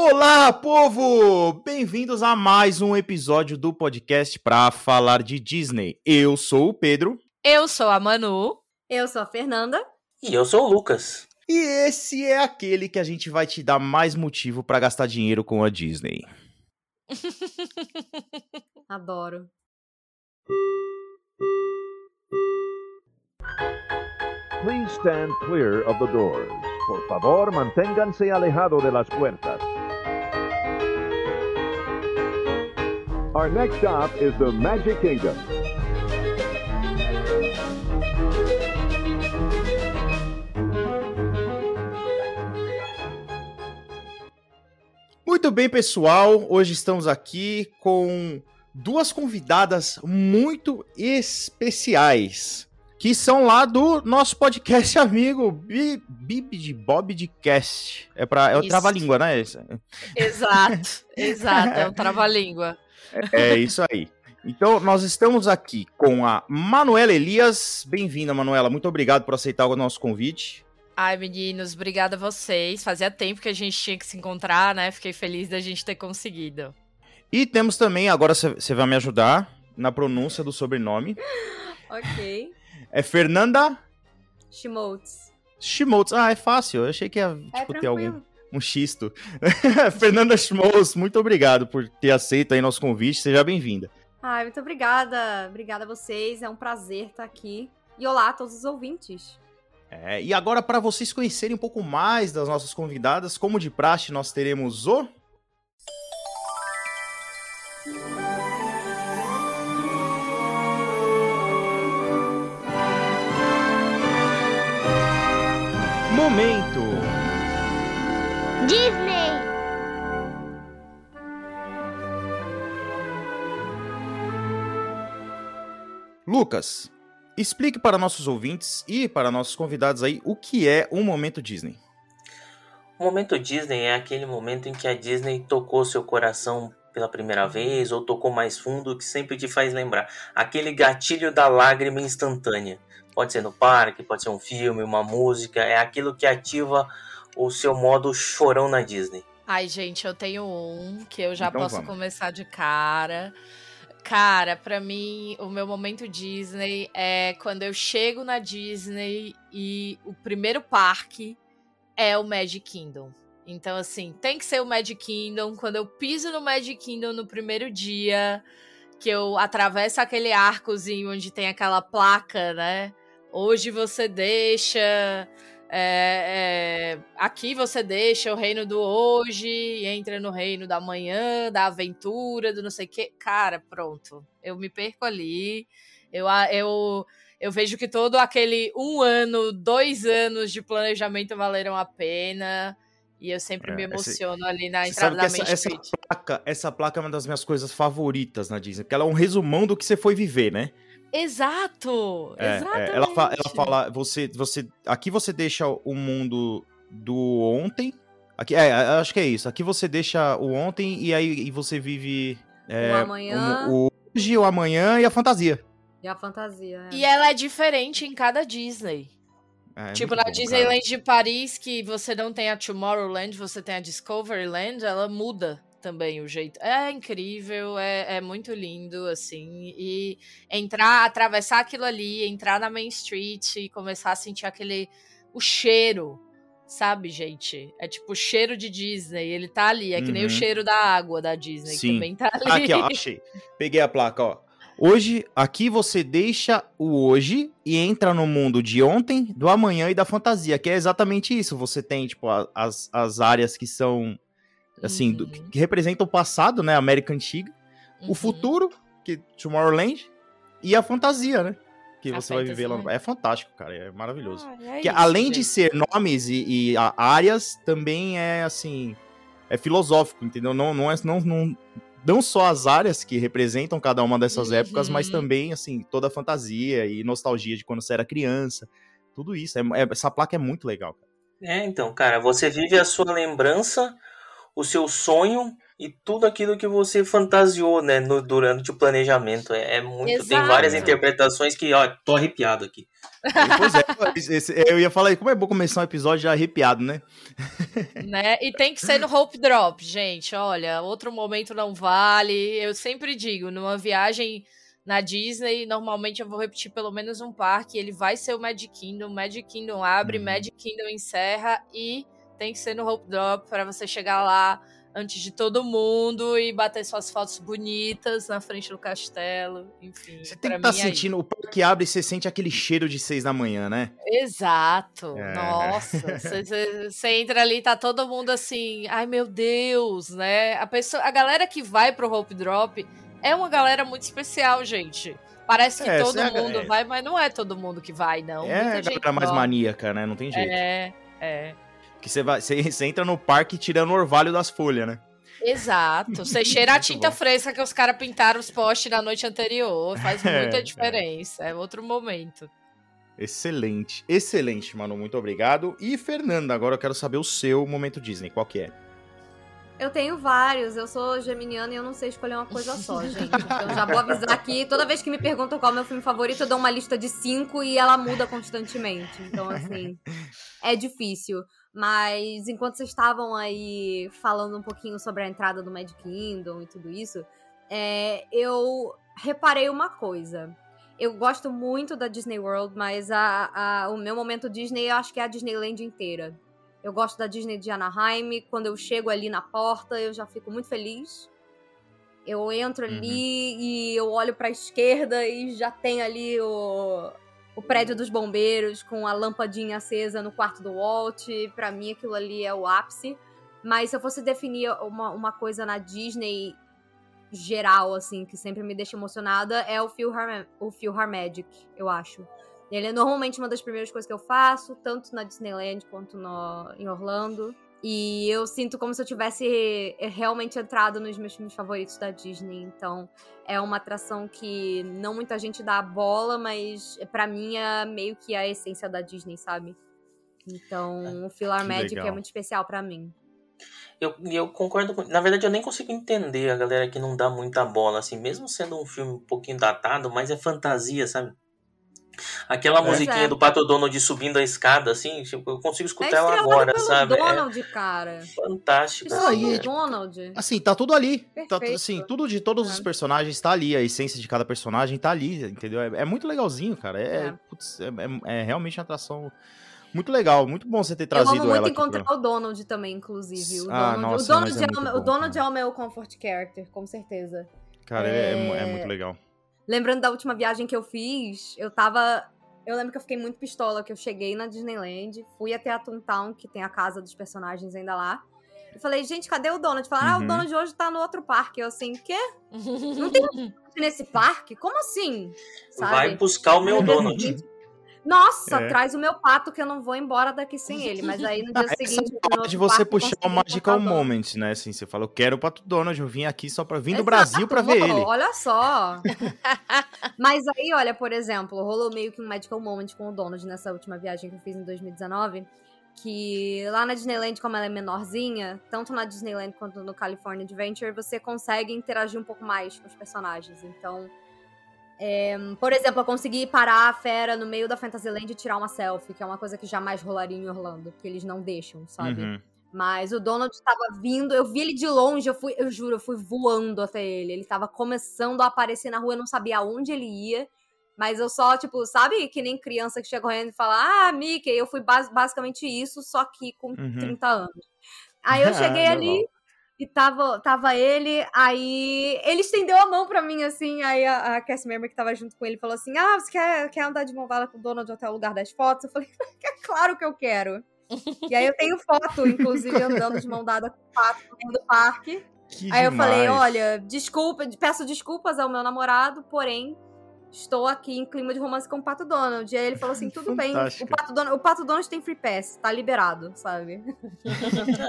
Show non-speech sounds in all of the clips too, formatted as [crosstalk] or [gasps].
Olá, povo! Bem-vindos a mais um episódio do podcast para falar de Disney. Eu sou o Pedro. Eu sou a Manu. Eu sou a Fernanda. E eu sou o Lucas. E esse é aquele que a gente vai te dar mais motivo para gastar dinheiro com a Disney. [laughs] Adoro. Please stand clear of the doors. Por favor, manténganse alejado de las puertas. Our next stop is the Magic Kingdom. Muito bem, pessoal. Hoje estamos aqui com duas convidadas muito especiais, que são lá do nosso podcast [laughs] amigo Bib de Bob de Cast. É para é o trava-língua, né? Exato, exato, é um trava-língua. É isso aí. Então, nós estamos aqui com a Manuela Elias. Bem-vinda, Manuela. Muito obrigado por aceitar o nosso convite. Ai, meninos, obrigada a vocês. Fazia tempo que a gente tinha que se encontrar, né? Fiquei feliz da gente ter conseguido. E temos também, agora você vai me ajudar na pronúncia do sobrenome. [laughs] Ok. É Fernanda Schmoltz. Schmoltz. Ah, é fácil. Eu achei que ia É tipo, ter algum. Um xisto. [laughs] Fernanda Schmoltz, muito obrigado por ter aceito aí nosso convite. Seja bem-vinda. Ai, muito obrigada. Obrigada a vocês. É um prazer estar aqui. E olá a todos os ouvintes. É, e agora, para vocês conhecerem um pouco mais das nossas convidadas, como de praxe, nós teremos o. Lucas, explique para nossos ouvintes e para nossos convidados aí o que é um momento Disney. O momento Disney é aquele momento em que a Disney tocou seu coração pela primeira vez ou tocou mais fundo, que sempre te faz lembrar. Aquele gatilho da lágrima instantânea. Pode ser no parque, pode ser um filme, uma música. É aquilo que ativa o seu modo chorão na Disney. Ai, gente, eu tenho um que eu já Então posso vamos. começar de cara. Cara, pra mim, o meu momento Disney é quando eu chego na Disney e o primeiro parque é o Magic Kingdom. Então, assim, tem que ser o Magic Kingdom. Quando eu piso no Magic Kingdom no primeiro dia, que eu atravesso aquele arcozinho onde tem aquela placa, né? Hoje você deixa. É, é, aqui você deixa o reino do hoje, e entra no reino da manhã, da aventura, do não sei o quê. Cara, pronto. Eu me perco ali. Eu, eu, eu vejo que todo aquele um ano, dois anos de planejamento valeram a pena. E eu sempre É, me emociono ali na entrada da essa, Main essa placa, essa placa é uma das minhas coisas favoritas na Disney, porque ela é um resumão do que você foi viver, né? Exato! É, é, ela, fa- ela fala, você, você, aqui você deixa o mundo do ontem. Aqui, é, acho que é isso. Aqui você deixa o ontem e aí e você vive é, o amanhã o, o hoje, o amanhã e a fantasia. e a fantasia. é. E ela é diferente em cada Disney. É, tipo, muito na bom, Disneyland de Paris, que você não tem a Tomorrowland, você tem a Discoveryland, ela muda também o jeito. É incrível, é, é muito lindo, assim. E entrar, atravessar aquilo ali, entrar na Main Street e começar a sentir aquele. o cheiro. Sabe, gente? É tipo o cheiro de Disney. Ele tá ali. É que nem o Uhum. cheiro da água da Disney. Sim. Também tá ali. Aqui, ó, achei. Peguei a placa, ó. Hoje, aqui você deixa o hoje e entra no mundo de ontem, do amanhã e da fantasia, que é exatamente isso. Você tem, tipo, as, as áreas que são, assim, do- Uhum. que representam o passado, né? América Antiga. Uhum. o futuro, que Tomorrowland, e a fantasia, né? Que A você vai viver lá. É fantástico, cara. É maravilhoso. Ah, é que isso, além de gente. ser nomes e, e a- áreas, também é assim. É filosófico, entendeu? Não, não, é, não, não, não só as áreas que representam cada uma dessas épocas, mas Uhum. também, assim, toda a fantasia e nostalgia de quando você era criança. Tudo isso. É, é- essa placa é muito legal, cara. É, então, cara, você vive a sua lembrança, o seu sonho e tudo aquilo que você fantasiou, né, no, durante o planejamento. É, é muito. Tem Exato. várias interpretações que, ó, tô arrepiado aqui. Pois é, [laughs] eu ia falar aí, como é bom começar um episódio já arrepiado, né? [laughs] né? E tem que ser no Hope Drop, gente. Olha, outro momento não vale. Eu sempre digo, numa viagem na Disney, normalmente eu vou repetir pelo menos um parque. Ele vai ser o Magic Kingdom. Magic Kingdom abre, Uhum. Magic Kingdom encerra e tem que ser no Hope Drop para você chegar lá antes de todo mundo e bater suas fotos bonitas na frente do castelo. Enfim, Você tem que estar mim é sentindo, o parque abre e você sente aquele cheiro de seis da manhã, né? Exato. É. Nossa, você entra ali, tá todo mundo assim, ai meu Deus, né? A pessoa, a galera que vai pro Hope Drop é uma galera muito especial, gente. Parece que É, todo é- mundo é. vai, mas não é todo mundo que vai, não. é Muita a galera mais maníaca, né? Não tem jeito. É, é. Que você vai, [laughs] você, você entra no parque tirando o orvalho das folhas, né? Exato. Você [laughs] cheira a tinta bom. fresca que os caras pintaram os postes na noite anterior. Faz [laughs] É, muita é. diferença. É outro momento. Excelente, excelente, mano. Muito obrigado. E Fernanda, agora eu quero saber o seu momento Disney. Qual que é? Eu tenho vários, eu sou geminiana e eu não sei escolher uma coisa só, gente. Então já vou avisar aqui, toda vez que me perguntam qual é o meu filme favorito, eu dou uma lista de cinco e ela muda constantemente. Então, assim, é difícil. Mas enquanto vocês estavam aí falando um pouquinho sobre a entrada do Mad Kingdom e tudo isso, é, eu reparei uma coisa. Eu gosto muito da Disney World, mas a, a- o meu momento Disney eu acho que é a Disneyland inteira. Eu gosto da Disney de Anaheim. Quando eu chego ali na porta, eu já fico muito feliz. Eu entro ali e eu olho pra esquerda e já tem ali o, o prédio dos bombeiros com a lampadinha acesa no quarto do Walt. Pra mim, aquilo ali é o ápice. Mas se eu fosse definir uma, uma coisa na Disney geral, assim, que sempre me deixa emocionada, é o Philhar, o Philhar Magic, eu acho. Ele é normalmente uma das primeiras coisas que eu faço, tanto na Disneyland quanto no, em Orlando. E eu sinto como se eu tivesse eh, realmente entrado nos meus filmes favoritos da Disney. Então, é uma atração que não muita gente dá a bola, mas pra mim é meio que a essência da Disney, sabe? Então, o Philhar que Magic é muito especial pra mim. Eu, eu concordo com. Na verdade, eu nem consigo entender a galera que não dá muita bola, assim, mesmo sendo um filme um pouquinho datado, mas é fantasia, sabe? Aquela Pois musiquinha é. do Pato Donald subindo a escada, assim, tipo, eu consigo É escutar ela estrelado agora, pelo sabe? Donald, cara. É fantástico. Estrelado Ah, e pelo é, tipo, Donald. Assim, tá tudo ali. Tá, assim, tudo de todos É. os personagens tá ali. A essência de cada personagem tá ali, entendeu? É, é muito legalzinho, cara. É, É. putz, é, é- é realmente uma atração muito legal. Muito bom você ter Eu trazido amo muito ela aqui. encontrar pra- o Donald tambtambém, inclusive. O Ah, Donald, nossa, o Donald, é é, muito o, meu- bom, o Donald cara. é o meu comfort character, com certeza. Cara, é, é é É. muito legal. Lembrando da última viagem que eu fiz, eu tava. Eu lembro que eu fiquei muito pistola, que eu cheguei na Disneyland, fui até a Toontown, que tem a casa dos personagens ainda lá. E falei, gente, cadê o Donald? Falaram, ah, Uhum. o Donald hoje tá no outro parque. Eu assim, quê? [laughs] Não tem Donald nesse parque? Como assim? Sabe? Vai buscar o meu Donald. Nossa, É. traz o meu pato que eu não vou embora daqui sem ele. Mas aí no [laughs] dia Essa seguinte. a hora de você puxar o Magical Moment. Né? Assim, você fala, eu quero o Pato Donald, eu vim aqui só pra vir do Exato, Brasil pra ver ele. Olha só. [laughs] Mas aí, olha, por exemplo, rolou meio que um Magical Moment com o Donald nessa última viagem que eu fiz em 2019. Que lá na Disneyland, como ela é menorzinha, tanto na Disneyland quanto no California Adventure, você consegue interagir um pouco mais com os personagens. Então, é, por exemplo, eu consegui parar a fera no meio da Fantasyland e tirar uma selfie, que é uma coisa que jamais rolaria em Orlando, porque eles não deixam, sabe? Uhum. Mas o Donald estava vindo, eu vi ele de longe, eu fui, eu juro, eu fui voando até ele. Ele tava começando a aparecer na rua, eu não sabia aonde ele ia. Mas eu só, tipo, sabe que nem criança que chega correndo e fala, ah, Mickey, eu fui bas- basicamente isso, só que com Uhum. 30 anos. Aí eu [laughs] cheguei Normal. ali e tava, tava ele, aí ele estendeu a mão pra mim, assim, aí a, a Cassie Member que tava junto com ele falou assim, ah, você quer, quer andar de mão dada com o Donald até o lugar das fotos? Eu falei, é claro que eu quero. e aí eu tenho foto, inclusive, andando de mão dada com o pato no parque. Que Aí eu falei, demais. olha, desculpa, peço desculpas ao meu namorado, porém estou aqui em clima de romance com o Pato Donald. E aí ele falou assim, tudo bem, o. Pato, Donald, o Pato Donald tem free pass, tá liberado, sabe?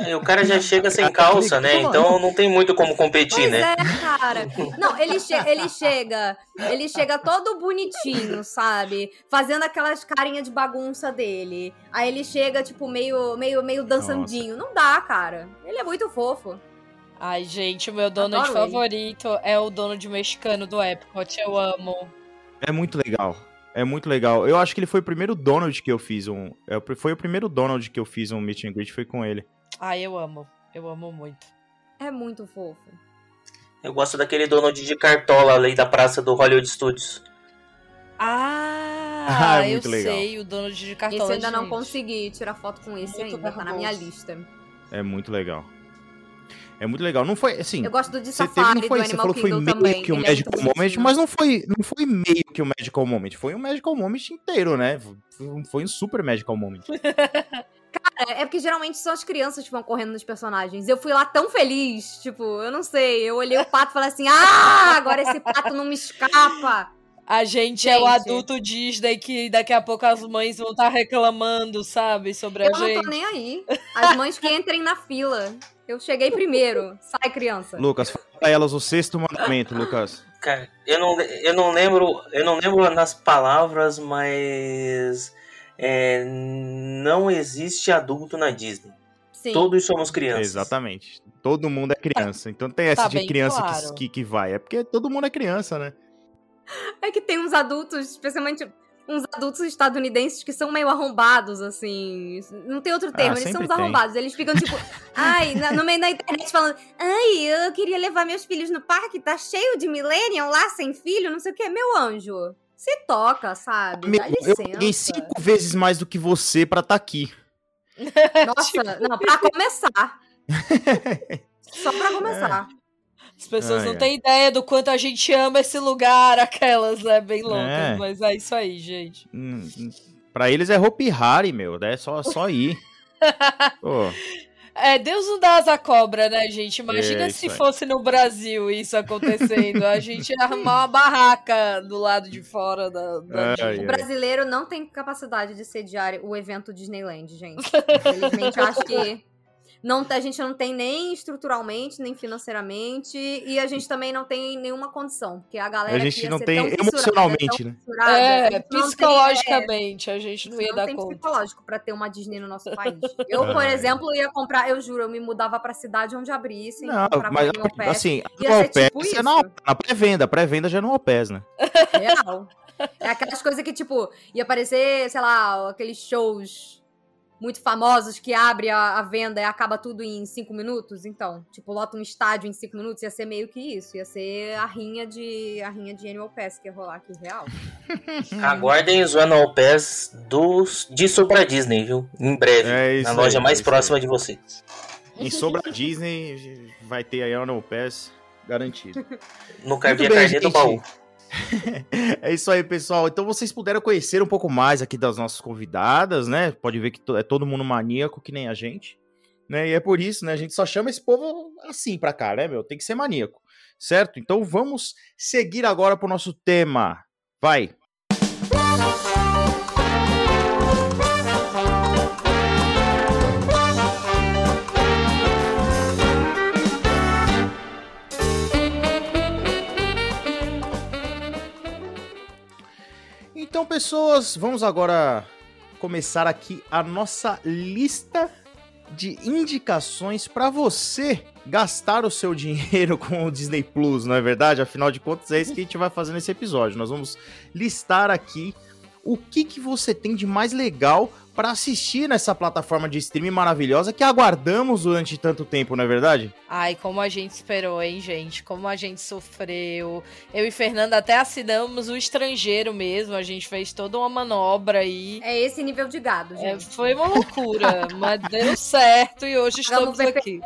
E o cara já chega sem calça, né? Então não tem muito como competir, Pois né? é, cara. Não, ele, che ele chega, ele chega todo bonitinho, sabe? Fazendo aquelas carinhas de bagunça dele. Aí ele chega, tipo, meio, meio, meio dançandinho. Não dá, cara. Ele é muito fofo. Ai, gente, o meu Donald Adoro ele. favorito é o Donald mexicano do Epcot. Eu amo. É muito legal. É muito legal. Eu acho que ele foi o primeiro Donald que eu fiz um. é, Foi o primeiro Donald que eu fiz um meet and greet, foi com ele. Ai, eu amo. Eu amo muito. É muito fofo. Eu gosto daquele Donald de cartola ali da praça do Hollywood Studios. Ah, [laughs] Ah, é eu muito legal. sei, o Donald de cartola. Esse eu ainda não gente. consegui tirar foto com esse Muito ainda, tá na minha lista. É muito legal. É muito legal. Não foi assim. Eu gosto do de Você teve, Safari, não foi, do você Animal falou que foi Kingdom meio também. que o ele é Magical muito Moment, mas não foi, não foi meio que o Magical Moment, foi um Magical Moment inteiro, né? Foi- Foi um super Magical Moment. [laughs] É, é porque geralmente são as crianças que vão correndo nos personagens. Eu fui lá tão feliz, tipo, eu não sei. Eu olhei o pato e falei assim: ah, agora esse pato não me escapa. A gente, é o Gente. adulto Disney que daqui a pouco as mães vão estar reclamando, sabe, sobre a Eu não gente. tô nem aí. As mães que entrem na fila. Eu cheguei primeiro. Sai, criança. Lucas, fala pra elas o sexto mandamento, Lucas. Cara, eu não, eu não lembro. Eu não lembro nas palavras, mas. é, não existe adulto na Disney. Sim. Todos somos crianças. Exatamente. Todo mundo é criança. Então tem essa Tá de criança claro. que, que, que vai. É porque todo mundo é criança, né? É que tem uns adultos, especialmente uns adultos estadunidenses que são meio arrombados, assim. Não tem outro termo, Ah, eles são uns arrombados. Eles ficam tipo, [laughs] ai, na- no meio da internet falando, ai, eu queria levar meus filhos no parque, tá cheio de millennial lá sem filho, não sei o que. Meu anjo, se toca, sabe? Meu, eu paguei cinco vezes mais do que você pra estar aqui. [laughs] Nossa, não, pra começar. [laughs] Só pra começar. As pessoas Ai, não ai. têm ideia do quanto a gente ama esse lugar, aquelas, né, bem loucas. É. Mas é isso aí, gente. Hum, hum. Pra eles é Hopi Hari, meu. É só, só ir. [laughs] Pô, É, Deus não dá asa cobra, né, gente? Imagina É, se fosse no Brasil isso acontecendo. A gente ia arrumar uma barraca do lado de fora da, da Ai. O brasileiro não tem capacidade de sediar o evento Disneyland, gente. [laughs] Infelizmente, eu acho que não, a gente não tem nem estruturalmente, nem financeiramente, e a gente também não tem nenhuma condição, porque a galera a que gente ia não tem emocionalmente, né? a É, gente não tem, psicologicamente, a gente é, não ia não dar tem conta. psicológico pra ter uma Disney no nosso país. Eu, por Ai. exemplo, ia comprar, eu juro, eu me mudava pra cidade onde abrisse, Não, comprava mas um assim, a Alpes tipo é na, na pré-venda. A pré-venda já é no Alpes, né? Real. É aquelas coisas que, tipo, ia aparecer, sei lá, aqueles shows muito famosos que abre a, a venda e acaba tudo em cinco minutos. Então, tipo, lota um estádio em cinco minutos, ia ser meio que isso. Ia ser a rinha de, a rinha de Animal Pass que ia rolar aqui, real. [laughs] Aguardem os Annual Pass dos, disso pra Disney, viu? Em breve. É na loja aí, mais é próxima aí. de você. Em sobre a Disney, vai ter aí a no Pass garantido. [laughs] No cabia Muito bem, carnê do gente. baú. [laughs] É isso aí, pessoal. Então vocês puderam conhecer um pouco mais aqui das nossas convidadas, né? Pode ver que é todo mundo maníaco, que nem a gente. Né? E é por isso, né? A gente só chama esse povo assim pra cá, né, meu? Tem que ser maníaco, certo? Então vamos seguir agora pro nosso tema. Vai! Então, pessoas, vamos agora começar aqui a nossa lista de indicações para você gastar o seu [laughs] dinheiro com o Disney Plus, não é verdade? Afinal de contas, é isso que a gente vai fazer nesse episódio. Nós vamos listar aqui o que, que você tem de mais legal para assistir nessa plataforma de streaming maravilhosa que aguardamos durante tanto tempo, não é verdade? Ai, como a gente esperou, hein, gente? Como a gente sofreu. Eu e Fernanda até assinamos o estrangeiro mesmo. A gente fez toda uma manobra aí. É esse nível de gado, É, gente. foi uma loucura, mas deu certo e hoje estamos aqui.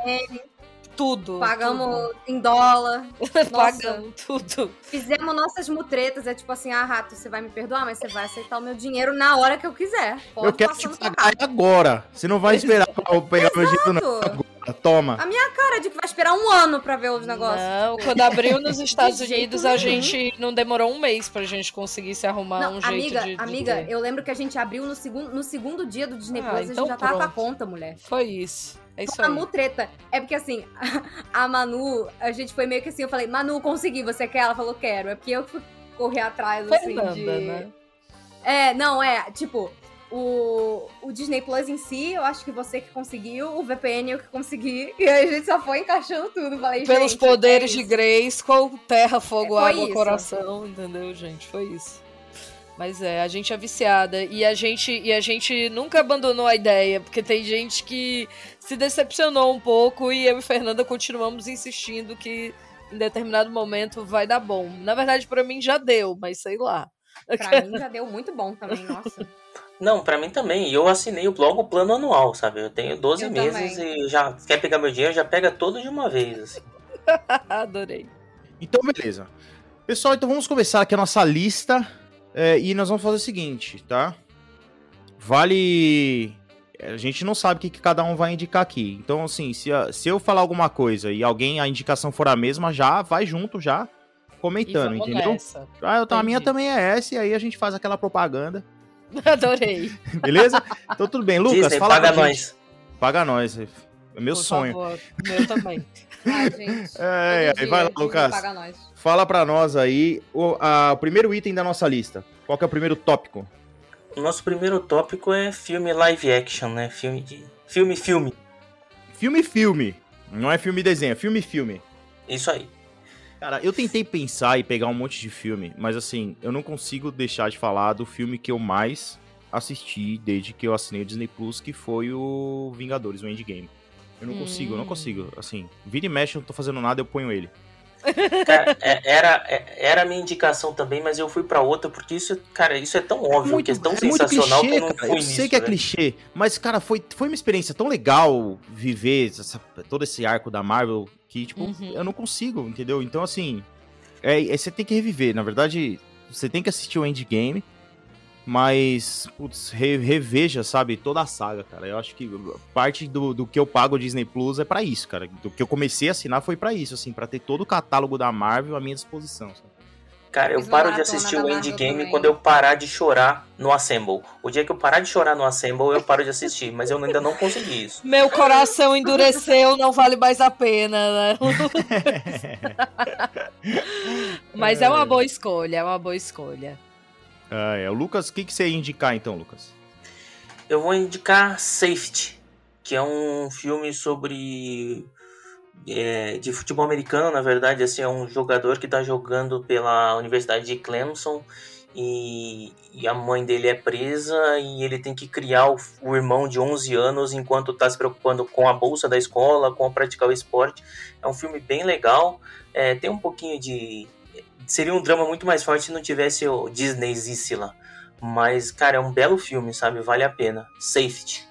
Tudo. Pagamos em dólar. tudo. [laughs] Nossa. Pagamos tudo. Fizemos nossas mutretas. É tipo assim, ah, rato, você vai me perdoar, mas você vai aceitar o meu dinheiro na hora que eu quiser. Pode eu quero te passar no seu pagar agora. Você não vai esperar pra eu pegar meu dinheiro, não. Agora, toma. A minha cara de que vai esperar um ano pra ver os negócios. Não, quando abriu nos [laughs] Estados De jeito Unidos, a nenhum. gente não demorou um mês pra gente conseguir se arrumar Não, um jeito amiga, de, de amiga, ter. eu lembro que a gente abriu no segundo, no segundo dia do Disney Ah, Plus, a então gente já tava com a conta, mulher. Foi isso. É isso A aí. mutreta. É porque assim, [laughs] a Manu, a gente foi meio que assim, eu falei, Manu, consegui, você quer? Ela falou, quero. É porque eu fui correr atrás, assim, Fernanda, de... né? É, não, é, tipo, o, o Disney Plus em si, eu acho que você que conseguiu, o VPN eu que consegui, [laughs] e aí a gente só foi encaixando tudo. Falei, Pelos gente, poderes é de. Grace, com terra, fogo, Foi água, isso. coração, entendeu, gente? Foi isso. Mas é, a gente é viciada e a gente e a gente nunca abandonou a ideia, porque tem gente que se decepcionou um pouco e eu e Fernanda continuamos insistindo que em determinado momento vai dar bom. Na verdade, pra mim já deu, mas sei lá. Pra [laughs] mim já deu muito bom também, nossa. Não, pra mim também. E eu assinei logo o plano anual, sabe? Eu tenho 12 Eu meses também. e já quer pegar meu dinheiro, já pega todo de uma vez. Assim. [laughs] Adorei. Então, beleza. Pessoal, então vamos começar aqui a nossa lista. É, e nós vamos fazer o seguinte, tá? Vale. A gente não sabe o que, que cada um vai indicar aqui. Então, assim, se, a- se eu falar alguma coisa e alguém, a indicação for a mesma, já vai junto, já comentando, entendeu? nessa. Ah, eu, a minha também é essa, e aí a gente faz aquela propaganda, [laughs] Adorei. beleza? então tudo bem. Lucas, Disney, fala paga nós. gente. Paga nós. É meu Por sonho. favor. Meu também. [laughs] Ai, gente. É, aí vai lá, Lucas. paga nós. Fala pra nós aí o, a- o primeiro item da nossa lista. Qual que é o primeiro tópico? O nosso primeiro tópico é filme live action, né? Filme de. Filme, filme. Filme filme. Não é filme desenho, é filme filme. Isso aí. Cara, eu tentei pensar e pegar um monte de filme, mas assim, eu não consigo deixar de falar do filme que eu mais assisti desde que eu assinei o Disney Plus, que foi o Vingadores, o Endgame. Eu não consigo, eu não Hum. consigo. Assim, vira e mexe, eu não tô fazendo nada, eu ponho ele. Cara, é- era, é- era a minha indicação também, mas eu fui pra outra porque isso, cara, isso é tão óbvio, que é tão sensacional que eu não cara. fui Eu sei nisso, que é né? clichê, mas, cara, foi, foi uma experiência tão legal viver essa- todo esse arco da Marvel que, tipo, Uhum. eu não consigo, entendeu? Então, assim, é, é- você tem que reviver. Na verdade, você tem que assistir o Endgame, mas, putz, re- reveja, sabe, toda a saga, cara. Eu acho que parte do, do que eu pago o Disney Plus é pra isso, cara. Do que eu comecei a assinar foi pra isso, assim, pra ter todo o catálogo da Marvel à minha disposição, sabe? Cara, eu paro de assistir o Endgame também. quando eu parar de chorar no Assemble. O dia que eu parar de chorar no Assemble, eu paro de assistir, mas eu ainda não consegui isso. [laughs] Meu coração endureceu, não vale mais a pena, né? [laughs] Mas é uma boa escolha, é uma boa escolha. Ah, é. O Lucas, o que, que você ia indicar então, Lucas? Eu vou indicar Safety, que é um filme sobre. é, de futebol americano, na verdade, assim, é um jogador que está jogando pela Universidade de Clemson e, e a mãe dele é presa e ele tem que criar o, o irmão de 11 anos enquanto está se preocupando com a bolsa da escola, com a praticar o esporte. É um filme bem legal, é, tem um pouquinho de. Seria um drama muito mais forte se não tivesse o Disney Zissila. Mas, cara, é um belo filme, sabe? Vale a pena. Safety.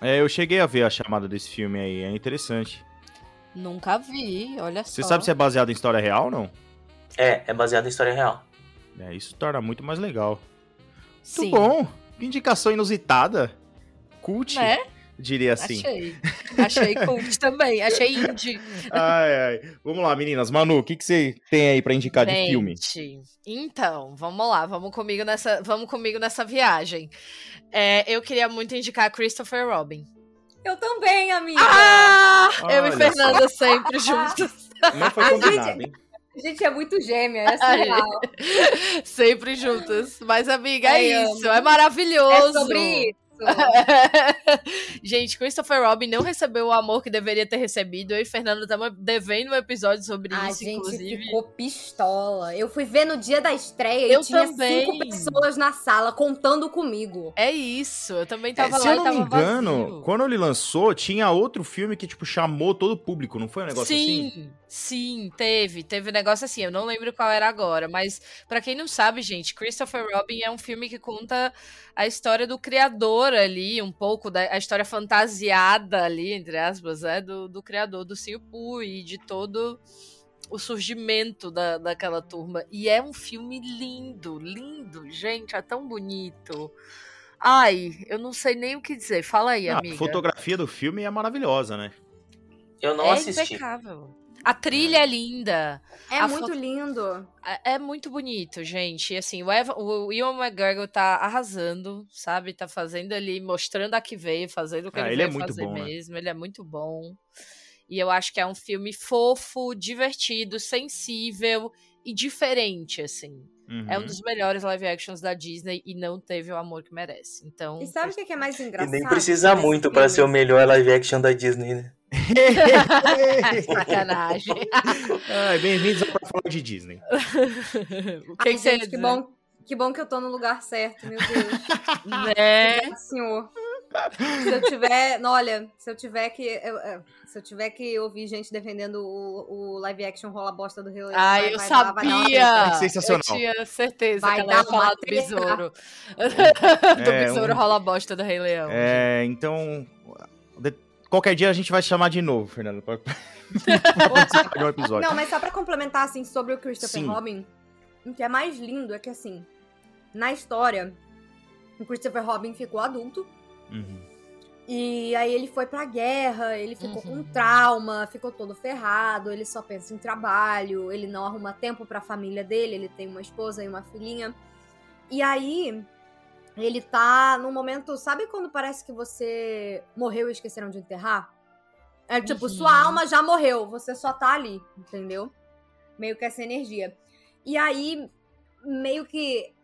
É, eu cheguei a ver a chamada desse filme aí, é interessante. Nunca vi, olha Você só. sabe se é baseado em história real ou não? É, é baseado em história real. É, isso torna muito mais legal. Sim. Muito bom. Que indicação inusitada. Cult, Né? Diria assim. Achei. Achei cult [laughs] também. Achei indie. Ai, ai. Vamos lá, meninas. Manu, o que, que você tem aí pra indicar de filme? Gente, Então, vamos lá, vamos comigo nessa, vamos comigo nessa viagem. É, eu queria muito indicar Christopher Robin. Eu também, amiga. Ah! eu e Fernanda sempre [laughs] juntos. Não foi combinado, hein? A gente é muito gêmea, é surreal. [laughs] sempre juntas. Mas, amiga, é Ai, isso. amo. É maravilhoso. É sobre isso. [laughs] Gente, Christopher Robin não recebeu o amor que deveria ter recebido. Eu e Fernanda estamos devendo um episódio sobre A isso, gente inclusive. ficou pistola. Eu fui ver no dia da estreia Eu e tinha também. cinco pessoas na sala contando comigo. É isso, eu também É, tava se lá eu e não me engano, vazio. quando ele lançou, tinha outro filme que, tipo, chamou todo o público, não foi um negócio sim, assim? sim, teve. Teve um negócio assim, eu não lembro qual era agora, mas pra quem não sabe, gente, Christopher Robin é um filme que conta a história do criador ali, um pouco da a história fantasiada ali, entre aspas, é, do, do criador do Sim Poo e de todo o surgimento da, daquela turma. E é um filme lindo, lindo, gente, é tão bonito. Ai, eu não sei nem o que dizer. Fala aí, Ah, amiga. a fotografia do filme é maravilhosa, né? Eu não é assisti. impecável. A trilha é linda. É A muito foto- lindo. É é muito bonito, gente. E, assim, o, Eva, o Ian McGregor tá arrasando, sabe? Tá fazendo ali, mostrando a que veio, fazendo o que Ah, ele ele é veio muito fazer bom, né? mesmo. Ele é muito bom. E eu acho que é um filme fofo, divertido, sensível e diferente, assim. Uhum. É um dos melhores live actions da Disney e não teve o amor que merece. Então. E sabe o que que é mais E engraçado? nem precisa muito pra filme? ser o melhor live action da Disney, né? [laughs] Sacanagem. Ai, Bem-vindos ao Pra Falar de Disney. [laughs] o que, Ai, que você gente, que bom, que bom que eu tô no lugar certo, meu Deus. [laughs] Né? Senhor. Se eu tiver, não, olha, se eu tiver que, eu- eu- se eu tiver que ouvir gente defendendo o, o live action rola bosta do Rio vai- eu vai dar- vai dar uma sabia! treta. Sensacional. Eu tinha certeza Vai que ela ia falar do besouro. do É, besouro um- rola bosta do Rei Leão. É, então. Qualquer dia a gente vai chamar de novo, Fernando. Pra... [laughs] [laughs] um episódio. Não, mas só pra complementar, assim, sobre o Christopher Sim. Robin, o que é mais lindo é que, assim, na história, o Christopher Robin ficou adulto, Uhum. e aí ele foi pra guerra, ele ficou Uhum. com trauma, ficou todo ferrado, ele só pensa em trabalho, ele não arruma tempo pra família dele, ele tem uma esposa e uma filhinha. E aí, ele tá num momento, sabe quando parece que você morreu e esqueceram de enterrar? É tipo, Uhum. sua alma já morreu, você só tá ali, entendeu? Meio que essa energia. E aí, meio que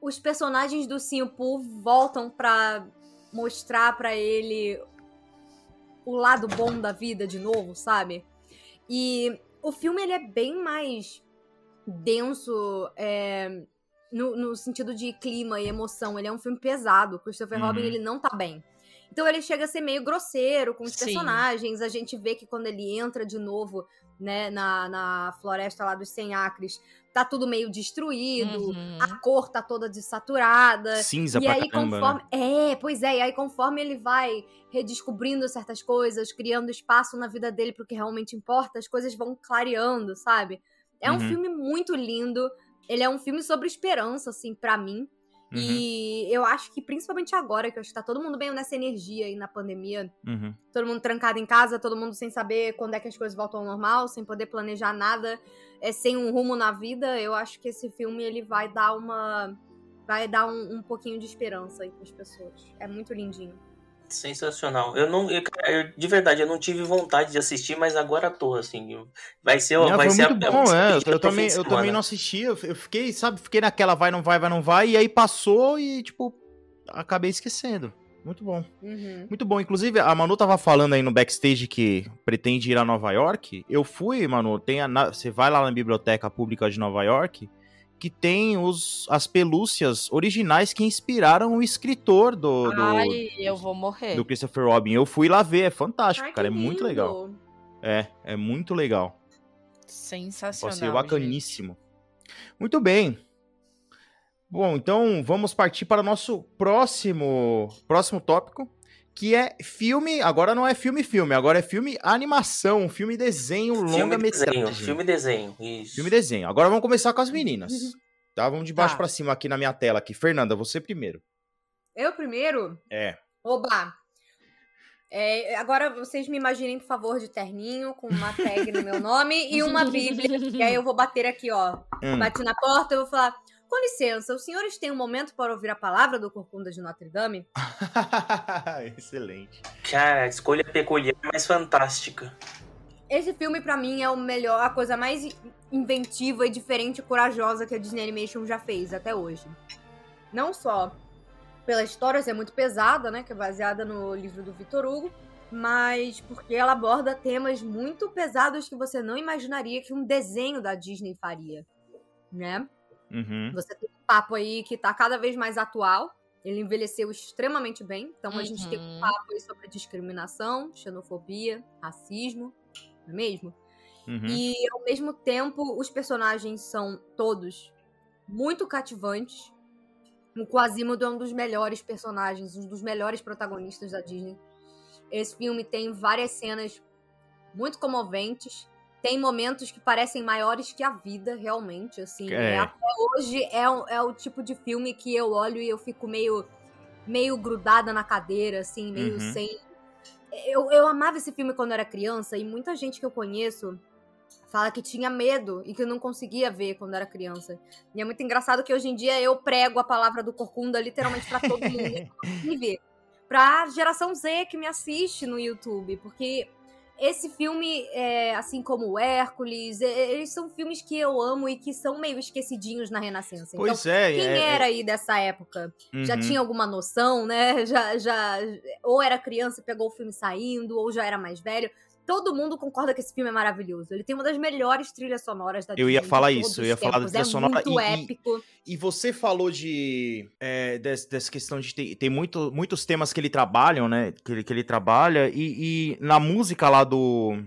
os personagens do Simpu voltam pra mostrar pra ele o lado bom da vida de novo, sabe? E o filme ele é bem mais denso é, no, no sentido de clima e emoção. Ele é um filme pesado. O Christopher Uhum. Robin ele não tá bem. Então ele chega a ser meio grosseiro com os Sim. personagens. A gente vê que quando ele entra de novo, né, na, na floresta lá dos 100 acres, tá tudo meio destruído. Uhum. A cor tá toda desaturada. Cinza E pra aí, caramba. né? conforme. É, pois é, e aí, conforme ele vai redescobrindo certas coisas, criando espaço na vida dele pro que realmente importa, as coisas vão clareando, sabe? É um Uhum. filme muito lindo. Ele é um filme sobre esperança, assim, pra mim. Uhum, E eu acho que, principalmente agora, que eu acho que tá todo mundo meio nessa energia aí na pandemia, uhum. todo mundo trancado em casa, todo mundo sem saber quando é que as coisas voltam ao normal, sem poder planejar nada, é, sem um rumo na vida, eu acho que esse filme ele vai dar uma. Vai dar um, um pouquinho de esperança aí pras pessoas. É muito lindinho. Sensacional. Eu não, eu, eu- de verdade, eu não tive vontade de assistir, mas agora tô, assim. Vai ser, Não, vai foi ser muito a- bom, é. Eu, eu também, eu também não assisti. Eu eu fiquei, sabe, fiquei naquela vai, não vai, vai, não vai. E aí passou e, tipo, acabei esquecendo. Muito bom. Uhum. Muito bom. Inclusive, a Manu tava falando aí no backstage que pretende ir a Nova York. Eu fui, Manu. Tem a na- Você vai lá na Biblioteca Pública de Nova York, que tem os, as pelúcias originais que inspiraram o escritor do, do, Ai, eu vou morrer. do Christopher Robin. Eu fui lá ver, é fantástico, Ai, cara. É muito lindo. legal. É, é muito legal. Sensacional. Pode ser gente. bacaníssimo. Muito bem. Bom, então vamos partir para o nosso próximo, próximo tópico, que é filme. Agora não é filme-filme, agora é filme animação, filme desenho, Filme longa-metragem. desenho, filme desenho. Isso. Filme desenho. Agora vamos começar com as meninas. Tá? Vamos de baixo Tá. para cima aqui na minha tela aqui. Fernanda, você primeiro. Eu primeiro? É. Oba! É, agora vocês me imaginem, por favor, de terninho, com uma tag no meu nome e [laughs] uma bíblia. E aí eu vou bater aqui, ó. Hum. Bati na porta, eu vou falar: Com licença, os senhores têm um momento para ouvir a palavra do Corcunda de Notre Dame? [laughs] Excelente. Cara, escolha peculiar, mas fantástica. Esse filme, pra mim, é o melhor, a coisa mais inventiva e diferente e corajosa que a Disney Animation já fez até hoje. Não só pela história ser muito pesada, né, que é baseada no livro do Victor Hugo, mas porque ela aborda temas muito pesados que você não imaginaria que um desenho da Disney faria, né? Uhum. Você tem um papo aí que tá cada vez mais atual. Ele envelheceu extremamente bem. Então a gente tem um Uhum. papo aí sobre discriminação, xenofobia, racismo, não é mesmo? Uhum. E ao mesmo tempo, os personagens são todos muito cativantes. O Quasimodo é um dos melhores personagens, um dos melhores protagonistas da Disney. Esse filme tem várias cenas muito comoventes. Tem momentos que parecem maiores que a vida, realmente, assim. É. É, até hoje é, o- é o tipo de filme que eu olho e eu fico meio, meio grudada na cadeira, assim, meio Uhum. sem... Eu, eu amava esse filme quando era criança e muita gente que eu conheço fala que tinha medo e que não conseguia ver quando era criança. E é muito engraçado que hoje em dia eu prego a palavra do Corcunda literalmente pra todo mundo, inclusive [laughs] pra geração Z que me assiste no YouTube, porque esse filme, é, assim como o Hércules, é, eles são filmes que eu amo e que são meio esquecidinhos na Renascença. Então, Pois é, quem é, era aí dessa época? Já Uhum. tinha alguma noção, né? Já, já, ou era criança e pegou o filme saindo, ou já era mais velho. Todo mundo concorda que esse filme é maravilhoso. Ele tem uma das melhores trilhas sonoras da Eu ia Disney de falar isso, eu ia falar da trilha é sonora muito e- e- épico. E você falou de é, des- dessa questão de ter, tem muito, muitos temas que ele trabalham, né? Que ele, que ele trabalha, e, e na música lá do.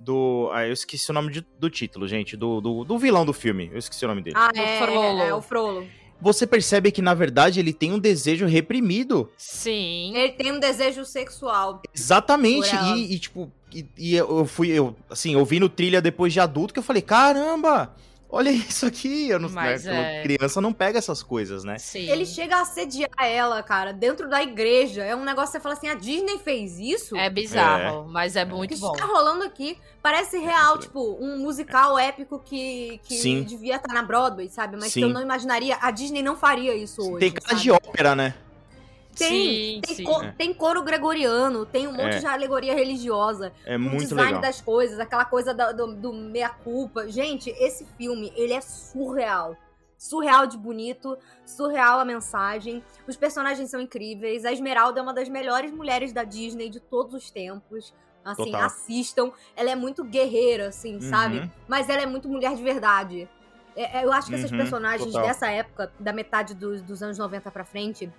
Do. Ah, eu esqueci o nome de- do título, gente. Do, do, do vilão do filme. Eu esqueci o nome dele. Ah, O é, Frollo. é, é o Frollo. Você percebe que, na verdade, ele tem um desejo reprimido. Sim. Ele tem um desejo sexual. Exatamente. E, e, tipo, e, e eu fui, eu, assim, ouvindo trilha depois de adulto, que eu falei, caramba! Olha isso aqui. Eu não, Mas né, é. Criança não pega essas coisas, né? Sim. Ele chega a assediar ela, cara, dentro da igreja. É um negócio que você fala assim: a Disney fez isso? É bizarro, mas é O muito que bom. está rolando aqui parece real, tipo, um musical épico que, que Sim. devia estar na Broadway, sabe? Mas que Sim. eu não imaginaria. A Disney não faria isso hoje. Tem cara sabe? de ópera, né? Tem, sim, tem, sim. co- É. tem coro gregoriano, tem um monte É. de alegoria religiosa. É o muito design legal. das coisas, aquela coisa da- do, do meia-culpa. Gente, esse filme, ele é surreal. Surreal de bonito, surreal a mensagem. Os personagens são incríveis. A Esmeralda é uma das melhores mulheres da Disney de todos os tempos. Assim, Total. assistam. Ela é muito guerreira, assim, Uhum. sabe? Mas ela é muito mulher de verdade. É, é, eu acho que esses Uhum, personagens total. dessa época, da metade dos, dos anos 90 pra frente,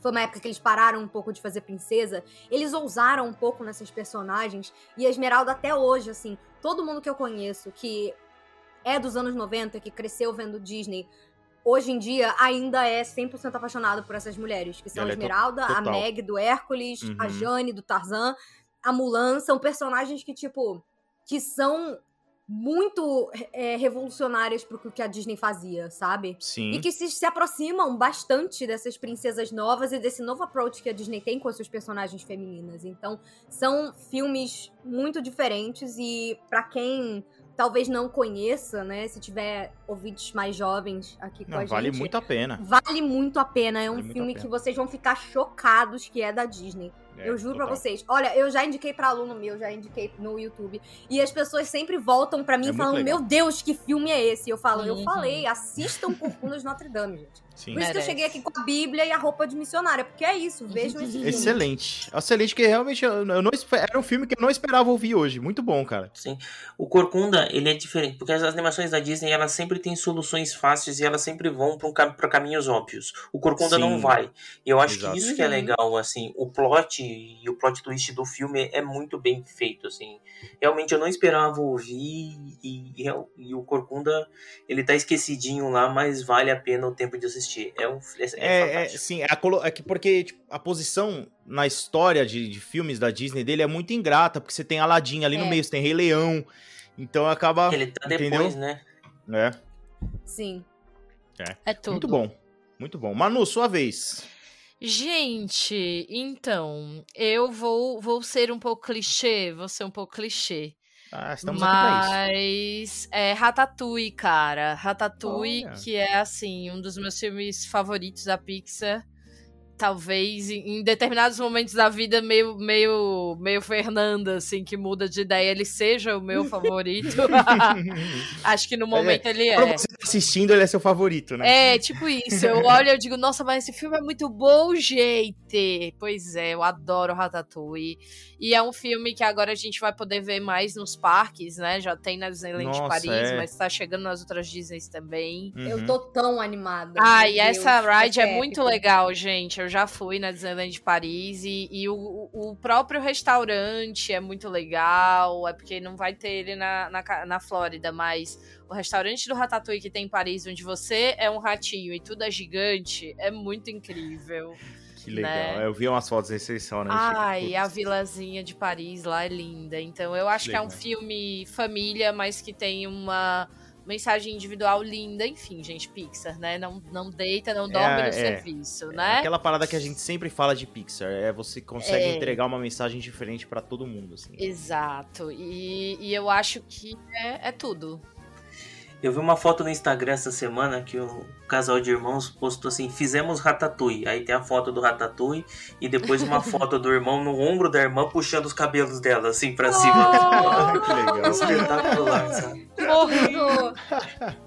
foi uma época que eles pararam um pouco de fazer princesa. Eles ousaram um pouco nessas personagens. E a Esmeralda, até hoje, assim, todo mundo que eu conheço que é dos anos 90, que cresceu vendo Disney, hoje em dia ainda é 100% apaixonado por essas mulheres. Que são Ela a é to- Esmeralda, a total. Meg do Hércules, a Uhum. Jane do Tarzan, a Mulan. São personagens que, tipo, que são muito é, revolucionárias pro que a Disney fazia, sabe? Sim. E que se, se aproximam bastante dessas princesas novas e desse novo approach que a Disney tem com as suas personagens femininas. Então, são filmes muito diferentes e pra quem talvez não conheça, né, se tiver ouvintes mais jovens aqui com Não, a vale gente, muito a pena. vale muito a pena. É um Vale filme a que vocês vão ficar chocados que é da Disney. É, eu juro pra total. vocês. Olha, eu já indiquei pra aluno meu, já indiquei no YouTube. E as pessoas sempre voltam pra mim É falando: legal. Meu Deus, que filme é esse? Eu falo: Eu Uhum. falei, assistam Corcunda de Notre Dame, gente. Sim. Por isso que eu cheguei aqui com a Bíblia e a roupa de missionária, porque é isso, vejam esse filme. Excelente. Excelente, que realmente eu, não era um filme que eu não esperava ouvir hoje. Muito bom, cara. O Corcunda, ele é diferente, porque as animações da Disney, elas sempre têm soluções fáceis e elas sempre vão para um, pra caminhos óbvios. O Corcunda Sim. não vai. E eu acho Exato. que isso que é legal, assim, o plot e o plot twist do filme é muito bem feito, assim. Realmente eu não esperava ouvir e, e, e o Corcunda, ele tá esquecidinho lá, mas vale a pena o tempo de assistir. É um é, é É, é, sim, é, a colo- é que porque tipo, a posição na história de, de filmes da Disney dele é muito ingrata, porque você tem Aladdin ali no É. meio, você tem Rei Leão. Então acaba. Ele tá entendeu? depois, né? É, Sim. É tudo. muito bom. Muito bom. Manu, sua vez. Gente, então, eu vou, vou ser um pouco clichê, vou ser um pouco clichê. Ah, estamos. Mas é Ratatouille, cara. Ratatouille, Olha. que é assim, um dos meus filmes favoritos da Pixar. Talvez em determinados momentos da vida, meio, meio, meio Fernanda, assim, que muda de ideia, ele seja o meu favorito. [laughs] Acho que no momento ele Quando é. você tá assistindo, ele é seu favorito, né? É, tipo isso. Eu olho e eu digo, nossa, mas esse filme é muito bom, gente. Pois é, eu adoro Ratatouille. E é um filme que agora a gente vai poder ver mais nos parques, né? Já tem na Disneyland de Paris, é. mas tá chegando nas outras Disneys também. Eu Uhum. tô tão animada. Ah, e essa Deus, ride é ser muito legal, gente. Eu já fui na Disneyland de Paris e, e o, o próprio restaurante é muito legal. É porque não vai ter ele na, na, na Flórida, mas o restaurante do Ratatouille que tem em Paris, onde você é um ratinho e tudo é gigante, é muito incrível. Que legal. né? Eu vi umas fotos desse restaurante. Ai, a vilazinha de Paris lá é linda. Então eu acho que é um filme família, mas que tem uma mensagem individual linda. Enfim, gente, Pixar, né? Não, não deita, não dorme É, no é. serviço, É né? Aquela parada que a gente sempre fala de Pixar, é você consegue É. entregar uma mensagem diferente pra todo mundo, assim. Exato. E, e eu acho que é, é tudo. Eu vi uma foto no Instagram essa semana que o casal de irmãos postou assim: fizemos ratatouille. Aí tem a foto do ratatouille e depois uma [laughs] foto do irmão no ombro da irmã puxando os cabelos dela, assim, pra cima. Ah, que legal. Espetacular, sabe? Morri,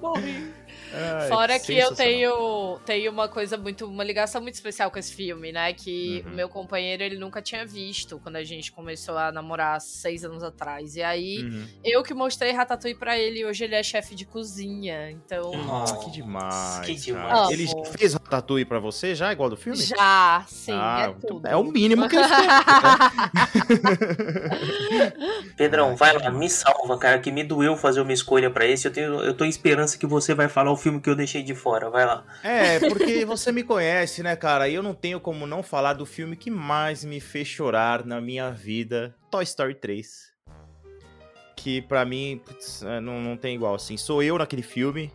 morri. Ai, Fora que eu tenho, tenho uma coisa muito. uma ligação muito especial com esse filme, né? Que Uhum. o meu companheiro ele nunca tinha visto quando a gente começou a namorar seis anos atrás. E aí, Uhum. eu que mostrei Ratatouille pra ele e hoje ele é chefe de cozinha. Então. Ah, que demais. Que cara. demais. Ele fez Ratatouille pra você já, igual do filme? Já, sim, Ah, é bem. É o mínimo que ele fez. [laughs] Pedrão, Ah, vai lá, me salva, cara, que me doeu fazer uma escolha pra esse. Eu, tenho, eu tô em esperança que você vai falar o filme que eu deixei de fora. Vai lá. É, porque você me conhece, né, cara? E eu não tenho como não falar do filme que mais me fez chorar na minha vida, Toy Story 3. Que pra mim, putz, é, não, não tem igual, assim. Sou eu naquele filme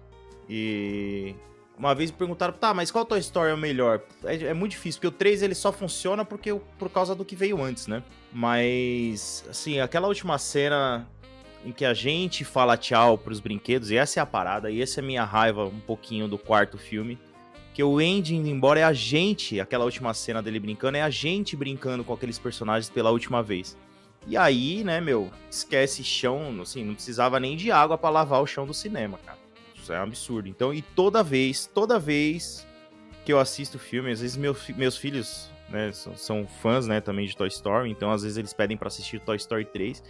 e... Uma vez me perguntaram, tá, mas qual Toy Story é o melhor? É, é muito difícil, porque o 3 ele só funciona porque, por causa do que veio antes, né? Mas, assim, aquela última cena em que a gente fala tchau pros brinquedos, e essa é a parada, e essa é a minha raiva um pouquinho do quarto filme. Que o Andy indo embora é a gente, aquela última cena dele brincando, é a gente brincando com aqueles personagens pela última vez. E aí, né, meu, esquece chão, assim, não precisava nem de água pra lavar o chão do cinema, cara. Isso é um absurdo. Então, e toda vez, toda vez que eu assisto filme, às vezes meus, meus filhos, né, são, são fãs, né, também de Toy Story, então às vezes eles pedem pra assistir Toy Story 3.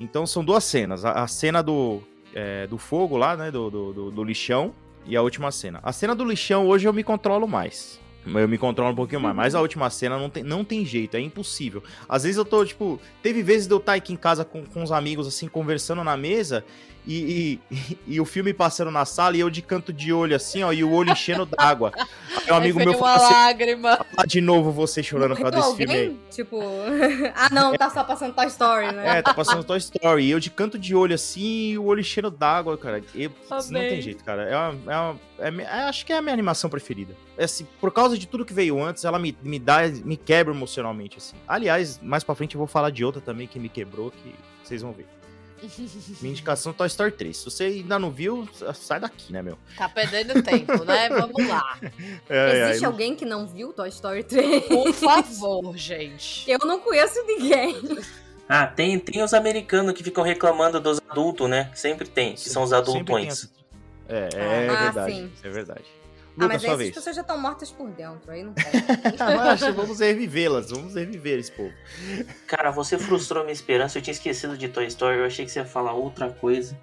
Então são duas cenas. A, a cena do, é, do fogo lá, né? Do, do, do- lixão. E a última cena. A cena do lixão, hoje eu me controlo mais. Eu me controlo um pouquinho mais. Mas a última cena não tem, não tem jeito, é impossível. Às vezes eu tô, tipo. Teve vezes de eu estar aqui em casa com, com os amigos, assim, conversando na mesa. E, e, [laughs] e o filme passando na sala e eu de canto de olho, assim, ó, e o olho enchendo d'água. [laughs] Aí um amigo meu falou assim: lágrima. "Ah, de novo você chorando por causa desse filme aí. alguém? Tipo, [laughs] ah não, tá só passando Toy Story, né? É, tá passando Toy Story. E eu de canto de olho assim, e o olho cheio d'água, cara. Eu, putz, não tem jeito, cara. É uma, é uma- é é- acho que é a minha animação preferida. É assim, por causa de tudo que veio antes, ela me, me dá, me quebra emocionalmente, assim. Aliás, mais pra frente eu vou falar de outra também que me quebrou, que vocês vão ver. [laughs] Minha indicação é Toy Story 3. Se você ainda não viu, sai daqui, né, meu? Tá perdendo tempo, né? [laughs] Vamos lá. É, Existe é, alguém que não viu Toy Story 3? Por favor, gente. [laughs] Eu não conheço ninguém. Ah, tem, tem os americanos que ficam reclamando dos adultos, né? Sempre tem, que são os adultões. É, é Ah, verdade. sim. É verdade. Ah, mas sua aí vez. essas pessoas já estão mortas por dentro, aí não pode. [laughs] Relaxa, vamos revivê-las, vamos reviver esse povo. Cara, você frustrou minha esperança. Eu tinha esquecido de Toy Story. Eu achei que você ia falar outra coisa.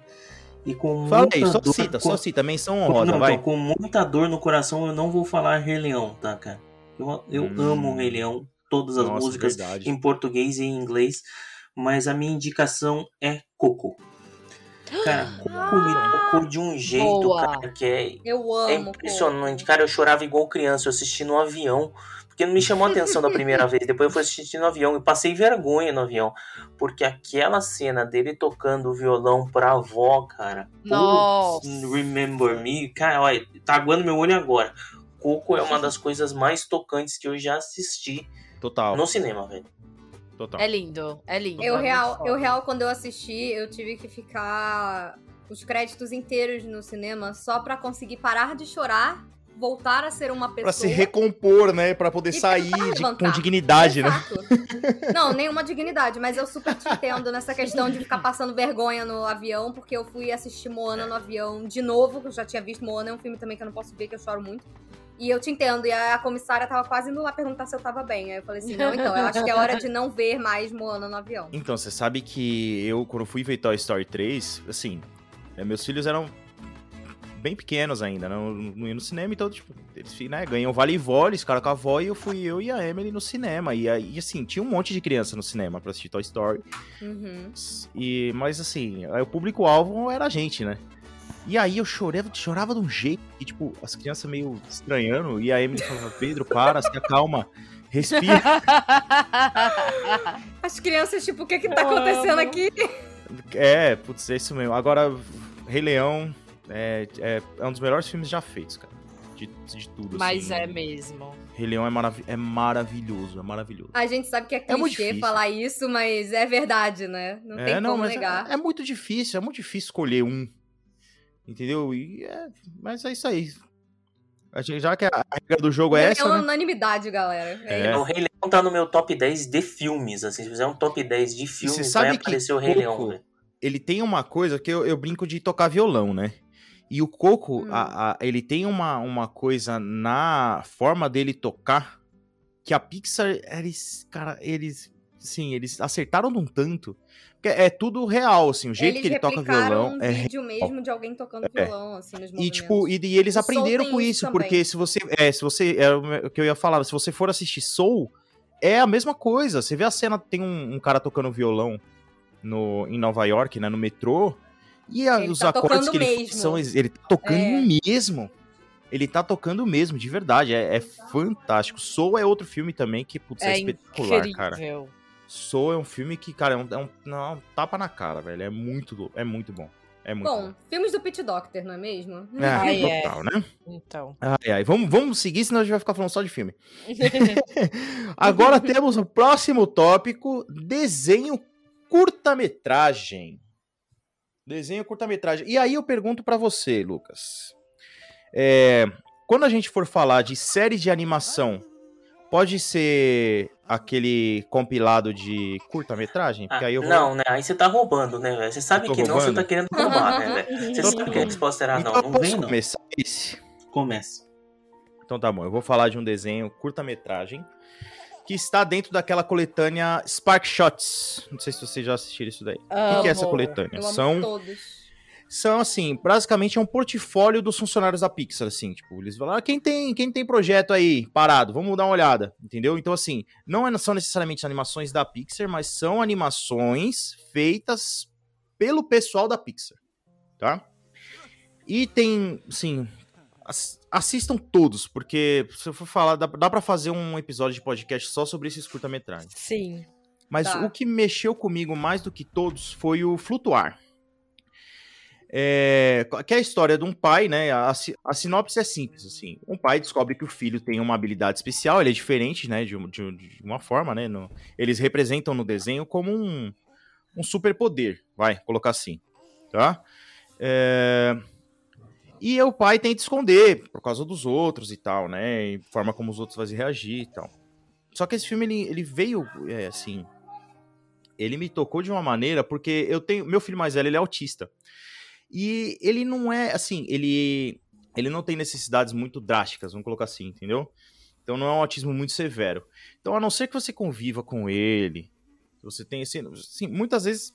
E com Fala muita aí, só dor, cita, com- só cita, menção honrosa, não, vai. tô com muita dor no coração, eu não vou falar Rei Leão, tá, cara? Eu, eu Hum. amo Rei Leão, todas as Nossa, músicas verdade. em português e em inglês, mas a minha indicação é Coco. Cara, Coco me tocou de um jeito, Boa. cara, que é Eu É amo. impressionante, Coco. cara. Eu chorava igual criança, eu assisti no avião. Porque não me chamou a atenção da primeira [laughs] vez. Depois eu fui assistir no avião e passei vergonha no avião. Porque aquela cena dele tocando o violão pra avó, cara. Nossa. Remember Me. Cara, olha, tá aguando meu olho agora. Coco é uma [laughs] das coisas mais tocantes que eu já assisti Total, no cinema, velho. Total. É lindo, é lindo. Eu é real, eu real, quando eu assisti, eu tive que ficar os créditos inteiros no cinema só pra conseguir parar de chorar, voltar a ser uma pessoa. Pra se recompor, né? Pra poder sair de- com dignidade, né? Exato. Não, nenhuma dignidade, mas eu super te entendo nessa questão de ficar passando vergonha no avião, porque eu fui assistir Moana no avião de novo, que eu já tinha visto Moana, é um filme também que eu não posso ver, que eu choro muito. E eu te entendo, e a comissária tava quase indo lá perguntar se eu tava bem. Aí eu falei assim, não, então, eu acho que é hora de não ver mais Moana no avião. Então, você sabe que eu, quando fui ver Toy Story 3, assim, né, meus filhos eram bem pequenos ainda, não, não iam no cinema, então, tipo, eles né, ganham vale-vó, eles ficaram com a avó e eu fui eu e a Emily no cinema. E aí, assim, tinha um monte de criança no cinema pra assistir Toy Story. Uhum. E, mas assim, o público-alvo era a gente, né? E aí eu chorava, chorava de um jeito que, tipo, as crianças meio estranhando, e a Emily falava, Pedro, para, se acalma, respira. [laughs] As crianças, tipo, o que que tá acontecendo aqui? É, putz, é isso mesmo. Agora, Rei Leão é, é, é um dos melhores filmes já feitos, cara. De, de tudo, Mas assim. é mesmo. Rei Leão é, marav é maravilhoso, é maravilhoso. A gente sabe que é É clichê difícil. falar isso, mas é verdade, né? Não é, tem como mas negar. É, é muito difícil, é muito difícil escolher um. Entendeu? E é, mas é isso aí. A gente- Já que a regra do jogo é É essa, uma né? unanimidade, galera. É. É. O Rei Leão tá no meu top 10 de filmes, assim. Se fizer um top 10 de filmes, sabe vai que aparecer o Rei Leão, velho. ele tem uma coisa que eu, eu brinco de tocar violão, né? E o Coco, Hum. a- a- ele tem uma, uma coisa na forma dele tocar que a Pixar, eles, cara, eles, sim, eles acertaram num tanto. Porque é tudo real, assim, o jeito Eles que ele toca violão um é vídeo mesmo de alguém tocando É. violão, assim, nos E movimentos. tipo, e, e eles O aprenderam com isso isso, porque se você, é, se você, é o que eu ia falar, se você for assistir Soul, é a mesma coisa. Você vê a cena, tem um, um cara tocando violão no, em Nova York, né, no metrô, e a- os tá acordes que ele mesmo. são, ele tá tocando É. mesmo. Ele tá tocando mesmo, de verdade, é, é fantástico. Soul é outro filme também que, putz, é, É espetacular, cara. Soul é um filme que, cara, é um, é um- não, é um tapa na cara, velho, é muito, é muito bom. É muito Bom, filmes do Pete Doctor, não é mesmo? bom. É, [laughs] Ai, é. total, né? Então. Ai, ai, vamos, vamos seguir, senão a gente vai ficar falando só de filme. [laughs] [laughs] Agora temos o próximo tópico: desenho curta-metragem. Desenho curta-metragem. E aí eu pergunto pra você, Lucas. É, quando a gente for falar de série de animação, pode ser aquele compilado de curta-metragem? Ah, aí eu vou... Não, né? Aí você tá roubando, né, velho? Você sabe que não, você roubando? tá querendo roubar, né, velho? [laughs] Você Então sabe que a resposta era Então não. eu Não posso vem, não. começar esse? Começa. Então tá bom, eu vou falar de um desenho curta-metragem que está dentro daquela coletânea Spark Shots. Não sei se vocês já assistiram isso daí. O que, que é essa coletânea? Eu amo São, todos. São assim, basicamente é um portfólio dos funcionários da Pixar, assim, tipo, eles falam, ah, quem tem, quem tem projeto aí parado, vamos dar uma olhada, entendeu? Então assim, não é- são necessariamente animações da Pixar, mas são animações feitas pelo pessoal da Pixar, tá? E tem, assim, ass- assistam todos, porque se eu for falar, dá, dá para fazer um episódio de podcast só sobre esses curta-metragens. Sim. Mas Tá. o que mexeu comigo mais do que todos foi o Flutuar. É, que é a história de um pai, né? A, a sinopse é simples, assim. Um pai descobre que o filho tem uma habilidade especial, ele é diferente, né? De, de de uma forma, né? no- eles representam no desenho como um, um superpoder, vai, colocar assim, tá? É, e o pai tenta esconder por causa dos outros e tal, né? E forma como os outros vão reagir e tal. Só que esse filme, ele, ele veio, é, assim... Ele me tocou de uma maneira, porque eu tenho... Meu filho mais velho, ele é autista. E ele não é, assim, ele... Ele não tem necessidades muito drásticas, vamos colocar assim, entendeu? Então não é um autismo muito severo. Então, a não ser que você conviva com ele, você tem esse... Assim, muitas vezes,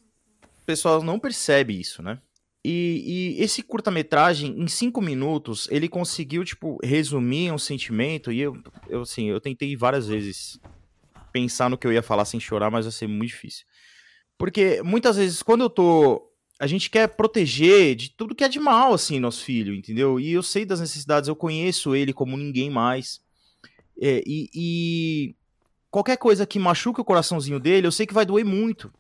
o pessoal não percebe isso, né? E, e esse curta-metragem, em cinco minutos, ele conseguiu, tipo, resumir um sentimento. E eu, eu, assim, eu tentei várias vezes pensar no que eu ia falar sem chorar, mas vai ser muito difícil. Porque muitas vezes, quando eu tô. A gente quer proteger de tudo que é de mal, assim, nosso filho, entendeu? E eu sei das necessidades, eu conheço ele como ninguém mais. É, e, e qualquer coisa que machuque o coraçãozinho dele, eu sei que vai doer muito.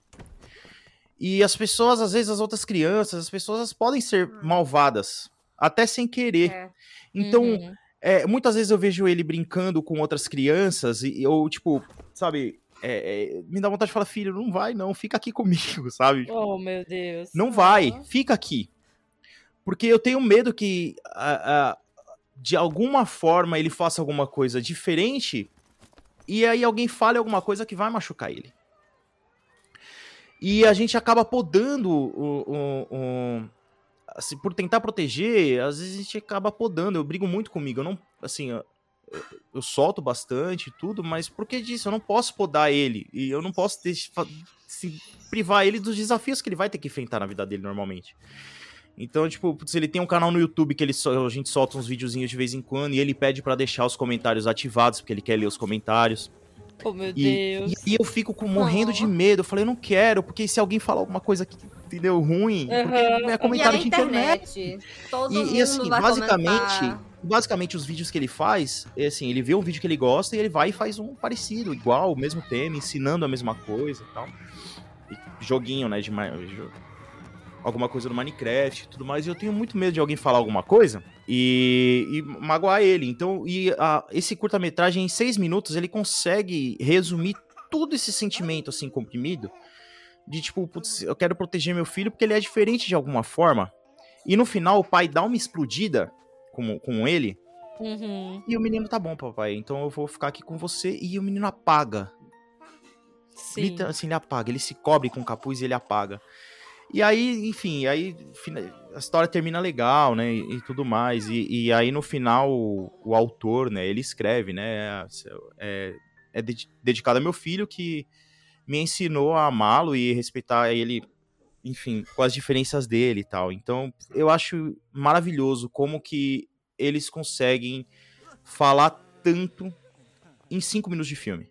E as pessoas, às vezes, as outras crianças, as pessoas podem ser malvadas, até sem querer. É. Então, Uhum. é, muitas vezes eu vejo ele brincando com outras crianças, e ou, tipo, sabe, é, é, me dá vontade de falar, filho, não vai, não, fica aqui comigo, [laughs] sabe? Oh, meu Deus. Não vai, fica aqui. Porque eu tenho medo que, a- a- de alguma forma, ele faça alguma coisa diferente e aí alguém fale alguma coisa que vai machucar ele. E a gente acaba podando o. o- o- assim, por tentar proteger, às vezes a gente acaba podando. Eu brigo muito comigo. Eu não. Assim, eu, solto bastante e tudo, mas por que disso? Eu não posso podar ele. E eu não posso deixar, se privar ele dos desafios que ele vai ter que enfrentar na vida dele normalmente. Então, tipo, se ele tem um canal no YouTube que ele só- a gente solta uns videozinhos de vez em quando e ele pede pra deixar os comentários ativados, porque ele quer ler os comentários. Oh, meu E, Deus. e aí eu fico com- morrendo de Oh. medo. Eu falei, eu não quero, porque se alguém falar alguma coisa que, entendeu, ruim, porque Aham. é E é comentário de internet. internet. Todo E, mundo e, assim, vai basicamente, comentar. Basicamente os vídeos que ele faz, é assim, ele vê um vídeo que ele gosta e ele vai e faz um parecido, igual, o mesmo tema, ensinando a mesma coisa e tal. Joguinho, né, de alguma coisa do Minecraft e tudo mais, e eu tenho muito medo de alguém falar alguma coisa e, e magoar ele. Então, e a- esse curta-metragem, em seis minutos, ele consegue resumir todo esse sentimento, assim, comprimido, de tipo, putz, eu quero proteger meu filho porque ele é diferente de alguma forma. E no final o pai dá uma explodida com, com ele. Uhum. E o menino tá bom, papai. Então eu vou ficar aqui com você. E o menino apaga. Sim. Literal- assim, ele apaga. Ele se cobre com o capuz e ele apaga. E aí, enfim, aí a história termina legal, né? E, e tudo mais. E, e aí no final o, o autor, né? Ele escreve, né? É, é dedi- dedicado a meu filho que me ensinou a amá-lo e respeitar ele, enfim, com as diferenças dele e tal. Então eu acho maravilhoso como que eles conseguem falar tanto em cinco minutos de filme.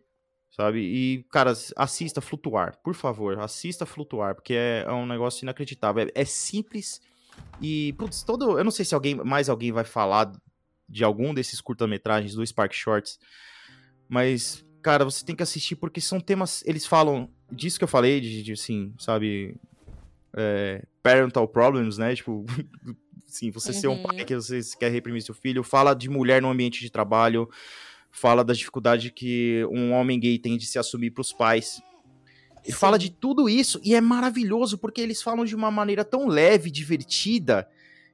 Sabe? E, cara, assista Flutuar, por favor, assista Flutuar, porque é, é um negócio inacreditável. É, é simples e, putz, todo. Eu não sei se alguém mais alguém vai falar de algum desses curta-metragens do Spark Shorts, mas, cara, você tem que assistir porque são temas. Eles falam disso que eu falei, de, de assim, sabe? É, parental problems, né? Tipo, [laughs] sim, você ser um Uhum. pai que você quer reprimir seu filho, fala de mulher no ambiente de trabalho, fala da dificuldade que um homem gay tem de se assumir pros pais. Ele fala de tudo isso e é maravilhoso porque eles falam de uma maneira tão leve, divertida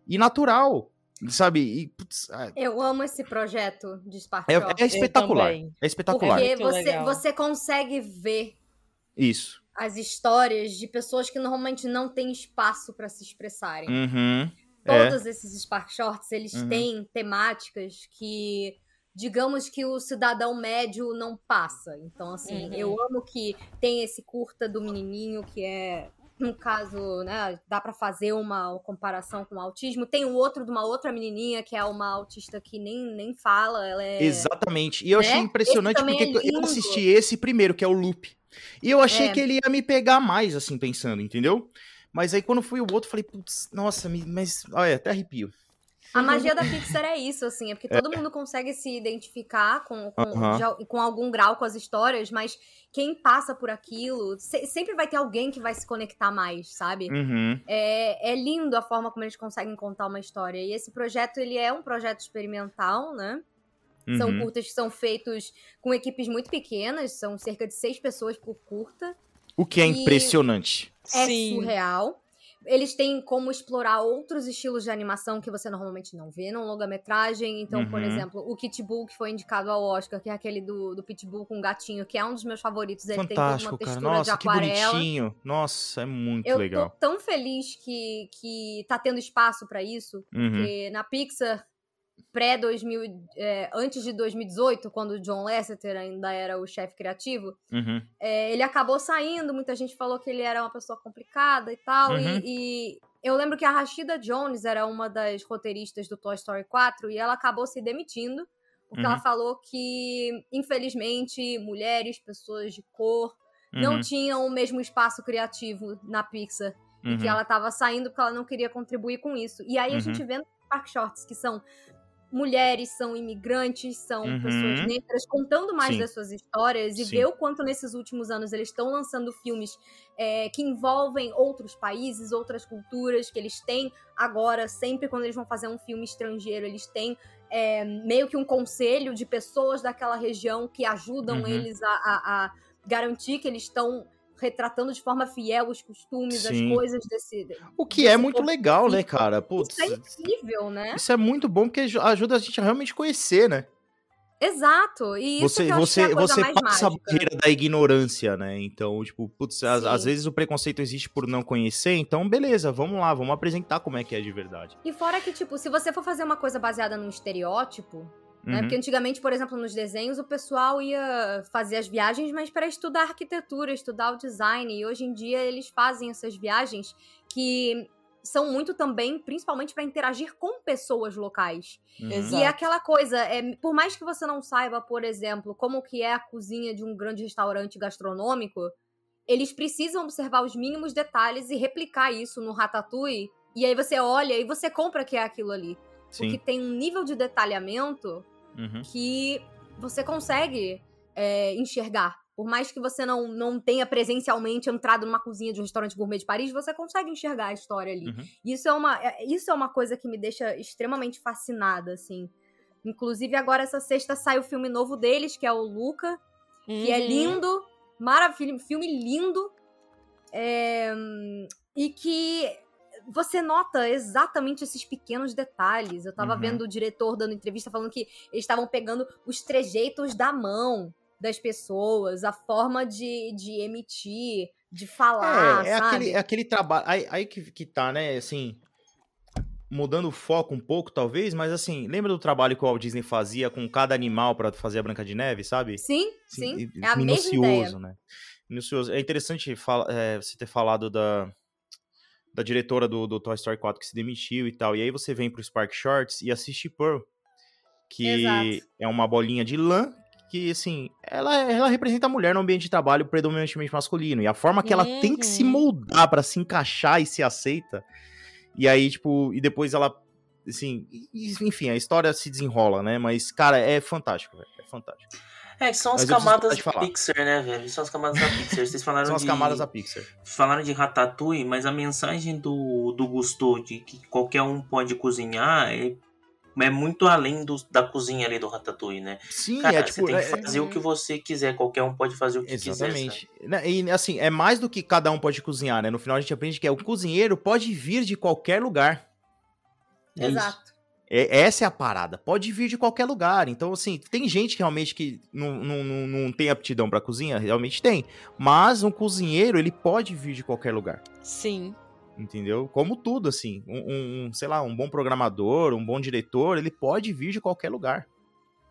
e natural, sabe? E, putz, é, Eu amo esse projeto de Spark é, é espetacular. É espetacular. Porque você, você consegue ver Isso. As histórias de pessoas que normalmente não têm espaço pra se expressarem. Uhum. É. Todos esses Spark Shorts, eles Uhum. têm temáticas que, digamos que o cidadão médio não passa. Então, assim, Uhum. eu amo que tem esse curta do menininho, que é, no caso, né, dá pra fazer uma comparação com o autismo. Tem o outro de uma outra menininha, que é uma autista que nem, nem fala, ela é... Exatamente. E eu Né? achei impressionante porque é eu assisti esse primeiro, que é o Loop. E eu achei É. que ele ia me pegar mais, assim, pensando, entendeu? Mas aí quando fui o outro, falei, putz, nossa, mas. Olha, até arrepio. A magia da Pixar é isso, assim, é porque todo mundo consegue se identificar com, com, al- com algum grau com as histórias, mas quem passa por aquilo, se- sempre vai ter alguém que vai se conectar mais, sabe? Uhum. É, é lindo a forma como eles conseguem contar uma história. E esse projeto, ele é um projeto experimental, né? São uhum. curtas que são feitos com equipes muito pequenas, são cerca de seis pessoas por curta. O que é E- impressionante. É Sim. surreal. Eles têm como explorar outros estilos de animação que você normalmente não vê num longa-metragem. Então, por Uhum. exemplo, o Kit Bull, que foi indicado ao Oscar, que é aquele do, do Pitbull com gatinho, que é um dos meus favoritos. Ele tem Fantástico, uma cara. textura de Nossa, que aquarela. bonitinho. Nossa, é muito Eu legal. tô tão feliz que, que tá tendo espaço pra isso, Uhum. porque na Pixar, pré-2000, é, antes de 2018, quando o John Lasseter ainda era o chefe criativo, Uhum. é, ele acabou saindo, muita gente falou que ele era uma pessoa complicada e tal. Uhum. E, e eu lembro que a Rashida Jones era uma das roteiristas do Toy Story 4 e ela acabou se demitindo. Porque Uhum. ela falou que, infelizmente, mulheres, pessoas de cor, não Uhum. tinham o mesmo espaço criativo na Pixar. E Uhum. que ela tava saindo porque ela não queria contribuir com isso. E aí Uhum. a gente vê no Park Shorts que são mulheres, são imigrantes, são Uhum. pessoas negras, contando mais Sim. das suas histórias e Sim. ver o quanto nesses últimos anos eles estão lançando filmes é, que envolvem outros países, outras culturas, que eles têm agora, sempre quando eles vão fazer um filme estrangeiro, eles têm é, meio que um conselho de pessoas daquela região que ajudam Uhum. eles a, a- a garantir que eles estão retratando de forma fiel os costumes, Sim. as coisas desse. O que é desse muito povo legal, né, cara? Putz, Isso é incrível, né? isso é muito bom porque aju- ajuda a gente a realmente conhecer, né? Exato. E isso você você, é a você passa a mágica. barreira da ignorância, né? Então, tipo, putz, às, às vezes o preconceito existe por não conhecer, então beleza, vamos lá, vamos apresentar como é que é de verdade. E fora que, tipo, se você for fazer uma coisa baseada num estereótipo, né? Uhum. Porque antigamente, por exemplo, nos desenhos, o pessoal ia fazer as viagens, mas para estudar arquitetura, estudar o design. E hoje em dia eles fazem essas viagens que são muito também, principalmente para interagir com pessoas locais. Uhum. Exato. E é aquela coisa, é, por mais que você não saiba, por exemplo, como que é a cozinha de um grande restaurante gastronômico, eles precisam observar os mínimos detalhes e replicar isso no Ratatouille. E aí você olha e você compra que é aquilo ali. Porque Sim. tem um nível de detalhamento Uhum. que você consegue é, enxergar. Por mais que você não, não tenha presencialmente entrado numa cozinha de um restaurante gourmet de Paris, você consegue enxergar a história ali. Uhum. Isso é uma, é- isso é uma coisa que me deixa extremamente fascinada, assim. Inclusive, agora essa sexta sai o filme novo deles, que é o Luca, que é Uhum. lindo, maravilhoso, filme lindo. é, e que você nota exatamente esses pequenos detalhes. Eu tava Uhum. vendo o diretor dando entrevista falando que eles estavam pegando os trejeitos da mão das pessoas, a forma de, de emitir, de falar, é, é sabe? aquele, é aquele trabalho. Aí, aí que, que tá, né? Assim. Mudando o foco um pouco, talvez, mas assim, lembra do trabalho que o Walt Disney fazia com cada animal pra fazer a Branca de Neve, sabe? Sim, sim. É a mesma ideia. minucioso, né? Minucioso. É interessante fala- é, você ter falado da, da diretora do, do Toy Story 4 que se demitiu e tal. E aí você vem pro Spark Shorts e assiste Pearl, que Exato. é uma bolinha de lã que, assim, ela, ela representa a mulher no ambiente de trabalho predominantemente masculino. E a forma que ela tem que se Uhum. moldar pra se encaixar e ser aceita. E aí, tipo, e depois ela, assim, enfim, a história se desenrola, né? Mas, cara, é fantástico, velho. É fantástico. É, que são as camadas da. Pixar, né, velho? São as camadas da Pixar. Vocês falaram São as de... camadas da Pixar. Falaram de Ratatouille, mas a mensagem do, do Gusteau de que qualquer um pode cozinhar é, é muito além do- da cozinha ali do Ratatouille, né? Sim, Cara, é tipo. você tem é- que fazer o que você quiser, qualquer um pode fazer o que quiser. sabe? Exatamente. Né, E assim, é mais do que cada um pode cozinhar, né? No final a gente aprende que é, o cozinheiro pode vir de qualquer lugar. É isso. Exato. É- essa é a parada. Pode vir de qualquer lugar. Então, assim, tem gente que realmente que não, não, não, não tem aptidão pra cozinha, realmente tem. Mas um cozinheiro, ele pode vir de qualquer lugar. Sim. Entendeu? Como tudo, assim. Um, um- um, sei lá, um bom programador, um bom diretor, ele pode vir de qualquer lugar.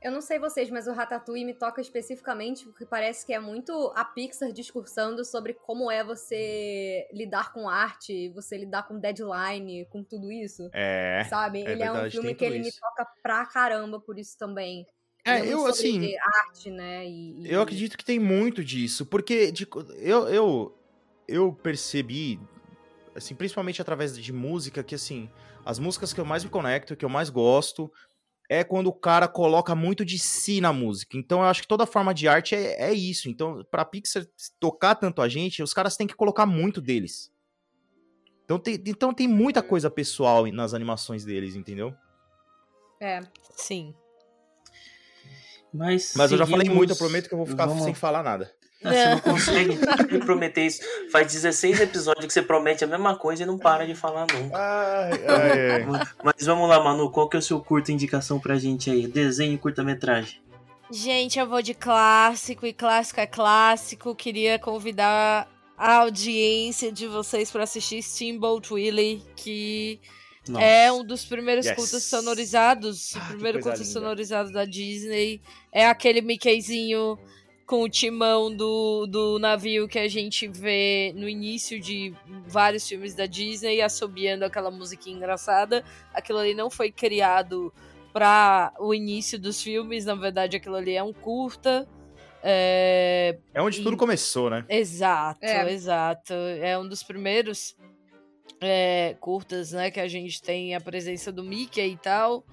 Eu não sei vocês, mas o Ratatouille me toca especificamente porque parece que é muito a Pixar discursando sobre como é você lidar com arte, você lidar com deadline, com tudo isso, É. sabe? é ele é um verdade, filme que ele me isso. toca pra caramba por isso também. É, é eu, assim. arte, né? E, e- Eu acredito que tem muito disso, porque de eu, eu, eu percebi, assim, principalmente através de música, que assim, as músicas que eu mais me conecto, que eu mais gosto, é quando o cara coloca muito de si na música. Então eu acho que toda forma de arte é, é isso. Então, pra Pixar tocar tanto a gente, os caras têm que colocar muito deles. Então tem, então tem muita coisa pessoal nas animações deles, entendeu? É. Sim. Mas, Mas eu já falei seguimos- muito, eu prometo que eu vou ficar Vamos- sem falar nada. Ah, Você não consegue prometer isso. Faz 16 episódios que você promete a mesma coisa e não para de falar nunca. Ai, ai, ai. [laughs] Mas vamos lá, Manu, qual que é o seu curta indicação pra gente aí? Desenho e curta-metragem. Gente, eu vou de clássico e clássico é clássico. Queria convidar a audiência de vocês para assistir Steamboat Willie, que Nossa. é um dos primeiros Yes. cultos sonorizados. Ah, o primeiro culto linda. sonorizado da Disney. É aquele Mickeyzinho com o timão do, do navio que a gente vê no início de vários filmes da Disney, assobiando aquela musiquinha engraçada. Aquilo ali não foi criado para o início dos filmes, na verdade aquilo ali é um curta. É, É onde tudo E- começou, né? Exato, É. exato. É um dos primeiros é, curtas, né, que a gente tem a presença do Mickey e tal.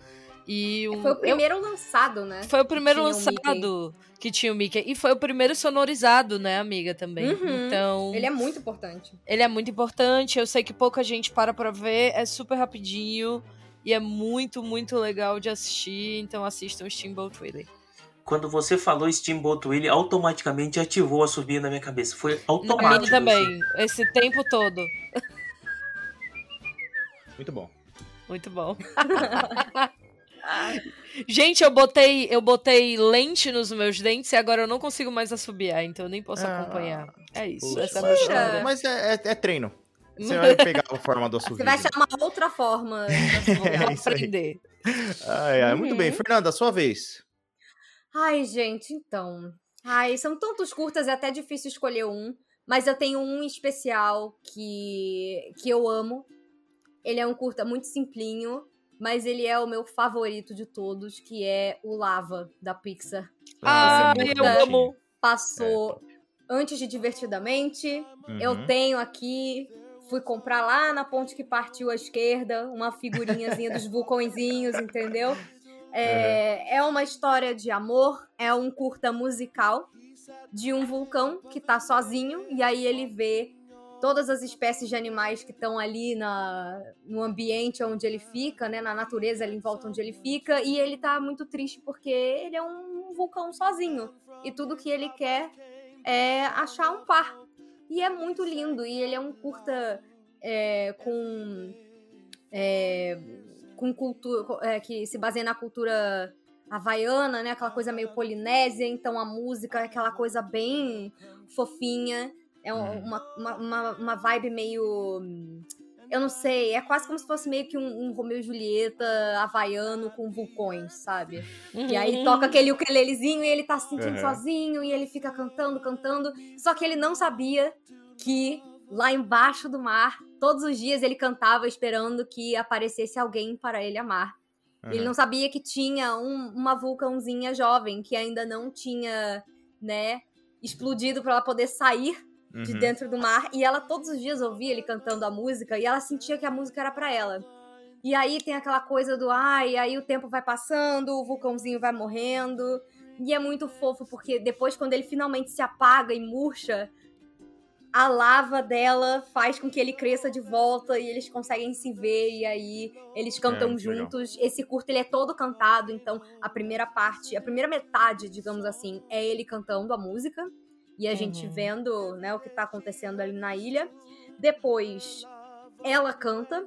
E um, Foi o eu- primeiro lançado, né? foi o primeiro o lançado que tinha o Mickey. E foi o primeiro sonorizado, né, amiga, também. Uhum. Então, Ele é muito importante. ele é muito importante. Eu sei que pouca gente para pra ver. É super rapidinho. E é muito, muito legal de assistir. Então assistam Steamboat Willie. Quando você falou Steamboat Willie, automaticamente ativou a subir na minha cabeça. Foi automático. minha também. Esse tempo todo. Muito bom. Muito bom. [laughs] Gente, eu botei, eu botei lente nos meus dentes e agora eu não consigo mais assobiar, então eu nem posso Ah, acompanhar. É isso, essa é minha Mentira. história. Mas é, é- é treino. Você vai [laughs] pegar a forma do assovio. Você vai achar uma outra forma. de [laughs] É aprender. Ai, ai, muito Uhum. bem. Fernanda, sua vez. Ai, gente, então. Ai, são tantos curtas, é até difícil escolher um. Mas eu tenho um especial que, que eu amo. Ele é um curta muito simplinho, mas ele é o meu favorito de todos, que é o Lava, da Pixar. Ah, Esse eu curta amo. Passou antes de Divertidamente. Uhum. Eu tenho aqui. Fui comprar lá na ponte que partiu à esquerda, uma figurinhazinha dos vulcõezinhos, entendeu? É, é uma história de amor, é um curta musical de um vulcão que tá sozinho, e aí ele vê todas as espécies de animais que estão ali na, no ambiente onde ele fica, né? Na natureza ali em volta onde ele fica, e ele tá muito triste porque ele é um vulcão sozinho. E tudo que ele quer é achar um par. E é muito lindo. E ele é um curta. é, com. é, com cultura. é, que se baseia na cultura havaiana, né? Aquela coisa meio polinésia, então a música é aquela coisa bem fofinha. É um- Uhum. uma, uma, uma, uma vibe meio. Eu não sei, é quase como se fosse meio que um, um Romeu e Julieta havaiano com vulcões, sabe? E aí toca aquele ukulelezinho e ele tá se sentindo Uhum. sozinho e ele fica cantando, cantando. Só que ele não sabia que lá embaixo do mar, todos os dias ele cantava esperando que aparecesse alguém para ele amar. Ele Aham. não sabia que tinha um- uma vulcãozinha jovem que ainda não tinha, né, explodido para ela poder sair de Uhum. dentro do mar. E ela todos os dias ouvia ele cantando a música e ela sentia que a música era para ela. E aí tem aquela coisa do ai, aí o tempo vai passando, o vulcãozinho vai morrendo. E é muito fofo porque depois quando ele finalmente se apaga e murcha, a lava dela faz com que ele cresça de volta e eles conseguem se ver e aí eles cantam legal. juntos. Esse curto ele é todo cantado, então a primeira parte, a primeira metade, digamos assim, é ele cantando a música e a gente Uhum. vendo, né, o que tá acontecendo ali na ilha. Depois ela canta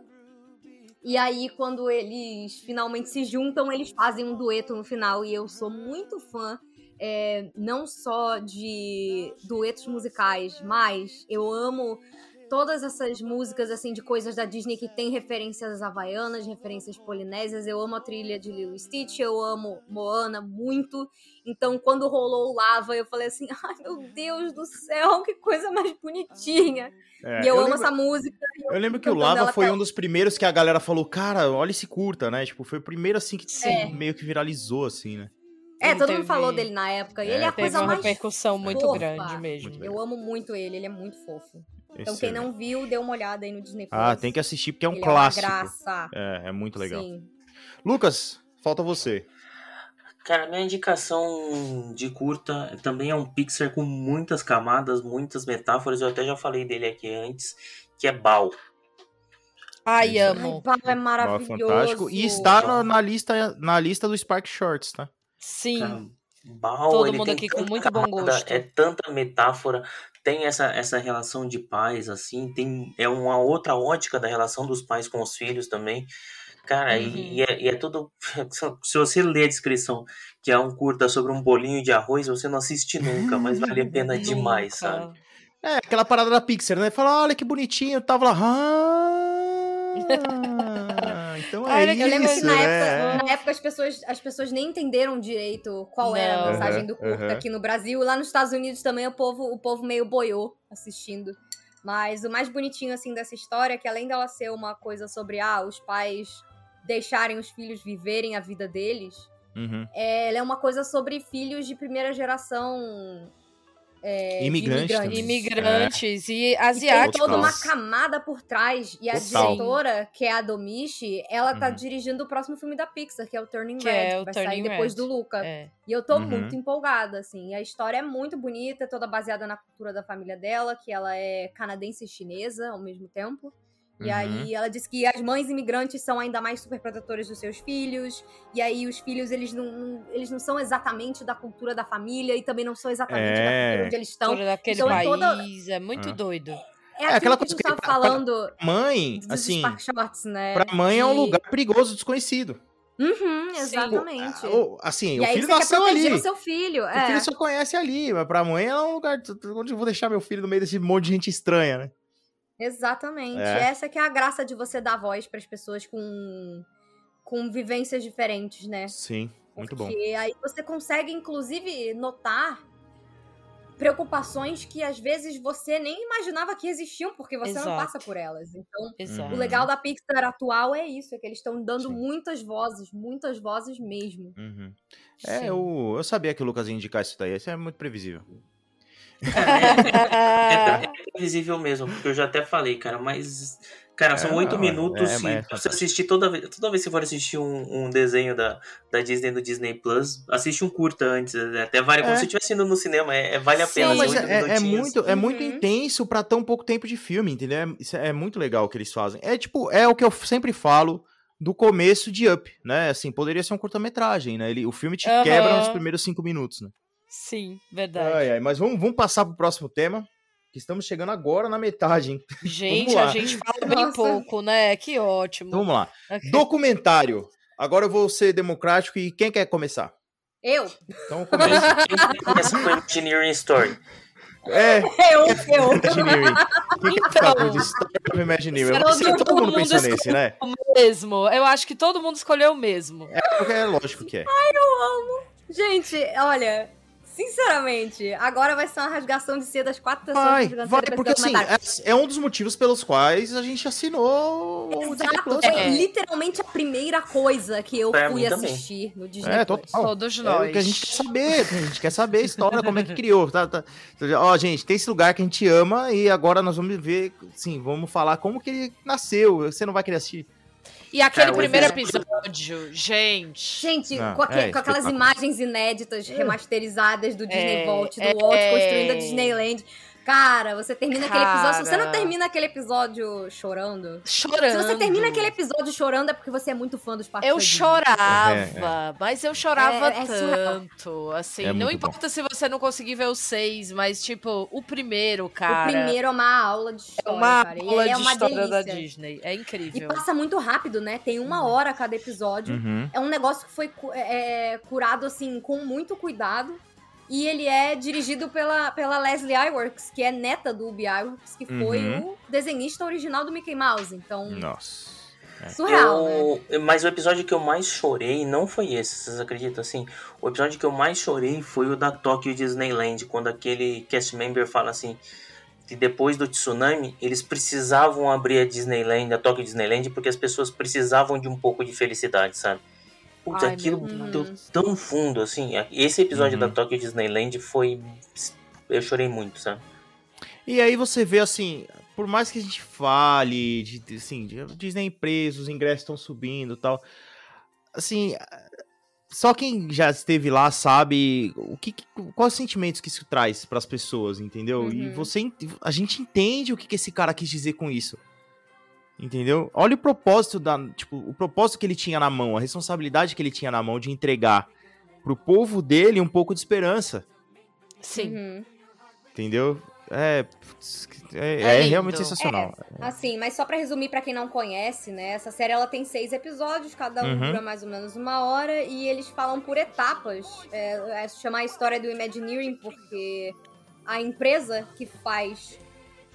e aí, quando eles finalmente se juntam, eles fazem um dueto no final. E eu sou muito fã, é, não só de duetos musicais, mas eu amo todas essas músicas, assim, de coisas da Disney que tem referências havaianas, referências polinésias. Eu amo a trilha de Lilo e Stitch, eu amo Moana muito. Então, quando rolou o Lava, eu falei assim, [laughs] ai, meu Deus do céu, que coisa mais bonitinha. É, e eu, amo lembro, essa música. Eu lembro que o Lava foi até um dos primeiros que a galera falou, cara, olha esse curta, né? Tipo, foi o primeiro assim que É. meio que viralizou, assim, né? É, Ele todo teve- mundo falou dele na época. E ele é a coisa uma mais repercussão muito fofa. grande mesmo. Muito Eu amo muito ele, ele é muito fofo. Então quem não viu, dê uma olhada aí no Disney Plus. Ah, tem que assistir porque é um Ele clássico. É uma graça. É, é muito legal. Sim. Lucas, falta você. Cara, minha indicação de curta também é um Pixar com muitas camadas, muitas metáforas. Eu até já falei dele aqui antes, que é Bao. Ai. Ai, amo. Pau é maravilhoso. fantástico. E está na, na lista, na lista do Spark Shorts, tá? Sim. Cara, Bao, Todo ele mundo tem aqui com muito bom gosto. É tanta metáfora, tem essa, essa relação de pais, assim, tem é uma outra ótica da relação dos pais com os filhos também. Cara, Uhum. e, e é, e é tudo. [laughs] Se você ler a descrição que é um curta sobre um bolinho de arroz, você não assiste nunca, mas vale a pena [laughs] demais, sabe? É, aquela parada da Pixar, né? Fala, olha que bonitinho, eu tava lá. Ah, [laughs] então é eu isso, Eu lembro que na né? época, na época as, pessoas, as pessoas nem entenderam direito qual era a Não. mensagem Aham, do curta aham. aqui no Brasil. Lá nos Estados Unidos também o povo, o povo meio boiou assistindo. Mas o mais bonitinho, assim, dessa história é que além dela ser uma coisa sobre, ah, os pais deixarem os filhos viverem a vida deles, Uhum. é, ela é uma coisa sobre filhos de primeira geração é, Imigrantes também. Imigrantes e E tem asiáticos. toda uma camada por trás. E a Total. diretora, que é a Domichi, ela tá Uhum. dirigindo o próximo filme da Pixar, que é o Turning Que Red, é que o vai Turning sair depois Red. do Luca. É. E eu tô Uhum. muito empolgada, assim. E a história é muito bonita, toda baseada na cultura da família dela, que ela é canadense e chinesa ao mesmo tempo. E Uhum. aí ela diz que as mães imigrantes são ainda mais super protetoras dos seus filhos. E aí os filhos, eles não, eles não são exatamente da cultura da família e também não são exatamente da É. cultura onde eles estão. Daquele então é país, toda- é muito Ah. doido. É, aquela aquela que a coisa gente que tava falando Mãe, assim, Shorts, né? pra mãe é um lugar perigoso, desconhecido. Uhum, exatamente. O- Assim, e o aí filho nasceu ali. o seu filho. O é. filho só conhece ali, mas pra mãe é um lugar onde eu vou deixar meu filho no meio desse monte de gente estranha, né? Exatamente. É. Essa que é a graça de você dar voz para as pessoas com, com vivências diferentes, né? Sim, muito bom. Porque aí você consegue, inclusive, notar preocupações que às vezes você nem imaginava que existiam, porque você não Exato. passa por elas. Então, Exato. o legal da Pixar atual é isso, é que eles estão dando Sim. muitas vozes, muitas vozes mesmo. Uhum. É, eu, eu sabia que o Lucas ia indicar isso daí, isso é muito previsível. É, é [laughs] previsível mesmo, porque eu já até falei, cara, mas. Cara, são É, oito não, minutos é, e mas é você assistir toda vez. Toda vez que você for assistir um, um desenho da, da Disney do Disney Plus, assiste um curta antes. Até vale, como É. se estivesse indo no cinema. É, é- vale a Sim, pena. Não, mas é, é muito, é muito Uhum. intenso pra tão pouco tempo de filme, entendeu? É, isso é muito legal o que eles fazem. É tipo, é o que eu sempre falo do começo de Up, né? Assim, poderia ser um curta-metragem, né? Ele, o filme te Aham. quebra nos primeiros cinco minutos, né? Sim, verdade. Ai, ai, mas vamos, vamos passar pro próximo tema. Que estamos chegando agora na metade, hein? [laughs] Gente, a gente fala bem Nossa. pouco, né? Que ótimo. Então vamos lá. Ok. Documentário. Agora eu vou ser democrático e quem quer começar? Eu? Então [laughs] começa. Quem começa com Engineering Story? é, Eu, eu. Imagineering. Então. com Story of Imagineering? Será Assim, que todo todo mundo pensou nesse, né? Mesmo. Eu acho que todo mundo escolheu o mesmo. É, porque é lógico que é. Gente, olha, sinceramente, agora vai ser uma rasgação de seda das quatro pessoas Vai, vai, porque assim, é, é um dos motivos pelos quais a gente assinou Exato, foi. É. literalmente a primeira coisa que eu Pra fui também. assistir no Disney É, total. Todos É nós. o que a gente quer saber, a gente quer saber a história, como é que criou. Tá, tá. Ó, gente, tem esse lugar que a gente ama e agora nós vamos ver, sim, vamos falar como que ele nasceu. Você não vai querer assistir. E aquele Cara, primeiro episódio- episódio, gente. Gente, Não, com, aque- é com aquelas imagens inéditas, remasterizadas do Disney É, Vault, do é, Walt é. construindo a Disneyland. Cara, você termina aquele episódio. Se você não Cara. termina aquele episódio chorando. Chorando. Se você termina aquele episódio chorando, é porque você é muito fã dos parques Eu da Disney. chorava, mas eu chorava É- é surreal. tanto. Assim, É não muito bom. importa se você não conseguir ver os seis, mas, tipo, o primeiro, cara. O primeiro é uma aula de é história, uma cara. E aula ele é de uma história da delícia. Disney. É E incrível. passa muito rápido, né? Tem uma hora cada episódio. Uhum. É um negócio que foi cu- é, é, curado, assim, com muito cuidado. E ele é dirigido pela, pela Leslie Iwerks, que é neta do Ubi Iwerks, que foi Uhum. o desenhista original do Mickey Mouse. Então, Nossa. surreal, né? Eu- Mas o episódio que eu mais chorei não foi esse, vocês acreditam assim? O episódio que eu mais chorei foi o da Tokyo Disneyland, quando aquele cast member fala assim que depois do tsunami eles precisavam abrir a Disneyland, a Tokyo Disneyland, porque as pessoas precisavam de um pouco de felicidade, sabe? Putz, Ai, aquilo deu tão fundo, assim. Esse episódio Uhum. da Tokyo Disneyland foi. Eu chorei muito, sabe? E aí você vê assim, por mais que a gente fale de, de, assim, de Disney preso, os ingressos estão subindo e tal. Assim, só quem já esteve lá sabe o que, quais os sentimentos que isso traz para as pessoas, entendeu? E Uhum. você ent- a gente entende o que, que esse cara quis dizer com isso. Entendeu? Olha o propósito da, tipo, o propósito que ele tinha na mão, a responsabilidade que ele tinha na mão de entregar pro povo dele um pouco de esperança. Sim. Uhum. Entendeu? É, putz, é, É é realmente sensacional. Assim, mas só pra resumir pra quem não conhece, né? Essa série ela tem seis episódios, cada um Uhum. dura mais ou menos uma hora e eles falam por etapas. É, é chamar a história do Imagineering porque a empresa que faz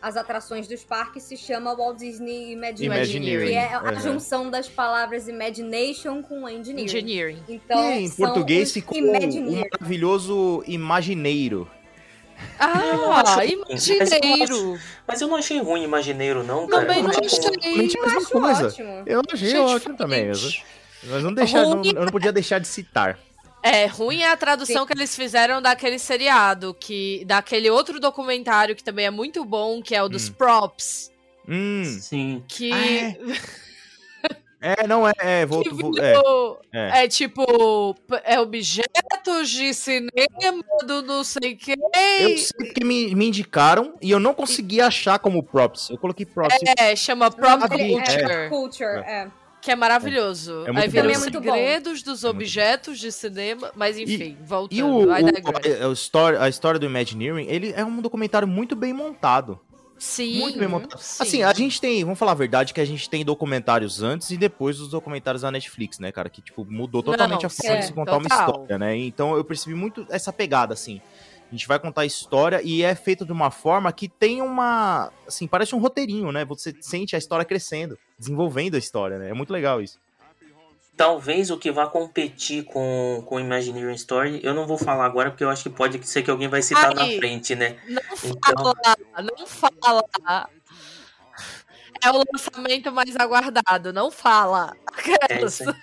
as atrações dos parques se chama Walt Disney Imagineering, Imagineering, que é a uhum. junção das palavras imagination com engineering. Engineering. Então, e em são português ficou o maravilhoso imagineiro. Ah, [laughs] acho- imagineiro. Mas eu não achei ruim Imagineiro, não, cara. Também não como- achei. Realmente é a mesma Acho coisa. ótimo. Eu achei Achei ótimo também. Mas não deixar, não, eu não podia deixar de citar. É, ruim é a tradução que eles fizeram daquele seriado, que daquele outro documentário que também é muito bom, que é o dos Hum. props. Hum. Sim. Que, [laughs] É, não é. é, vou, é, é. é. tipo, é objetos de cinema do não sei quem. Eu sei que me, me indicaram e eu não consegui achar como props. Eu coloquei props. É, chama Prop Ah, Ele- Culture. é, culture, é. Que é maravilhoso. É muito Aí viram bom. os Também é bom. segredos dos É objetos de cinema. Mas enfim, voltando. E o, o- a, a história, a história do Imagineering, ele é um documentário muito bem montado. Sim. Muito bem montado. sim. Assim, a gente tem, vamos falar a verdade, que a gente tem documentários antes e depois dos documentários da Netflix, né, cara? Que, tipo, mudou totalmente Não, a forma é, de se contar uma total. história, né? Então eu percebi muito essa pegada, assim. A gente vai contar a história e é feito de uma forma que tem uma. Assim, parece um roteirinho, né? Você sente a história crescendo, desenvolvendo a história, né? É muito legal isso. Talvez o que vá competir com, com Imagineering Story, eu não vou falar agora, porque eu acho que pode ser que alguém vai citar na frente, né? Não Então, fala, não fala. É o lançamento mais aguardado, não fala. é isso aí.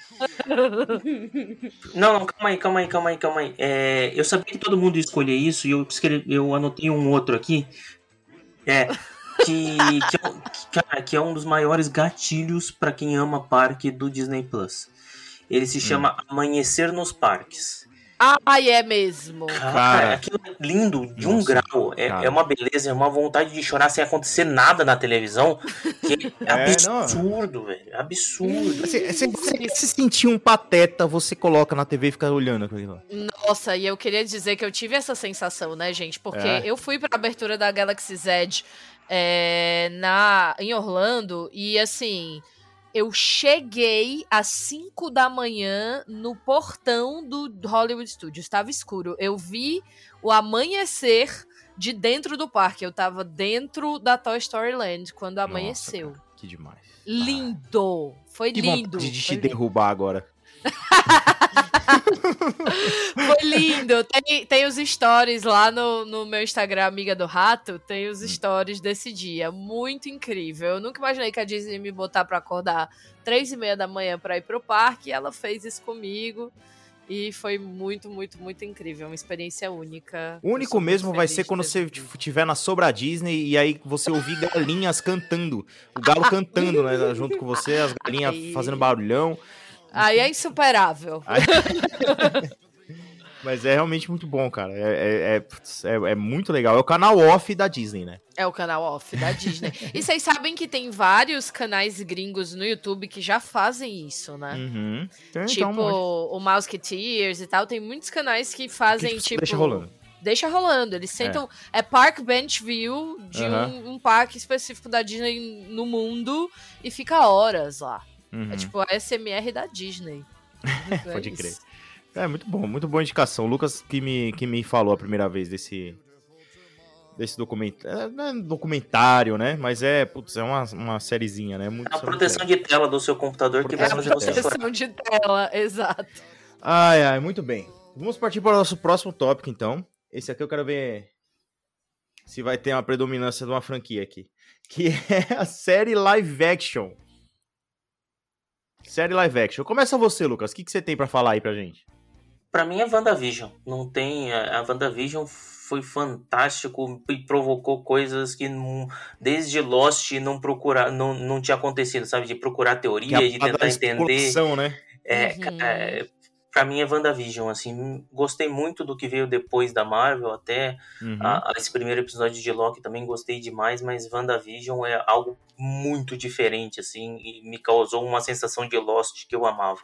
Não, não, calma aí, calma aí, calma aí, calma aí. É, eu sabia que todo mundo ia escolher isso e eu, escrevi, eu anotei um outro aqui. É. Que, que, é, um- que, cara, que é um dos maiores gatilhos pra quem ama parque do Disney Plus. Ele se chama Amanhecer nos Parques. Ai, é mesmo. Cara, Cara. aquilo é lindo de um Nossa, grau. É, é uma beleza, é uma vontade de chorar sem acontecer nada na televisão. Que é [laughs] É, absurdo, velho. é Absurdo. Se, se você se sentir um pateta, você coloca na TV e fica olhando aquilo lá. Nossa, e eu queria dizer que eu tive essa sensação, né, gente? Porque É. eu fui pra abertura da Galaxy Z é, na, em Orlando e assim. Eu cheguei às 5 da manhã no portão do Hollywood Studios. Estava escuro. Eu vi o amanhecer de dentro do parque. Eu tava dentro da Toy Story Land quando amanheceu. Que demais. Lindo! Foi Que lindo! vontade de te foi lindo. derrubar agora. [laughs] Foi lindo. Tem, tem os stories lá no, no meu Instagram, Amiga do Rato. Tem Hum. os stories desse dia. Muito incrível. Eu nunca imaginei que a Disney ia me botar pra acordar três e meia da manhã pra ir pro parque. E ela fez isso comigo. E foi muito, muito, muito incrível. Uma experiência única. O único mesmo vai ser quando você estiver na Sobra Disney e aí você ouvir galinhas cantando. O galo [laughs] cantando, né? Junto com você, as galinhas Ai. fazendo barulhão. Aí é insuperável. [laughs] [laughs] Mas é realmente muito bom, cara. É, é, é, é- é muito legal. É o canal off da Disney, né? É o canal off da Disney. e vocês sabem que tem vários canais gringos no YouTube que já fazem isso, né? Uhum. Então, Tipo, então, o Mouseketeers e tal, tem muitos canais que fazem, que, tipo. deixa rolando. Deixa rolando. Eles sentam. É, Park Bench View de Aham. um, um parque específico da Disney no mundo e fica horas lá. Uhum. É tipo a SMR da Disney. [laughs] É Pode isso. crer. É muito bom, muito boa indicação. O Lucas que me, que me falou a primeira vez desse. Desse documentário. Não é documentário, né? Mas é, putz, é uma, uma sériezinha, né? Muito, É a proteção de tela do seu computador que vai É a fazer você proteção de tela, [laughs] exato. Ai, ai, muito bem. Vamos partir para o nosso próximo tópico, então. Esse aqui eu quero ver se vai ter uma predominância de uma franquia aqui. Que [laughs] é a série live action. Série live action. Começa você, Lucas. O que, que você tem pra falar aí pra gente? Pra mim é WandaVision. Não tem. A a WandaVision foi fantástico e provocou coisas que não- desde Lost não procurar, não, não tinha acontecido, sabe? De procurar teoria, de a tentar entender. né? É, Uhum. cara, é, pra mim é WandaVision, assim. Gostei muito do que veio depois da Marvel, até Uhum. a- a- esse primeiro episódio de Loki também gostei demais, mas WandaVision é algo muito diferente, assim, e me causou uma sensação de Lost que eu amava.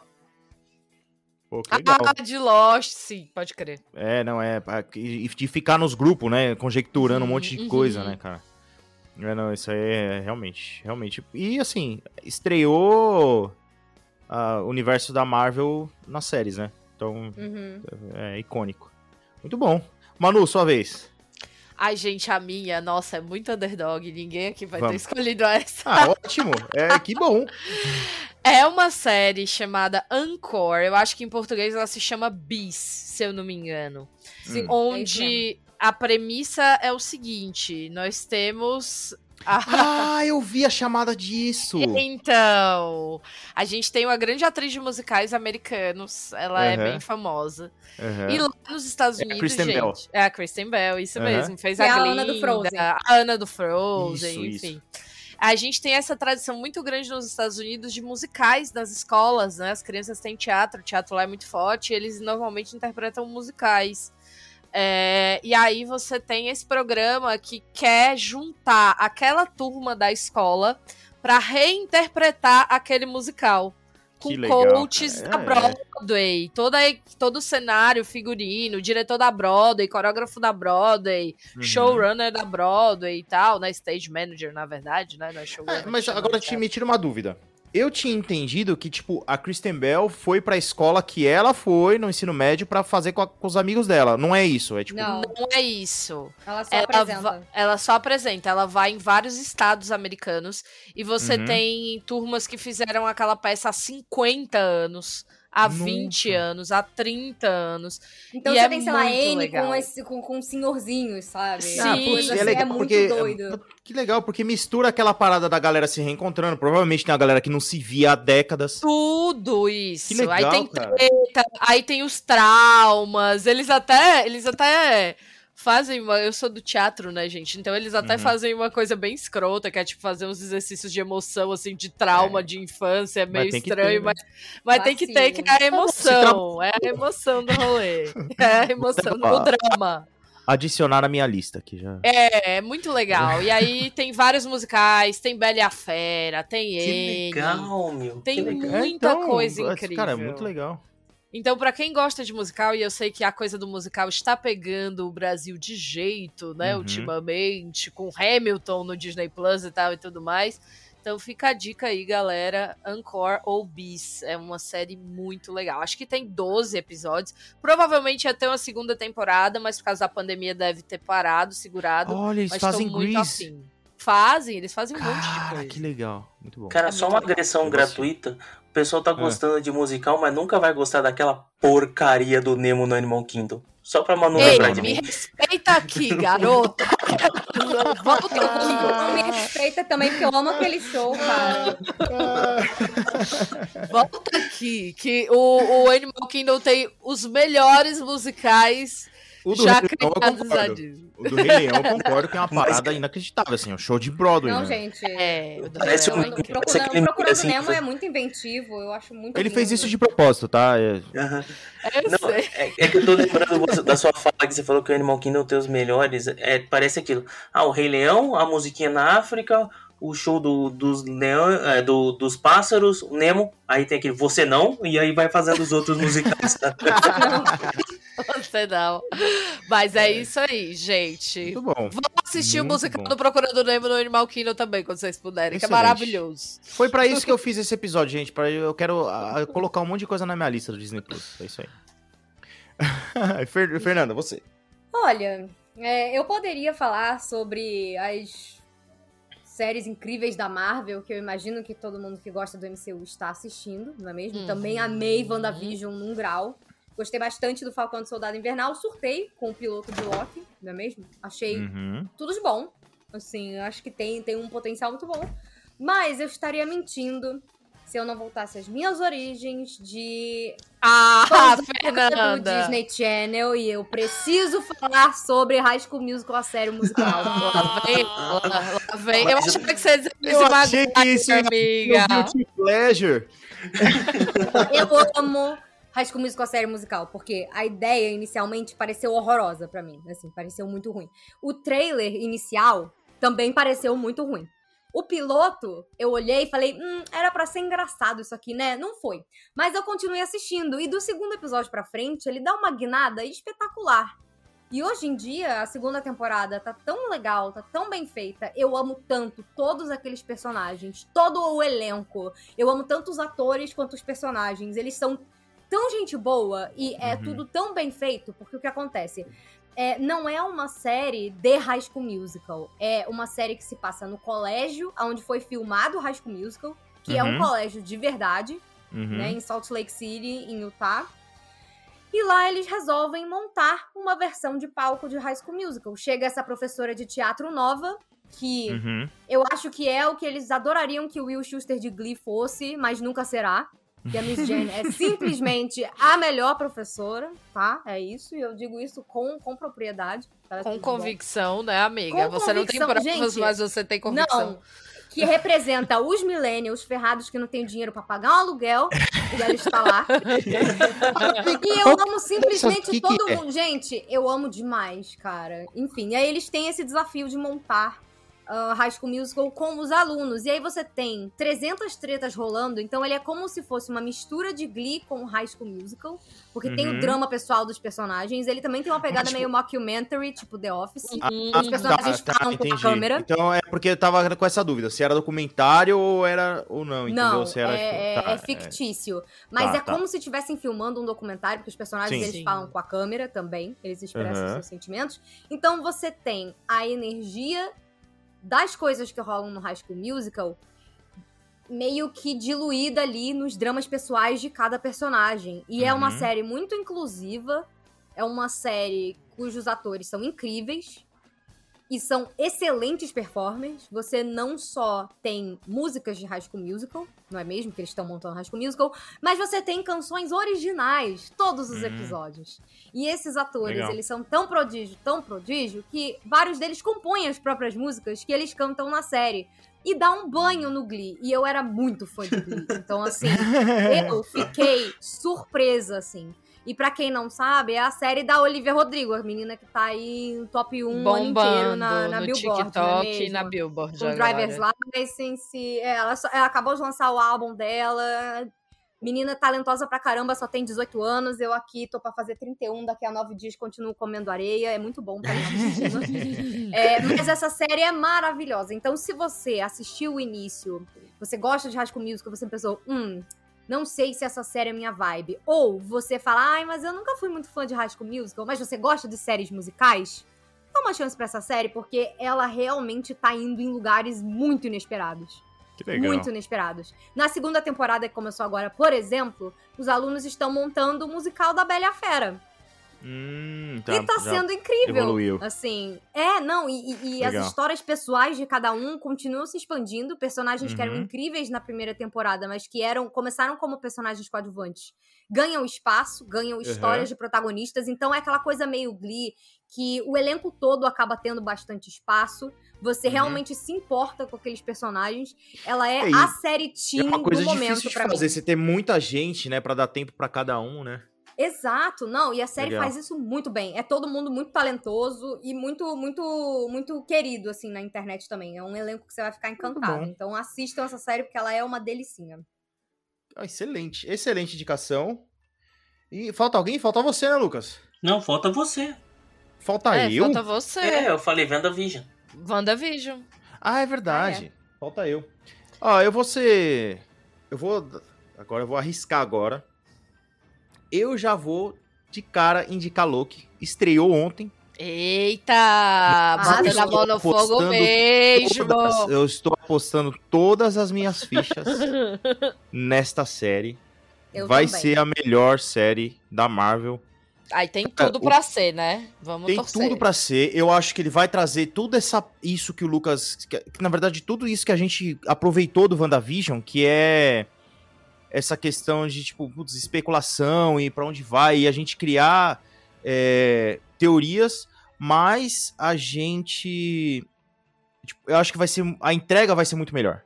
Pô. Ah, de Lost, sim, pode crer. É, não, é. E de ficar nos grupos, né? Conjecturando um monte de Uhum, coisa, né, cara? É, não, isso aí é realmente, realmente. E assim, estreou ah, o universo da Marvel nas séries, né? Então, Uhum. é icônico. Muito bom. Manu, sua vez. Ai, gente, a minha, nossa, é muito underdog. Ninguém aqui vai ter Vamos. escolhido essa. Ah, ótimo. É, que bom. [laughs] É uma série chamada Encore. Eu acho que em português ela se chama Bis, se eu não me engano. Sim, é isso Onde a premissa é o seguinte: nós temos. A- Ah, eu vi a chamada disso. [laughs] Então, a gente tem uma grande atriz de musicais americanos. Ela é Aham. bem famosa. Aham. E lá nos Estados É a Unidos, Kristen gente. Bell. É a Kristen Bell, isso Aham. mesmo. Fez é a a Glinda, Ana do Frozen. A Ana do Frozen, Isso, enfim. A gente tem essa tradição muito grande nos Estados Unidos de musicais nas escolas, né? As crianças têm teatro, o teatro lá é muito forte, e eles normalmente interpretam musicais. É, e aí você tem esse programa que quer juntar aquela turma da escola para reinterpretar aquele musical. Com coaches cara. da É. Broadway, toda, todo o cenário, figurino, diretor da Broadway, coreógrafo da Broadway, Uhum. showrunner da Broadway e tal, né? Stage manager, na verdade, né? Não é showrunner. É, mas agora te, caso. me tira uma dúvida. Eu tinha entendido que, tipo, a Kristen Bell foi pra escola que ela foi no ensino médio pra fazer com, a- com os amigos dela. Não é isso. É tipo. Não, Não é isso. ela só Ela, apresenta. va- ela só apresenta, ela vai em vários estados americanos e você Uhum. tem turmas que fizeram aquela peça há 50 anos, há Nossa. 20 anos, há 30 anos. Então E você é tem, sei lá, N legal. com, esse, com, com senhorzinhos, sabe? Sim. Ah, putz, é assim, legal muito porque. doido. Que legal, porque mistura aquela parada da galera se reencontrando. Provavelmente tem uma galera que não se via há décadas. Tudo isso. Que legal, aí tem cara. treta, aí tem os traumas. Eles até, eles até fazem uma. Eu sou do teatro, né, gente? Então eles até Uhum. fazem uma coisa bem escrota, que é tipo fazer uns exercícios de emoção, assim, de trauma, de infância. É meio tem que estranho, ter, né? mas, mas tem que ter, que é a emoção. É a emoção do rolê. [laughs] É a emoção do drama. Adicionar na minha lista aqui já. É, é muito legal. E aí tem vários musicais, tem Bela e a Fera, tem Que N. legal, meu. Tem que legal. muita então, coisa incrível. Cara, é muito legal. Então, pra quem gosta de musical, e eu sei que a coisa do musical está pegando o Brasil de jeito, né, Uhum. ultimamente, com Hamilton no Disney Plus e tal e tudo mais. Então fica a dica aí, galera. Encore ou Bis. É uma série muito legal. Acho que tem 12 episódios. Provavelmente ia ter uma segunda temporada, mas por causa da pandemia deve ter parado, segurado. Olha, eles mas fazem muito afim. Fazem, eles fazem um monte de Cara, coisa. que legal. Muito bom. Cara, É só uma legal. agressão gratuita. O pessoal tá Ah. gostando de musical, mas nunca vai gostar daquela porcaria do Nemo no Animal Kingdom. Só pra Manu Ei, lembrar de me mim. respeita aqui, garota. [laughs] Volta aqui. Não me respeita também, porque eu amo aquele show, cara. Volta aqui, que o, o Animal Kingdom tem os melhores musicais O do já Rei Leão eu concordo. O do Rei Leão eu [laughs] concordo que é uma parada inacreditável, assim, é um show de Broadway. Não, né? gente. É, o do Parece um- é O incrível. Parece Procurando, Procurando assim, Nemo é muito inventivo, eu acho muito Ele fez lindo. isso de propósito, tá? É- Aham. Eu Não, sei. é, é que eu tô lembrando você- da sua fala que você falou que o Animal Kingdom tem os melhores. É, parece aquilo. Ah, o Rei Leão, a musiquinha na África, o show do, dos, leão, é, do- dos pássaros, o Nemo, aí tem aquele Você Não, e aí vai fazendo os outros musicais. [laughs] Você não. Mas é isso aí, gente. Muito bom. Vamos assistir o Muito musical bom. do Procurando Nemo no Animal Kingdom também, quando vocês puderem, que é Excelente. maravilhoso. Foi pra isso que eu fiz esse episódio, gente. Pra, eu quero ah, colocar um monte de coisa na minha lista do Disney Plus. É isso aí. [laughs] Fer- Fernanda, você. Olha, é, eu poderia falar sobre as séries incríveis da Marvel, que eu imagino que todo mundo que gosta do MCU está assistindo, não é mesmo? Uhum. Também amei WandaVision num grau. Gostei bastante do Falcão do Soldado Invernal. Surtei com o piloto de Loki, não é mesmo? Achei Uhum. tudo de bom. Assim, eu acho que tem, tem um potencial muito bom. Mas eu estaria mentindo se eu não voltasse às minhas origens de Ah, fãs do Fernanda. Disney Channel e eu preciso falar sobre High School Musical, a série musical. Lá vem, lá, lá vem. Eu achava que você ia dizer Eu esse achei que isso ia- amiga. Guilty Pleasure. [laughs] eu amo High School Musical, a série musical, porque a ideia inicialmente pareceu horrorosa pra mim, assim, pareceu muito ruim. O trailer inicial também pareceu muito ruim. O piloto, eu olhei e falei, hum, era pra ser engraçado isso aqui, né? Não foi. Mas eu continuei assistindo e do segundo episódio pra frente, ele dá uma guinada espetacular. E hoje em dia, a segunda temporada tá tão legal, tá tão bem feita. Eu amo tanto todos aqueles personagens, todo o elenco. Eu amo tanto os atores quanto os personagens. Eles são tão gente boa e é Uhum. tudo tão bem feito, porque o que acontece? É, não é uma série de High School Musical. É uma série que se passa no colégio, onde foi filmado o High School Musical, que é um Uhum. colégio de verdade, Uhum. né, em Salt Lake City, em Utah. E lá eles resolvem montar uma versão de palco de High School Musical. Chega essa professora de teatro nova, que Uhum. eu acho que é o que eles adorariam que o Will Schuster de Glee fosse, mas nunca será. Que a Miss Jane é simplesmente a melhor professora, tá? É isso, e eu digo isso com, com propriedade. tá? Com Tudo bom. convicção, né, amiga? Com você não tem convicção. provas, Gente, mas você tem convicção. Não, que representa os millennials ferrados que não têm dinheiro pra pagar um aluguel, e ela está lá. [laughs] E eu amo simplesmente que todo que é? mundo. Gente, eu amo demais, cara. Enfim, e aí eles têm esse desafio de montar uh, High School Musical com os alunos. E aí você tem 300 tretas rolando, então ele é como se fosse uma mistura de Glee com High School Musical. Porque tem Uhum. o drama pessoal dos personagens. Ele também tem uma pegada Mas, meio mockumentary, tipo The Office. Hum, Os personagens falam com a câmera. Então é porque eu tava com essa dúvida, se era documentário ou era ou não, entendeu? Não, se era, é, tipo, é- tá, é fictício. Mas Tá, é tá. como se estivessem filmando um documentário, porque os personagens Sim. eles Sim. falam com a câmera também, eles expressam Aham. seus sentimentos. Então você tem a energia das coisas que rolam no High School Musical meio que diluída ali nos dramas pessoais de cada personagem. E é uma Uhum. série muito inclusiva, é uma série cujos atores são incríveis. E são excelentes performers. Você não só tem músicas de High School Musical, não é mesmo? Que eles estão montando High School Musical, mas você tem canções originais, todos os Hum. episódios. E esses atores, Legal. eles são tão prodígio, tão prodígio, que vários deles compõem as próprias músicas que eles cantam na série. E dá um banho no Glee. E eu era muito fã de Glee. Então, assim, [laughs] eu fiquei surpresa, assim. E pra quem não sabe, é a série da Olivia Rodrigo, a menina que tá aí no top 1 o ano inteiro Bombando na, na no Billboard, TikTok não é e na Billboard. com agora. Driver's License. É, ela, só- ela acabou de lançar o álbum dela. Menina talentosa pra caramba, só tem 18 anos. Eu aqui tô pra fazer 31, daqui a 9 dias continuo comendo areia. É muito bom pra gente. [laughs] É, mas essa série é maravilhosa. Então, se você assistiu o início, você gosta de High School Musical, você pensou, hum, não sei se essa série é minha vibe. Ou você fala, ai, mas eu nunca fui muito fã de High School Musical, mas você gosta de séries musicais? Dá uma chance pra essa série, porque ela realmente tá indo em lugares muito inesperados. Que legal. Muito inesperados. Na segunda temporada que começou agora, por exemplo, os alunos estão montando o musical da Bela e a Fera. Hum, e tá sendo incrível. evoluiu. Assim, é, não, e, e- as histórias pessoais de cada um continuam se expandindo. Personagens que eram Uhum. incríveis na primeira temporada, mas que eram começaram como personagens coadjuvantes. Ganham espaço, ganham histórias de protagonistas. Então é aquela coisa meio Glee, que o elenco todo acaba tendo bastante espaço. Você Uhum. realmente se importa com aqueles personagens. Ela é, É, a série É teen uma coisa do momento fazer, mim. você ter muita gente, né, Pra dar tempo pra cada um, né? Exato, não, e a série Legal. faz isso muito bem. É todo mundo muito talentoso e muito, muito, muito querido, assim, na internet também. É um elenco que você vai ficar encantado. Então assistam essa série porque ela é uma delicinha. Ah, excelente, excelente indicação. E falta alguém? Falta você, né, Lucas? Não, falta você. Falta é, eu? falta você. É, eu falei WandaVision. WandaVision. Ah, é verdade. Falta eu. Ó, eu vou ser. Eu vou. Agora eu vou arriscar agora. Eu já vou de cara indicar Loki. Estreou ontem. Eita! Bota estou na mão no fogo apostando mesmo! Todas- eu estou apostando todas as minhas fichas [laughs] nesta série. Eu Vai também. ser a melhor série da Marvel. Aí tem tudo pra ser, né? Vamos Tem torcer. tudo pra ser. Eu acho que ele vai trazer tudo essa isso que o Lucas, que, que, na verdade tudo isso que a gente aproveitou do WandaVision, que é essa questão de tipo putz, especulação e pra onde vai e a gente criar é, teorias, mas a gente tipo, eu acho que vai ser a entrega vai ser muito melhor.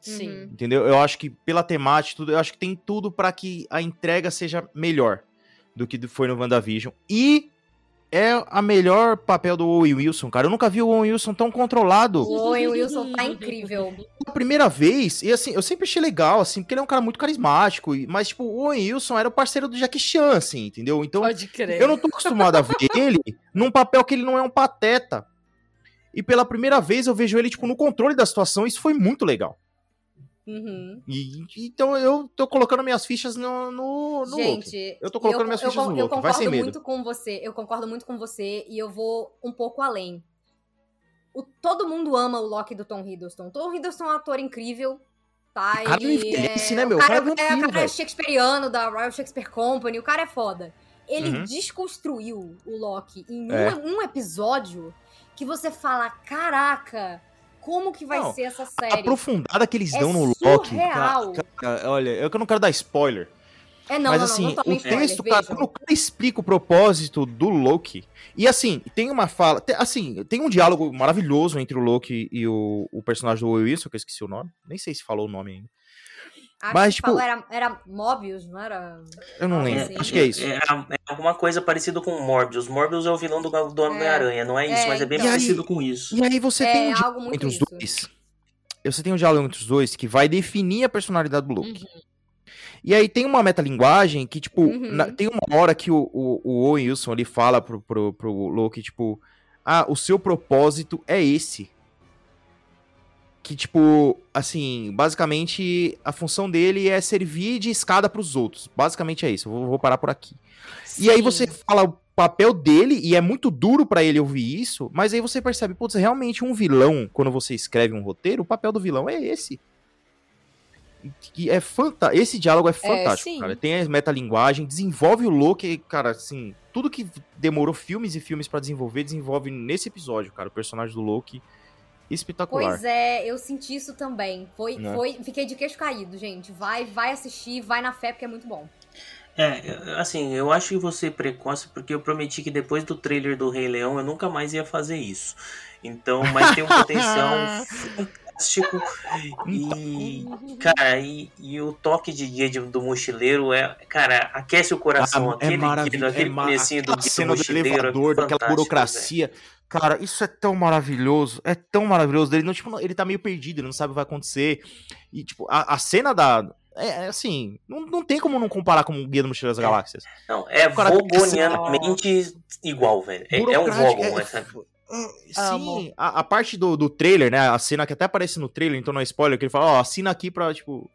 Sim. Uhum. Entendeu? Eu acho que pela temática, tudo, eu acho que tem tudo pra que a entrega seja melhor do que foi no WandaVision. E é a melhor papel do Owen Wilson, cara. Eu nunca vi o Owen Wilson tão controlado. O Owen Wilson tá incrível. A primeira vez, e assim, eu sempre achei legal, assim, porque ele é um cara muito carismático, e- mas, tipo, o Owen Wilson era o parceiro do Jackie Chan, assim, entendeu? Então, Pode crer. eu não tô acostumado a ver ele num papel que ele não é um pateta. E pela primeira vez eu vejo ele, tipo, no controle da situação, e isso foi muito legal. Uhum. E, então eu tô colocando minhas fichas no, no, no Loki. Gente, Eu tô colocando eu, minhas eu, fichas con- no eu Loki, vai sem concordo medo. muito com você. Eu concordo muito com você e eu vou um pouco além. O, todo mundo ama o Loki do Tom Hiddleston. Tom Hiddleston é um ator incrível, tá? O cara Ele envelhece, é- né, meu? O cara, O cara é é, o vampiro, cara é shakespeariano da Royal Shakespeare Company. O cara é foda. Ele Uhum. desconstruiu o Loki em É. um, um episódio que você fala, caraca, como que vai Não, ser essa A série? aprofundada que eles É dão no Loki. surreal. cara, cara, olha, eu que não quero dar spoiler. É, não, mas não, assim, não, o texto, cara, quando o cara explica o propósito do Loki. E assim, tem uma fala. tem- assim, tem um diálogo maravilhoso entre o Loki e o, o personagem do Will Wilson, que eu esqueci o nome. Nem sei se falou o nome ainda. Acho Mas, que tipo- era, era Mobius, não era? Eu não lembro. sim. Acho que é isso. É, é alguma coisa parecida com o Morbius. Morbius é o vilão do, do Homem-Aranha, não é isso, É, mas é bem então. parecido com isso. E aí você É, tem um diálogo entre os isso. dois. Você tem um diálogo entre os dois que vai definir a personalidade do Loki. Uhum. E aí tem uma metalinguagem que, tipo, Uhum. na- tem uma hora que o, o, o Owen Wilson ele fala pro, pro, pro Loki, tipo, ah, o seu propósito é esse. Que, tipo, assim, basicamente a função dele é servir de escada pros outros. Basicamente é isso. Eu vou, parar por aqui. E aí você fala o papel dele, e é muito duro pra ele ouvir isso, mas aí você percebe, putz, realmente um vilão, quando você escreve um roteiro, o papel do vilão é esse. E é fanta Esse diálogo é fantástico, sim. cara. Tem a metalinguagem, desenvolve o Loki, cara, assim, tudo que demorou filmes e filmes pra desenvolver, desenvolve nesse episódio, cara. O personagem do Loki, espetacular. Pois é, eu senti isso também. Foi, Né? foi, fiquei de queixo caído, gente. Vai, vai assistir, vai na fé porque é muito bom. É, assim, eu acho que você precoce porque eu prometi que depois do trailer do Rei Leão eu nunca mais ia fazer isso. Então, mas tem um potencial [laughs] fantástico e, cara, e, e o toque de guia de- do mochileiro é, cara, aquece o coração. Ah, aquele guia, maravilhoso. aquele é ma- comecinho do do cena do mochileiro, é elevador, daquela fantástico, burocracia. Cara, isso é tão maravilhoso. É tão maravilhoso. Ele, não, tipo, ele tá meio perdido, ele não sabe o que vai acontecer. E, tipo, a, a cena da. É, é assim, não, não tem como não comparar com o Guia do Mochileiro das É. Galáxias. Não, é Cara, vogonianamente igual, velho. É, é um Vogon, é- essa. é- Amo. Sim, a, a parte do, do trailer, né? A cena que até aparece no trailer, então não é spoiler, que ele fala, ó, assina aqui pra, tipo.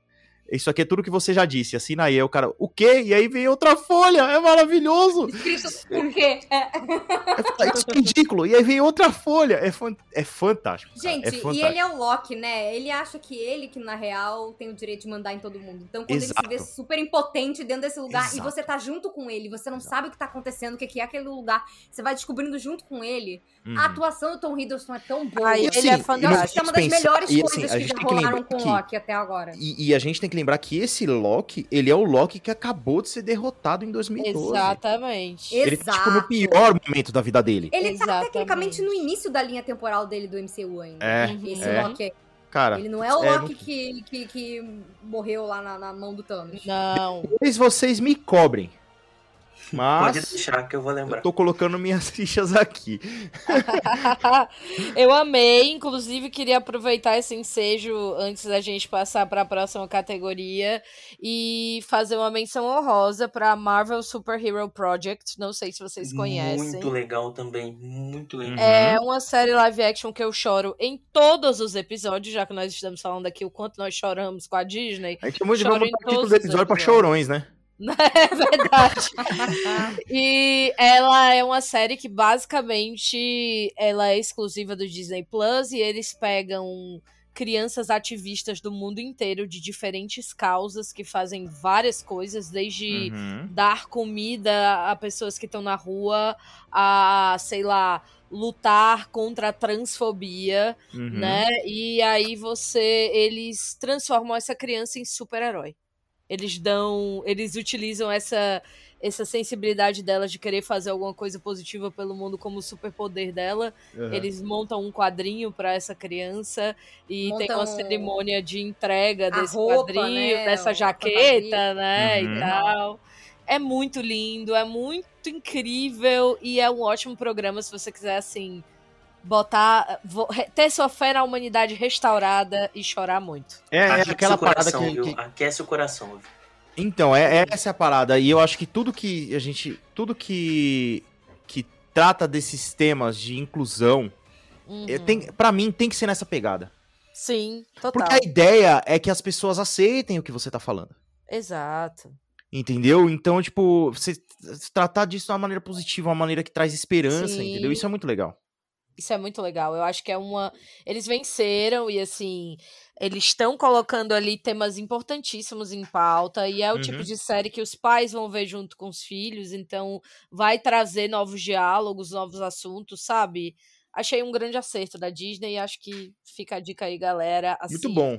Isso aqui é tudo que você já disse, assina aí. Aí o cara, o quê? E aí vem outra folha, é maravilhoso! Escrito por quê? É. É, isso é ridículo. E aí vem outra folha. É, fan- é fantástico. cara, Gente, é e fantástico. ele é o Loki, né? Ele acha que ele, que na real, tem o direito de mandar em todo mundo. Então, quando Exato. ele se vê super impotente dentro desse lugar e Exato. você tá junto com ele, você não Exato. sabe o que tá acontecendo, o que que é aquele lugar, você vai descobrindo junto com ele. Uhum. A atuação do Tom Hiddleston é tão boa. E ele assim, é Eu acho fantástico. que é uma das melhores e, assim, coisas a que gente já tem que rolaram lembrar com o que- Loki até agora. E, e a gente tem que lembrar que esse Loki, ele é o Loki que acabou de ser derrotado em 2012. Exatamente. Exato. Ele tá, tipo, no pior momento da vida dele. Ele tá Exatamente. tecnicamente no início da linha temporal dele do MCU ainda. É, Uhum. Esse é. Loki, Cara, ele não é o é, Loki que, que, que morreu lá na, na mão do Thanos. Não. depois vocês me cobrem. Pode Mas deixar que eu vou eu lembrar. tô colocando minhas [laughs] fichas aqui. eu amei, inclusive queria aproveitar esse ensejo antes da gente passar para a próxima categoria e fazer uma menção honrosa para Marvel Super Hero Project. Não sei se vocês conhecem. Muito legal também, muito legal. É uma série live action que eu choro em todos os episódios, já que nós estamos falando aqui o quanto nós choramos com a Disney. A gente em botar o título todos do os episódio pra episódios. chorões, né? [laughs] É verdade. e ela é uma série que basicamente ela é exclusiva do Disney Plus e eles pegam crianças ativistas do mundo inteiro de diferentes causas que fazem várias coisas, desde Uhum. dar comida a pessoas que estão na rua, a, sei lá, lutar contra a transfobia, Uhum. né? E aí você eles transformam essa criança em super-herói. Eles dão, eles utilizam essa essa sensibilidade dela de querer fazer alguma coisa positiva pelo mundo como superpoder dela. Uhum. Eles montam um quadrinho pra essa criança e tem Montam uma cerimônia de entrega desse roupa, quadrinho, né, dessa jaqueta, né, Uhum. e tal. É muito lindo, é muito incrível e é um ótimo programa se você quiser assim botar, vo- re- ter sua fé na humanidade restaurada e chorar muito. É, é Aquece aquela o coração, parada que, viu? que- Aquece o coração. viu? Então, é, é essa é a parada. E eu acho que tudo que a gente. Tudo que. que trata desses temas de inclusão. Uhum. é, tem, pra mim, tem que ser nessa pegada. Sim, total. Porque a ideia é que as pessoas aceitem o que você tá falando. Exato. Entendeu? Então, tipo, você tratar disso de uma maneira positiva, uma maneira que traz esperança, Sim. entendeu? Isso é muito legal. Isso é muito legal. Eu acho que é uma. Eles venceram e, assim, eles estão colocando ali temas importantíssimos em pauta. E é o Uhum. tipo de série que os pais vão ver junto com os filhos. Então, vai trazer novos diálogos, novos assuntos, sabe? Achei um grande acerto da Disney e acho que fica a dica aí, galera. Muito bom.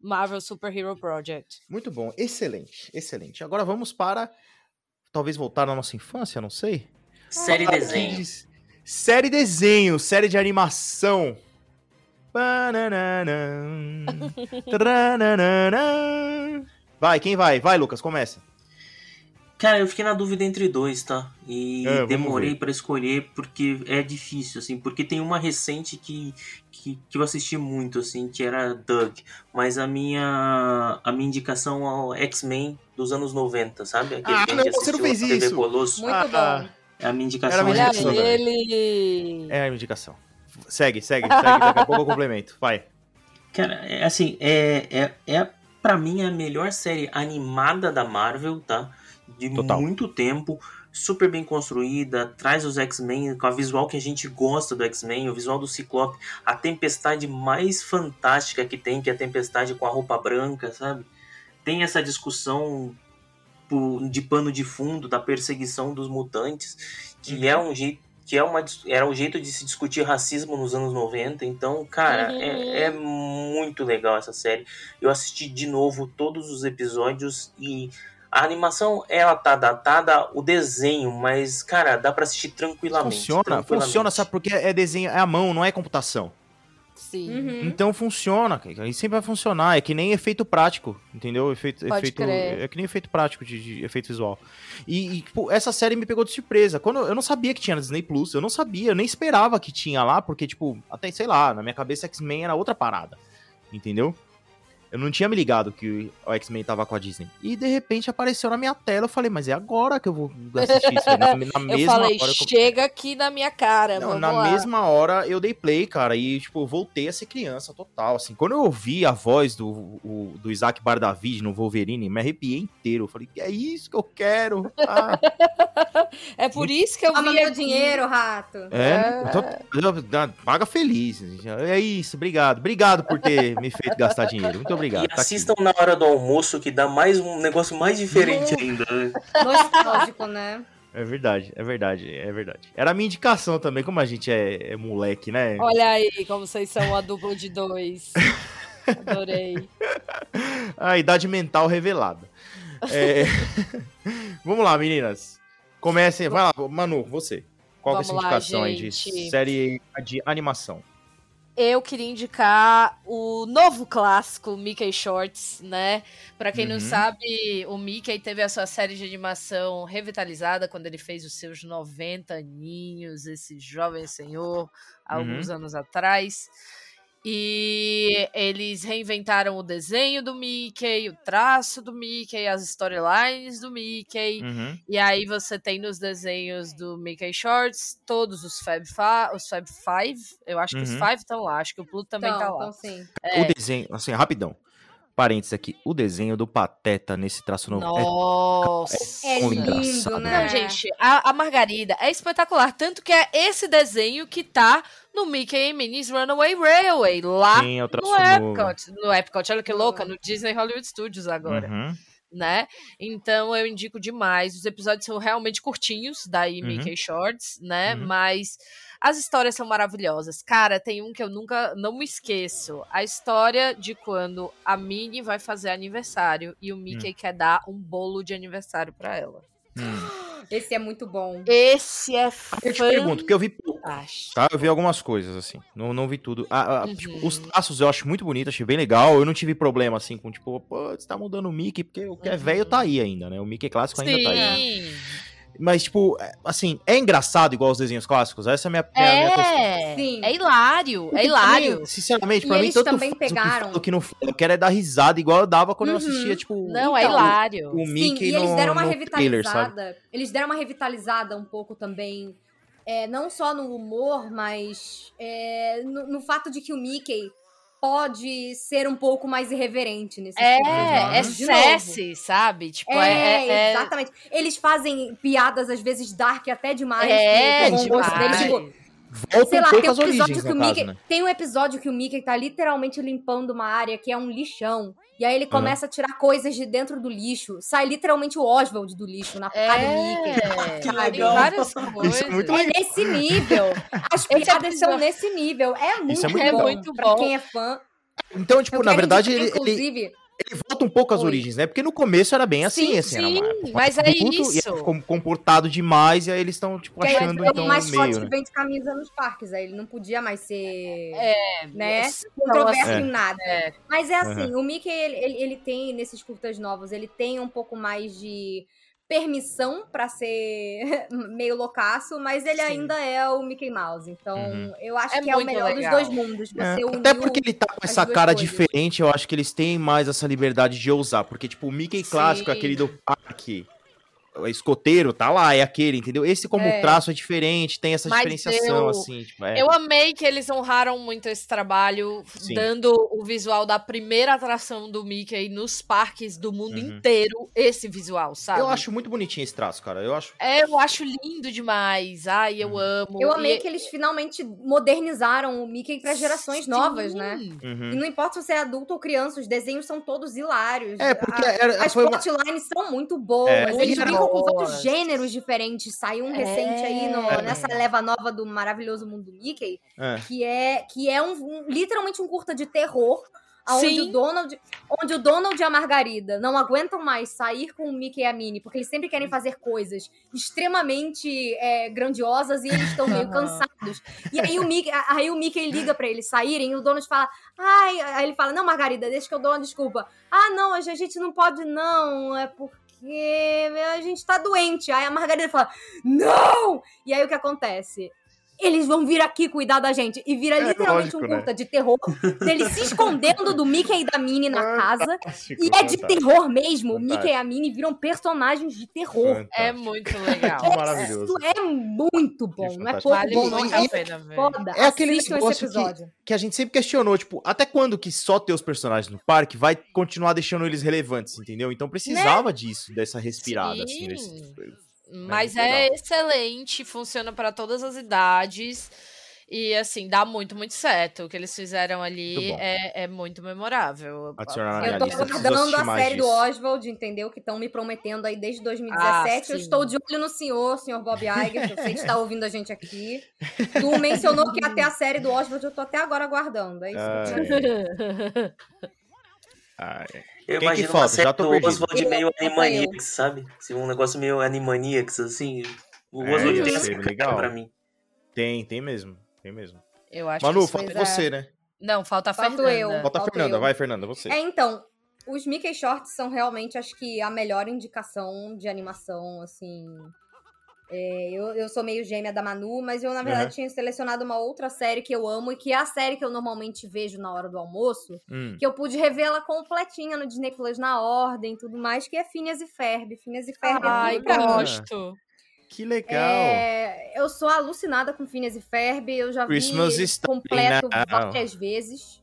Marvel Super Hero Project. Muito bom. Excelente, excelente. Agora vamos para. Talvez voltar na nossa infância, não sei. Série Falar desenho. Série desenho, série de animação. [laughs] Vai, quem vai? Vai, Lucas, começa. Cara, eu fiquei na dúvida entre dois, tá? E É, demorei pra escolher porque é difícil, assim. Porque tem uma recente que, que, que eu assisti muito, assim, que era Doug. Mas a minha, a minha indicação ao X-Men dos anos 90, sabe? Aquele Ah, não, você não fez TV isso. Colosso. Muito Ah, bom. É a minha indicação. Era a minha Olha indicação essa. também. ele! É a minha indicação. Segue, segue, segue. Daqui a pouco eu complemento. Vai. Cara, é assim, é, é, é pra mim a melhor série animada da Marvel, tá? De Total. muito tempo, super bem construída, traz os X-Men com a visual que a gente gosta do X-Men, o visual do Ciclope, a tempestade mais fantástica que tem, que é a tempestade com a roupa branca, sabe? Tem essa discussão por- de pano de fundo da perseguição dos mutantes, que é um jeito que é uma, era um jeito de se discutir racismo nos anos 90. Então, cara, Uhum. é, é muito legal essa série. Eu assisti de novo todos os episódios e a animação, ela tá datada, o desenho, mas, cara, dá pra assistir tranquilamente. Funciona, tranquilamente. funciona, sabe? Porque é desenho, é a mão, não é computação. Sim. Uhum. Então funciona, cara. E sempre vai funcionar. É que nem efeito prático, entendeu? Efeito, Pode efeito, crer. é que nem efeito prático de, de efeito visual. E, e, tipo, essa série me pegou de surpresa. Quando eu não sabia que tinha na Disney Plus, eu não sabia, eu nem esperava que tinha lá, porque, tipo, até sei lá, na minha cabeça X-Men era outra parada. Entendeu? Eu não tinha me ligado que o X-Men tava com a Disney. E de repente apareceu na minha tela, eu falei, mas é agora que eu vou assistir isso. aí. Na, na [laughs] Eu mesma falei, hora que eu chega aqui na minha cara, não, na lá. mesma hora eu dei play, cara, e, tipo, eu voltei a ser criança total, assim. Quando eu ouvi a voz do, o- do Isaac Bardavid no Wolverine, me arrepiei inteiro. Eu falei, é isso que eu quero. Ah, [laughs] É por isso que eu Toma vi meu aqui. dinheiro, rato. é, eu tô- eu- eu- paga feliz. É isso, obrigado. Obrigado por ter me feito gastar dinheiro. Muito obrigado. E tá aqui. assistam na hora do almoço, que dá mais um negócio mais diferente ainda. Nostálgico, né? É verdade, é verdade, é verdade. Era a minha indicação também, como a gente é, é moleque, né? Olha aí como vocês são uma dupla de dois. Adorei. [laughs] A idade mental revelada. É, [laughs] Vamos lá, meninas. Comecem. Vai lá, Manu, você. Qual que é a sua Vamos lá, indicação aí de série de animação? Eu queria indicar o novo clássico Mickey Shorts, né? Pra quem não Uhum. sabe, o Mickey teve a sua série de animação revitalizada quando ele fez os seus 90 aninhos, esse jovem senhor, há Uhum. alguns anos atrás. E eles reinventaram o desenho do Mickey, o traço do Mickey, as storylines do Mickey. Uhum. E aí você tem nos desenhos do Mickey Shorts todos os Fab, Fa os Fab Five. Eu acho que os Uhum. Five estão lá, acho que o Pluto também então, tá lá. então sim. O desenho, assim, rapidão. Parênteses aqui. O desenho do Pateta nesse traço novo é Nossa! É tão lindo, engraçado. né? Não, gente, a, a Margarida é espetacular. Tanto que é esse desenho que tá no Mickey e Minnie's Runaway Railway, lá Sim, é o traço no novo. Epcot. No Epcot, olha que louca, no Disney Hollywood Studios agora. Uhum. Né? Então eu indico demais. Os episódios são realmente curtinhos, daí Uhum. Mickey Shorts, né? Uhum. Mas as histórias são maravilhosas. Cara, tem um que eu nunca não me esqueço. A história de quando a Minnie vai fazer aniversário e o Mickey quer dar um bolo de aniversário pra ela. Hum. Esse é muito bom. Esse é Eu te pergunto, porque eu vi pouco, fantástico. tá? Eu vi algumas coisas, assim. Não, não vi tudo. Ah, ah, Uhum. tipo, os traços eu acho muito bonito, achei bem legal. Eu não tive problema, assim, com tipo, pô, você tá mudando o Mickey, porque o que é Uhum. velho tá aí ainda, né? O Mickey clássico ainda tá aí. Sim. Mas, tipo, é, assim, é engraçado igual os desenhos clássicos? Essa é a minha, minha, minha questão. É, Sim. é hilário, é hilário. Sinceramente, E pra mim, eles tanto também faz o que pegaram- o que não eu quero é dar risada, igual eu dava quando eu Uhum. assistia, tipo... Não, é Então, hilário. o Sim, Mickey e eles no, deram uma no trailer, sabe? revitalizada. Eles deram uma revitalizada um pouco também. é, não só no humor, mas é, no, no fato de que o Mickey pode ser um pouco mais irreverente nesse É, né? é De novo. Cessi, sabe? Tipo, É, é, é- exatamente. Eles fazem piadas, às vezes, dark até demais. É, gosto demais. deles. Tipo, Volta sei um lá, pouco tem um episódio origens, que o Mickey. caso, né? Tem um episódio que o Mickey tá literalmente limpando uma área que é um lixão. E aí Uhum. ele começa a tirar coisas de dentro do lixo. Sai literalmente o Oswald do lixo na cara do Mickey. É, Que tem legal. várias coisas. é muito É nesse nível. As Esse piadas são nesse nível. É muito, é muito É bom. muito Pra bom. quem é fã. Então, tipo, Eu na quero verdade, ele, inclusive, ele volta um pouco às Oi. origens, né? Porque no começo era bem assim, Sim, assim, era sim, uma- mas é E isso. aí ficou comportado demais, e aí eles estão, tipo, que aí achando, é então, o mascote meio, que né? vende camisa nos parques. Aí ele não podia mais ser É, né? Não, controverso É. em nada. É. Mas é assim, o Mickey, ele, ele, ele tem, nesses curtas novos, ele tem um pouco mais de permissão pra ser [laughs] meio loucaço, mas ele Sim. ainda é o Mickey Mouse. Então, Uhum. eu acho É que é o melhor legal. dos dois mundos. É. Até porque ele tá com essa cara coisas. diferente, eu acho que eles têm mais essa liberdade de ousar. Porque, tipo, o Mickey clássico, Sim. aquele do parque, o escoteiro tá lá, é aquele, entendeu? Esse como É. traço é diferente, tem essa Mas diferenciação, eu- assim, tipo, é. Eu amei que eles honraram muito esse trabalho, Sim. dando o visual da primeira atração do Mickey nos parques do mundo Uhum. inteiro, esse visual, sabe? Eu acho muito bonitinho esse traço, cara. Eu acho. É, eu acho lindo demais. Ai, eu Uhum. amo. Eu amei E- que eles finalmente modernizaram o Mickey para gerações Sim. novas, né? Uhum. E não importa se você é adulto ou criança, os desenhos são todos hilários. É, porque A- era, As foi uma... plotlines são muito boas. É. Eles brincam com vários gêneros diferentes. Saiu um recente aí no- É. nessa leva nova do maravilhoso mundo Mickey, É. que é, que é um, um- literalmente um curta de terror. Onde Sim. o, Donald, onde o Donald e a Margarida não aguentam mais sair com o Mickey e a Minnie, porque eles sempre querem fazer coisas extremamente é, grandiosas e eles estão meio cansados. E aí o, Mickey, aí o Mickey liga pra eles saírem e o Donald fala: Ai, aí ele fala: Não, Margarida, deixa que eu dou uma desculpa. Ah, não, a gente não pode, não. É porque a gente tá doente. Aí a Margarida fala: Não! E aí o que acontece? Eles vão vir aqui cuidar da gente. E vira É literalmente lógico, um né? curta de terror dele se escondendo do Mickey e da Minnie na casa. Fantástico, E é de fantástico, terror mesmo. O Fantástico. Mickey e a Minnie viram personagens de terror. É muito legal. Que maravilhoso. Isso é muito bom. É Não é pouco Vale bom, não. muito É a pena foda. É aquele negócio que- episódio. Que a gente sempre questionou, tipo, até quando que só ter os personagens no parque vai continuar deixando eles relevantes, entendeu? Então precisava disso, dessa respirada, assim, Sim. Nesse... Mas é legal. excelente, funciona para todas as idades. E assim, dá muito, muito certo. O que eles fizeram ali Muito é, é muito memorável. Adicionar Eu tô aguardando a série do disso. Oswald, entendeu? Que estão me prometendo aí desde 2017. Ah, eu estou de olho no senhor, senhor Bob Iger, que eu sei que está ouvindo a gente aqui. Tu mencionou que até a série do Oswald eu tô até agora aguardando. É isso. Ah, [laughs] Ai, Eu Quem que imagino falta? uma série Já tô do perdido. Oswald meio Animaniacs, sabe? Um negócio meio Animaniacs, assim. O É, Oswald ia tem essa legal. pra mim. tem, tem mesmo, tem mesmo. Eu acho Manu, que falta foi- você, né? Não, falta a Falto Fernanda. eu. Falta a Falto Fernanda, eu. vai, Fernanda, você. É, então, os Mickey Shorts são realmente, acho que, a melhor indicação de animação, assim. É, eu, eu sou meio gêmea da Manu, mas eu, na verdade, Uhum. tinha selecionado uma outra série que eu amo e que é a série que eu normalmente vejo na hora do almoço, Hum. que eu pude revê-la completinha no Disney Plus na ordem e tudo mais, que é Phineas e Ferb. Phineas e Ferb é Ai, tudo pra mim. gosto. Que legal. É, eu sou alucinada com Phineas e Ferb, eu já Christmas vi completo Now. várias vezes.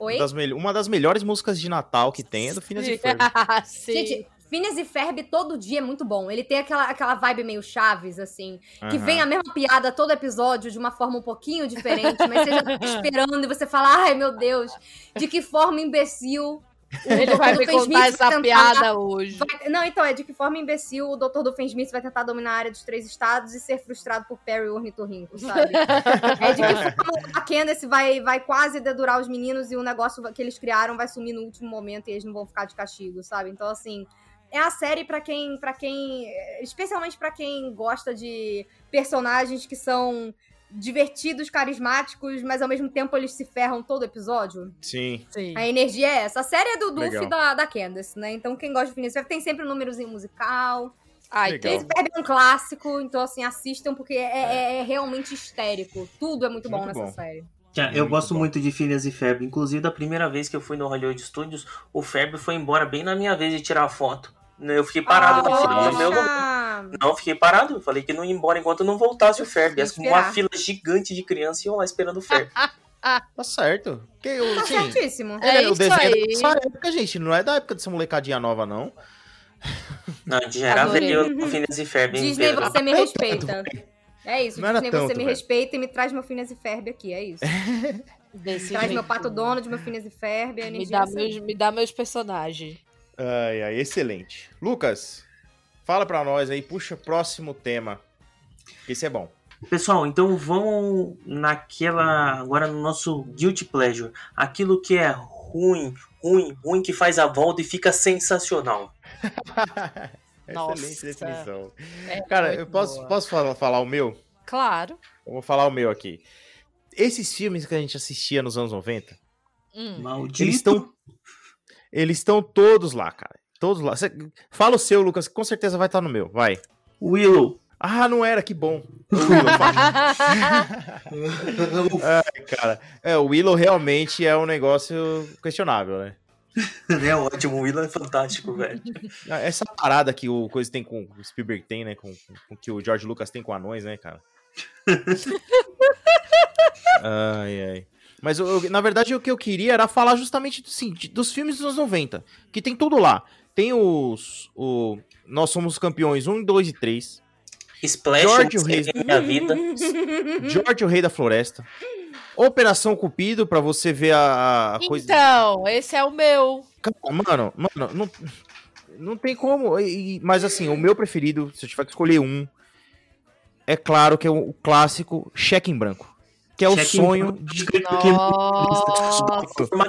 Oi? Uma das, uma das melhores músicas de Natal que tem é do Phineas e Ferb. [laughs] Sim. Gente, Phineas e Ferb todo dia é muito bom. Ele tem aquela, aquela vibe meio Chaves, assim. Que Aham. vem a mesma piada todo episódio de uma forma um pouquinho diferente, mas você já tá [laughs] esperando e você fala, ai meu Deus, de que forma imbecil. o Ele Dr. vai me contar essa tentar- piada hoje. vai- Não, então, é de que forma imbecil o Dr. Doofenshmirtz vai tentar dominar a área dos três estados e ser frustrado por Perry o Ornitorrinco, sabe? [laughs] É de que forma a Candace vai, vai quase dedurar os meninos e o negócio que eles criaram vai sumir no último momento e eles não vão ficar de castigo, sabe? Então, assim, é a série pra quem, para quem, especialmente pra quem gosta de personagens que são divertidos, carismáticos, mas ao mesmo tempo eles se ferram todo episódio. Sim. Sim. A energia é essa. A série é do Duff e da, da Candace, né? Então quem gosta de Phineas tem sempre um númerozinho musical. Ai, Legal. tem Phineas e Ferb é um clássico, então assim, assistam porque é, é- é realmente histérico. Tudo é muito bom Muito nessa bom. série. Eu Muito gosto bom. muito de Phineas e Ferb. Inclusive, da primeira vez que eu fui no Hollywood Studios, o Ferb foi embora bem na minha vez de tirar foto. Eu fiquei parado do meu! Não, fiquei parado. Eu falei que não ia embora enquanto não voltasse o Ferb. Uma fila gigante de crianças e eu lá esperando o Ferb. [laughs] Tá certo. Porque, eu, Tá assim, certíssimo. É ele- o isso é aí. dessa época, gente. Não é da época dessa molecadinha nova, não. Não, de geral, veio o Phineas e Ferb. Disney, você me respeita. É isso, Não Disney, você tanto, me velho. respeita e me traz meu Phineas e Ferb aqui, é isso. [laughs] Desse Traz meu jeito. Pato Donald, meu Phineas e Ferb, a Me dá, é essa. meus, me dá meus personagens. Ai, ai, excelente. Lucas, fala pra nós aí, puxa próximo tema. Esse é bom. Pessoal, então vamos naquela. Agora no nosso Guilty Pleasure. Aquilo que é ruim, ruim, ruim, que faz a volta e fica sensacional. [laughs] Nossa. Excelente definição. É Cara, eu posso, boa. posso falar, falar o meu? Claro. Eu vou falar o meu aqui. Esses filmes que a gente assistia nos anos 90, Hum. Maldito. eles estão eles estão todos lá, cara. Todos lá. Cê- fala o seu, Lucas, que com certeza vai estar no meu. Vai. Willow. Ah, não era, que bom. [laughs] O Willow. [laughs] Ai, cara. É, o Willow realmente é um negócio questionável, né? [laughs] né? Ótimo, o Willan é fantástico, velho. [laughs] Ah, Essa parada que o coisa tem com o Spielberg tem, né? Com, com que o George Lucas tem com anões, né, cara? [laughs] ai, ai. Mas eu- eu- na verdade o que eu queria era falar justamente assim, dos filmes dos anos 90, que tem tudo lá. Tem os o Nós Somos Campeões 1, 2 e 3. Splash, George Reis. que é minha vida. [laughs] George o Rei da Floresta. Operação Cupido pra você ver a, a coisa. Então, esse é o meu. Cara, Mano, mano, não, não tem como. e- mas assim, o meu preferido, se eu tiver que escolher um, é claro que é o, o clássico Cheque em Branco. Que é o Cheque em sonho de, Nossa.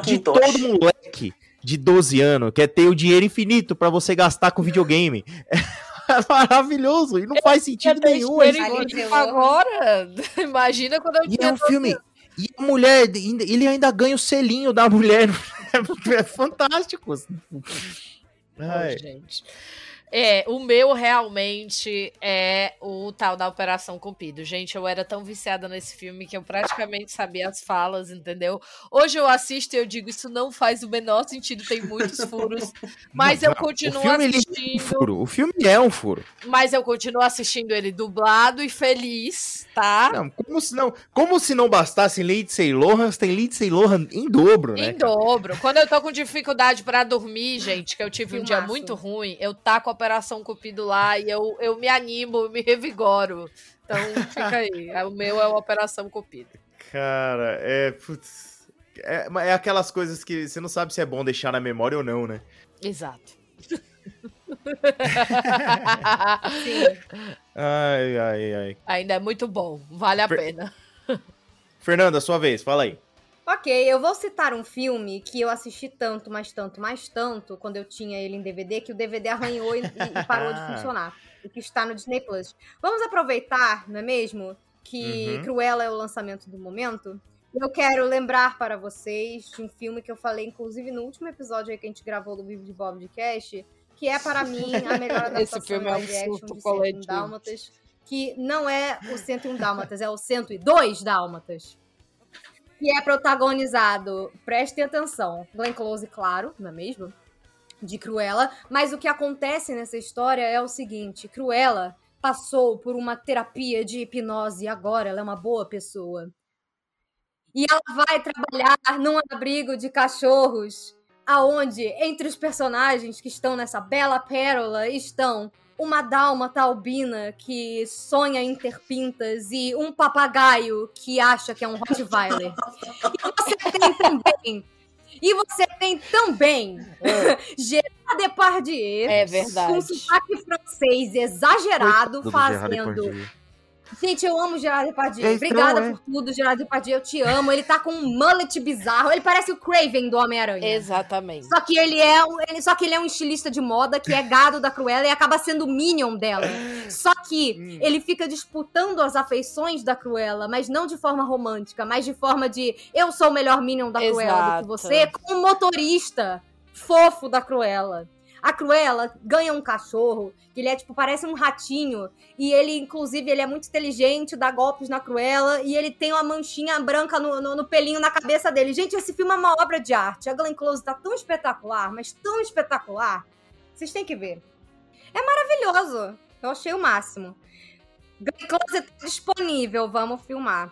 de todo moleque de 12 anos, que é ter o dinheiro infinito pra você gastar com videogame. [laughs] É maravilhoso e não faz sentido nenhum. Ele agora, [laughs] imagina quando eu E é um filme. E a mulher, ainda- ele ainda ganha o selinho da mulher. [laughs] É fantástico. Ai. Ai, gente. É, o meu realmente é o tal da Operação Cupido. Gente, eu era tão viciada nesse filme que eu praticamente sabia as falas, entendeu? Hoje eu assisto e eu digo, isso não faz o menor sentido, tem muitos furos. [laughs] Mas eu Não, continuo o filme, ele é um assistindo. furo. O filme é um furo. Mas eu continuo assistindo ele dublado e feliz, tá? Não, como, se não, como se não bastasse Lindsay Lohan, tem Lindsay Lohan em dobro, né? Em dobro. Quando eu tô com dificuldade pra dormir, gente, que eu tive um dia Filmaço. muito ruim, eu taco a Operação Cupido lá e eu, eu me animo, eu me revigoro. Então fica aí. O meu é o Operação Cupido. Cara, é. Putz, é, é aquelas coisas que você não sabe se é bom deixar na memória ou não, né? Exato. [laughs] Ai, ai, ai. Ainda é muito bom, vale a Per- pena. Fernanda, sua vez, fala aí. Ok, eu vou citar um filme que eu assisti tanto, mais tanto, mais tanto, quando eu tinha ele em DVD, que o DVD arranhou e, e parou de [laughs] funcionar. E que está no Disney Plus. Vamos aproveitar, não é mesmo? Que Uhum. Cruella é o lançamento do momento. Eu quero lembrar para vocês de um filme que eu falei, inclusive, no último episódio aí que a gente gravou do Vivo de Bob de Cast, que é, para mim, a melhor [laughs] adaptação Esse filme é um surto de 101 coletivo. Dálmatas, que não é o 101 Dálmatas, é o 102 Dálmatas. Que é protagonizado, prestem atenção, Glenn Close, claro, não é mesmo? De Cruella. Mas o que acontece nessa história é o seguinte: Cruella passou por uma terapia de hipnose e agora ela é uma boa pessoa. E ela vai trabalhar num abrigo de cachorros, aonde entre os personagens que estão nessa bela pérola estão uma dálmata albina que sonha em ter pintas e um papagaio que acha que é um Rottweiler. e você tem também. E você tem também [laughs] Gerard Depardieu É verdade. com sotaque francês exagerado fazendo Depardieu. Gente, eu amo o Gerard Depardieu. É estranho, Obrigada é? por tudo, Gerard Depardieu. Eu te amo. Ele tá com um mullet bizarro. Ele parece o Craven do Homem-Aranha. Exatamente. Só que ele é um, ele, só que ele é um estilista de moda que é gado da Cruella e acaba sendo o minion dela. Só que Hum. ele fica disputando as afeições da Cruella, mas não de forma romântica, mas de forma de eu sou o melhor minion da Cruella do Exato. que você, com o motorista fofo da Cruella. A Cruella ganha um cachorro, que ele é tipo, parece um ratinho, e ele, inclusive, ele é muito inteligente, dá golpes na Cruella, e ele tem uma manchinha branca no, no, no pelinho na cabeça dele. Gente, esse filme é uma obra de arte. A Glenn Close tá tão espetacular, mas tão espetacular. Vocês têm que ver. É maravilhoso. Eu achei o máximo. Glenn Close tá disponível, vamos filmar.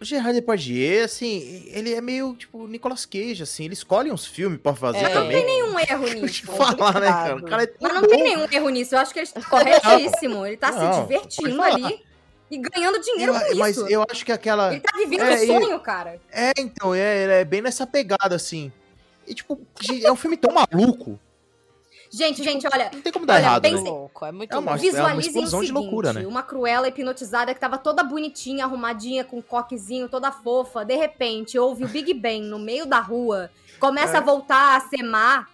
O Gerard Depardieu, assim, ele é meio, tipo, Nicolas Cage, assim, ele escolhe uns filmes pra fazer É. também. Não tem nenhum erro [laughs] Deixa nisso. falar, né, cara? O cara é Mas não bom. tem nenhum erro nisso. Eu acho que ele está corretíssimo. Ele tá Não, se divertindo ali e ganhando dinheiro Eu- com mas isso. eu acho que aquela. Ele tá vivendo É, um sonho, cara. É, então, é, é bem nessa pegada, assim. E, tipo, é um filme tão maluco. Gente, gente, olha. Não tem como dar Olha, errado, né? se- louco, é muito É uma- louco. Visualizem explosão o de seguinte, loucura, né? uma Cruella hipnotizada que tava toda bonitinha, arrumadinha, com um coquezinho, toda fofa. De repente, ouve o Big Bang no meio da rua, começa É. a voltar a ser má.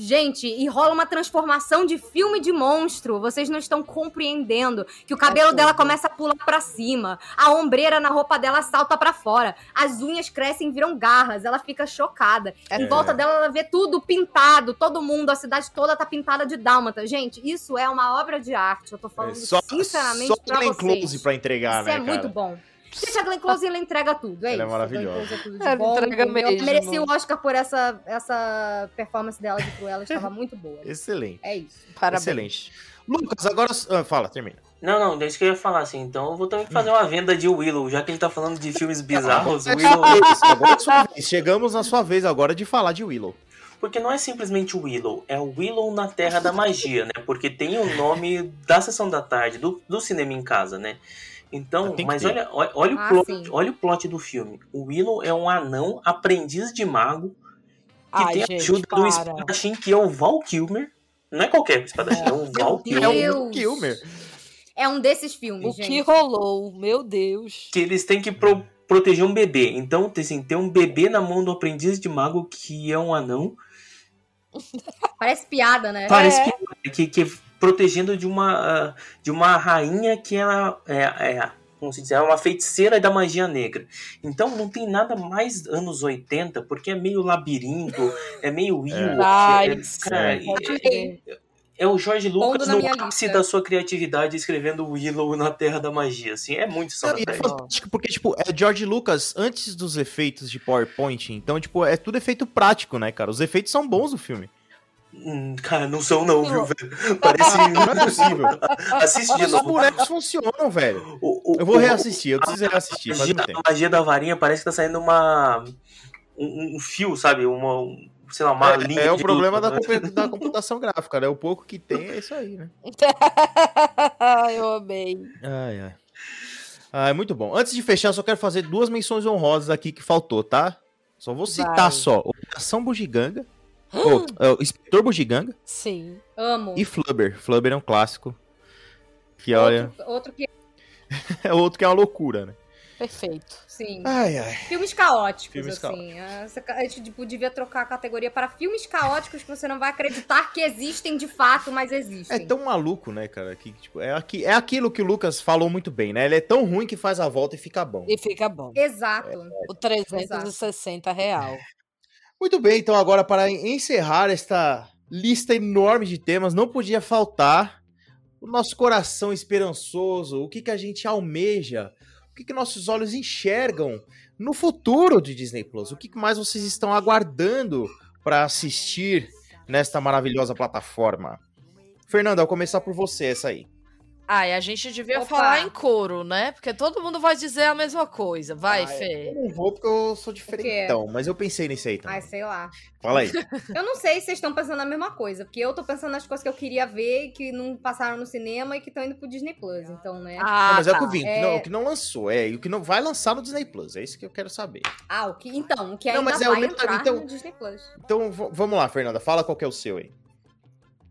Gente, e rola uma transformação de filme de monstro. Vocês não estão compreendendo que o cabelo dela começa a pular pra cima, a ombreira na roupa dela salta pra fora, as unhas crescem, e viram garras, ela fica chocada. É Em volta dela, ela vê tudo pintado, todo mundo, a cidade toda tá pintada de dálmata. Gente, isso é uma obra de arte. Eu tô falando É, só sinceramente só pra vocês. Close pra entregar, isso né, é cara? muito bom. Gente, a Glenn Close, ela entrega tudo, é Ela é isso. maravilhosa. A Glenn Close é tudo de Ela bom, entrega entendeu? mesmo. Merecia o Oscar por essa, essa performance dela de Cruella, estava muito boa. Excelente. É isso. Parabéns. Excelente. Lucas, agora. ah, fala, termina. Não, não, deixa que eu ia falar assim. Então eu vou também fazer uma venda de Willow, já que ele tá falando de filmes bizarros. É Willow. é sua vez. Chegamos na sua vez agora de falar de Willow. Porque não é simplesmente o Willow, é o Willow na Terra da Magia, né? Porque tem o nome da sessão da tarde, do, do cinema em casa, né? Então, mas ter. olha, olha, olha o Ah, plot, sim. olha o plot do filme. O Willow é um anão aprendiz de mago que Ai, tem a gente, ajuda do para. espadachim, que é o Val Kilmer. Não é qualquer espadachim, é o Val Deus. É Kilmer. o Kilmer. É um desses filmes, O gente. que rolou? Meu Deus. Que eles têm que pro- proteger um bebê. Então, assim, tem um bebê na mão do aprendiz de mago que é um anão. [laughs] Parece piada, né? Parece É. que, que, que protegendo de uma, ah, de uma rainha que ela é, é, como se diz, é uma feiticeira da magia negra. Então não tem nada mais anos 80, porque é meio labirinto, é meio Willow. É, é. É- é o Jorge Lucas no ápice da sua criatividade escrevendo Willow na Terra da Magia. Assim, é muito Não, e é fantástico porque, tipo, é George Lucas antes dos efeitos de PowerPoint. Então, tipo, é tudo efeito prático, né, cara? Os efeitos são bons do filme. Hum, cara, não são não, viu, velho? Parece Não é [laughs] possível. Assiste de Mas os novo. bonecos funcionam, velho. O- o- Eu vou o- reassistir, eu preciso reassistir, faz magia, um tempo. a magia da varinha parece que tá saindo uma. Um, um fio, sabe? Uma. um- sei lá, uma linha. É, é o problema da, né? da computação gráfica, né? O pouco que tem é isso aí, né? [laughs] Eu amei. Ai, ai. Ah, é muito bom. Antes de fechar, só quero fazer duas menções honrosas aqui que faltou, tá? Só vou citar Vai. só. Operação Bugiganga. Ou, [gasps] é, o Inspetor Bugiganga Sim. Amo. e Flubber. Flubber é um clássico. Que olha, Outro, outro que, [laughs] é outro que é uma loucura, né? Perfeito. sim. Ai, ai. Filmes caóticos, Filmes assim. Essa- A gente tipo, devia trocar a categoria para filmes caóticos que você não vai acreditar que existem de fato, mas É existem. tão maluco, né, cara? Que, tipo, é, aqui, é aquilo que o Lucas falou muito bem, né? Ele é tão ruim que faz a volta e fica bom. E fica bom. Exato. O 360 real. Muito bem, então agora para encerrar esta lista enorme de temas, não podia faltar o nosso coração esperançoso, o que, que a gente almeja, o que, que nossos olhos enxergam no futuro de Disney Plus, o que, que mais vocês estão aguardando para assistir nesta maravilhosa plataforma. Fernanda, ao começar por você essa aí. Ai, a gente devia Opa. falar em coro, né? Porque todo mundo vai dizer a mesma coisa. Vai, Ah, Fê. Eu não vou porque eu sou diferentão, mas eu pensei nisso aí também. Ai, sei lá. Fala aí. [laughs] Eu não sei se vocês estão pensando a mesma coisa, porque eu tô pensando nas coisas que eu queria ver e que não passaram no cinema e que estão indo pro Disney Plus, então, né? Ah, Não, mas é o tá. que eu vi, É. não, o que não lançou, é, e o que não vai lançar no Disney Plus, é isso que eu quero saber. Ah, o que, então, o que Não, ainda mas é o vai meu- entrar então- no Disney Plus. Então vamos lá, Fernanda, fala qual que é o seu aí.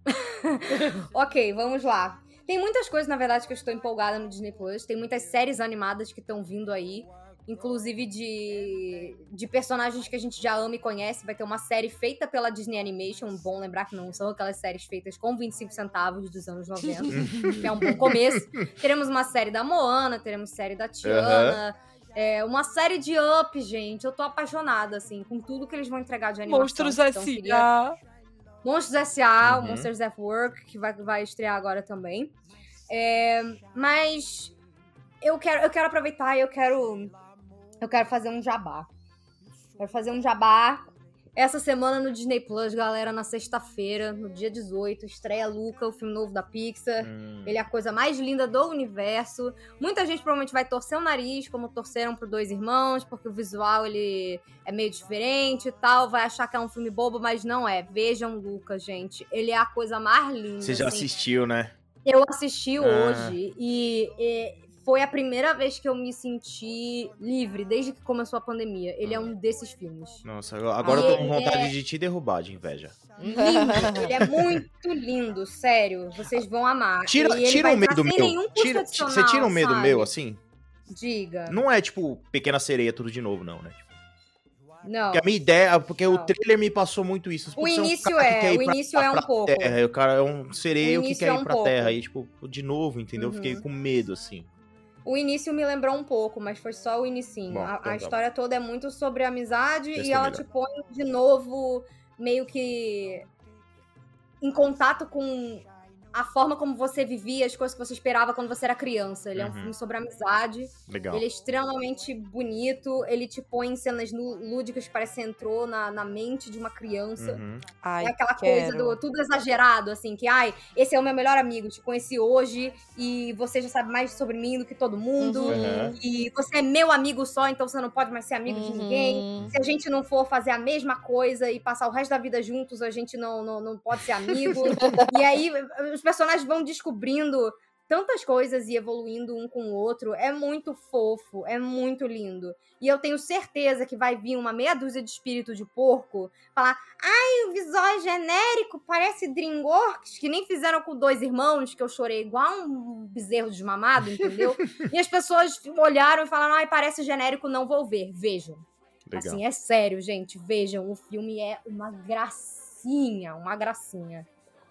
[laughs] Ok, vamos lá. Tem muitas coisas, na verdade, que eu estou empolgada no Disney Plus. Tem muitas séries animadas que estão vindo aí. Inclusive de, de personagens que a gente já ama e conhece. Vai ter uma série feita pela Disney Animation. Bom lembrar que não são aquelas séries feitas com 25 centavos dos anos 90. [laughs] que é um bom começo. Teremos uma série da Moana, teremos série da Tiana. É, uma série de Up, gente. Eu tô apaixonada, assim, com tudo que eles vão entregar de animação. Monstros Então, queria- S.A. Monstros S.A., o Uhum. Monsters at Work, que vai, vai estrear agora também. É, mas eu quero, eu quero aproveitar e eu quero. Eu quero fazer um jabá. Quero fazer um jabá. Essa semana no Disney Plus, galera, na sexta-feira, no dia 18, estreia Luca, o filme novo da Pixar. Hum, Ele é a coisa mais linda do universo. Muita gente provavelmente vai torcer o nariz, como torceram pro Dois Irmãos, porque o visual ele é meio diferente e tal. Vai achar que é um filme bobo, mas não é. Vejam Lucas, gente. Ele é a coisa mais linda. Você já assim. assistiu, né? Eu assisti Ah. hoje e, e foi a primeira vez que eu me senti livre desde que começou a pandemia. Ele é um desses filmes. Nossa, agora eu tô com vontade é- de te derrubar de inveja. Lindo, ele é muito lindo, sério. Vocês vão amar. Tira, E tira o medo meu. Tira, você tira o medo sabe? meu, assim? Diga. Não é tipo Pequena Sereia tudo de novo, não, né? Não. Porque a minha ideia, porque o Não. trailer me passou muito isso. O é um início que é, ir o pra- início é um pra pouco. Terra, o cara é um sereio O que quer é ir um pra pouco. Terra. Aí, tipo, de novo, entendeu? Uhum. Fiquei com medo, assim. O início me lembrou um pouco, mas foi só o inicinho. Bom, a, então a tá. história toda é muito sobre amizade e é ela melhor. te põe de novo meio que em contato com a forma como você vivia, as coisas que você esperava quando você era criança. Ele é um Uhum. filme sobre amizade. Legal. Ele é extremamente bonito. Ele te põe em cenas lú- lúdicas que parece que entrou na, na mente de uma criança. Uhum. Ai, É aquela coisa quero. do tudo exagerado, assim, que, ai, esse é o meu melhor amigo, te conheci hoje e você já sabe mais sobre mim do que todo mundo. Uhum. E você é meu amigo só, então você não pode mais ser amigo de ninguém. Uhum. Se a gente não for fazer a mesma coisa e passar o resto da vida juntos, a gente não, não, não pode ser amigo. [laughs] e aí os personagens vão descobrindo tantas coisas e evoluindo um com o outro. É muito fofo, é muito lindo. E eu tenho certeza que vai vir uma meia dúzia de espírito de porco falar: ai, o visual é genérico, parece Dreamworks, que nem fizeram com dois irmãos, que eu chorei igual um bezerro desmamado, entendeu? [laughs] e as pessoas olharam e falaram: ai, parece genérico, não vou ver. Vejam. Legal. Assim, é sério, gente. Vejam, o filme é uma gracinha, uma gracinha.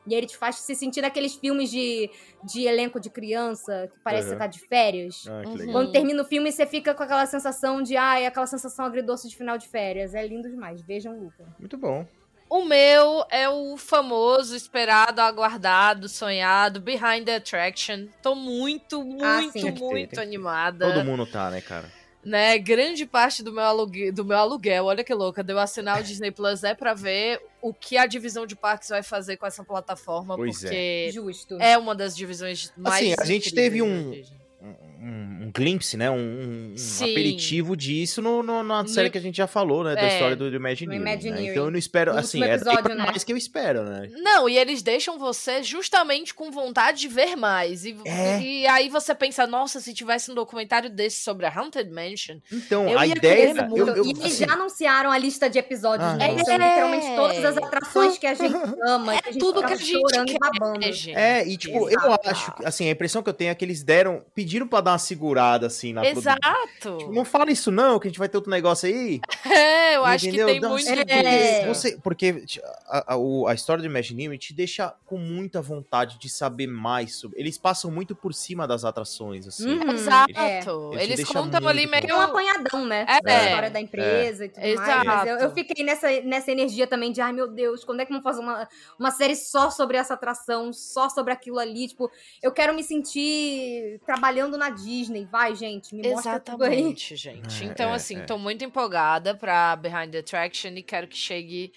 E ele te faz se sentir naqueles filmes de, de elenco de criança, que parece que Uhum. você tá de férias. Ah, que Uhum. legal. Quando termina o filme, você fica com aquela sensação de, ai, aquela sensação agridoce de final de férias. É lindo demais. Vejam, Luca. Muito bom. O meu é o famoso, esperado, aguardado, sonhado, Behind the Attraction. Tô muito, muito, Ah, que muito que animada. Todo mundo tá, né, cara? Né? Grande parte do meu, aluguel, do meu aluguel, olha que louca, deu assinar o Disney Plus é pra ver o que a divisão de parques vai fazer com essa plataforma, Pois é. porque Justo. é. uma das divisões mais Assim, a gente teve um- Disney. Um, um glimpse, né? Um, um- aperitivo disso no, no- na No- série que a gente já falou, né? Da É. história do, do Imagineering. Imagineering. Né? Então eu não espero, No assim, último é, episódio, é né? mais que eu espero, né? Não, e eles deixam você justamente com vontade de ver mais. E, É. e aí você pensa, nossa, se tivesse um documentário desse sobre a Haunted Mansion. Então, Eu a ia ideia. querer Eu, eu, e eles assim, já anunciaram a lista de episódios, Ah, né? São É. literalmente todas as atrações que a gente [laughs] ama. É que a gente tudo que a gente chorando e babando. quer, gente. É, e tipo, eu Exato. acho, que, assim, a impressão que eu tenho é que eles deram, pediram pra dar uma segurada, assim, na produção. Exato. Tipo, não fala isso não, que a gente vai ter outro negócio aí. [laughs] É, eu acho Entendeu? que tem Não, muito sim, É. Você, porque a, a, a história do Imagineering te deixa com muita vontade de saber mais sobre. Eles passam muito por cima das atrações, assim. Uhum. Exato. É. Eles deixa contam ali meio. É um apanhadão, né? É. Da história da empresa e tudo mais. Exato. Mas eu, eu fiquei nessa, nessa energia também de, ai meu Deus, quando é que vão fazer uma, uma série só sobre essa atração, só sobre aquilo ali? Tipo, eu quero me sentir trabalhando na Disney. Vai, gente, me mostra tudo aí. Exatamente, [laughs] gente. É, então, é, assim, é. tô muito empolgada pra Behind the Attraction e quero que chegue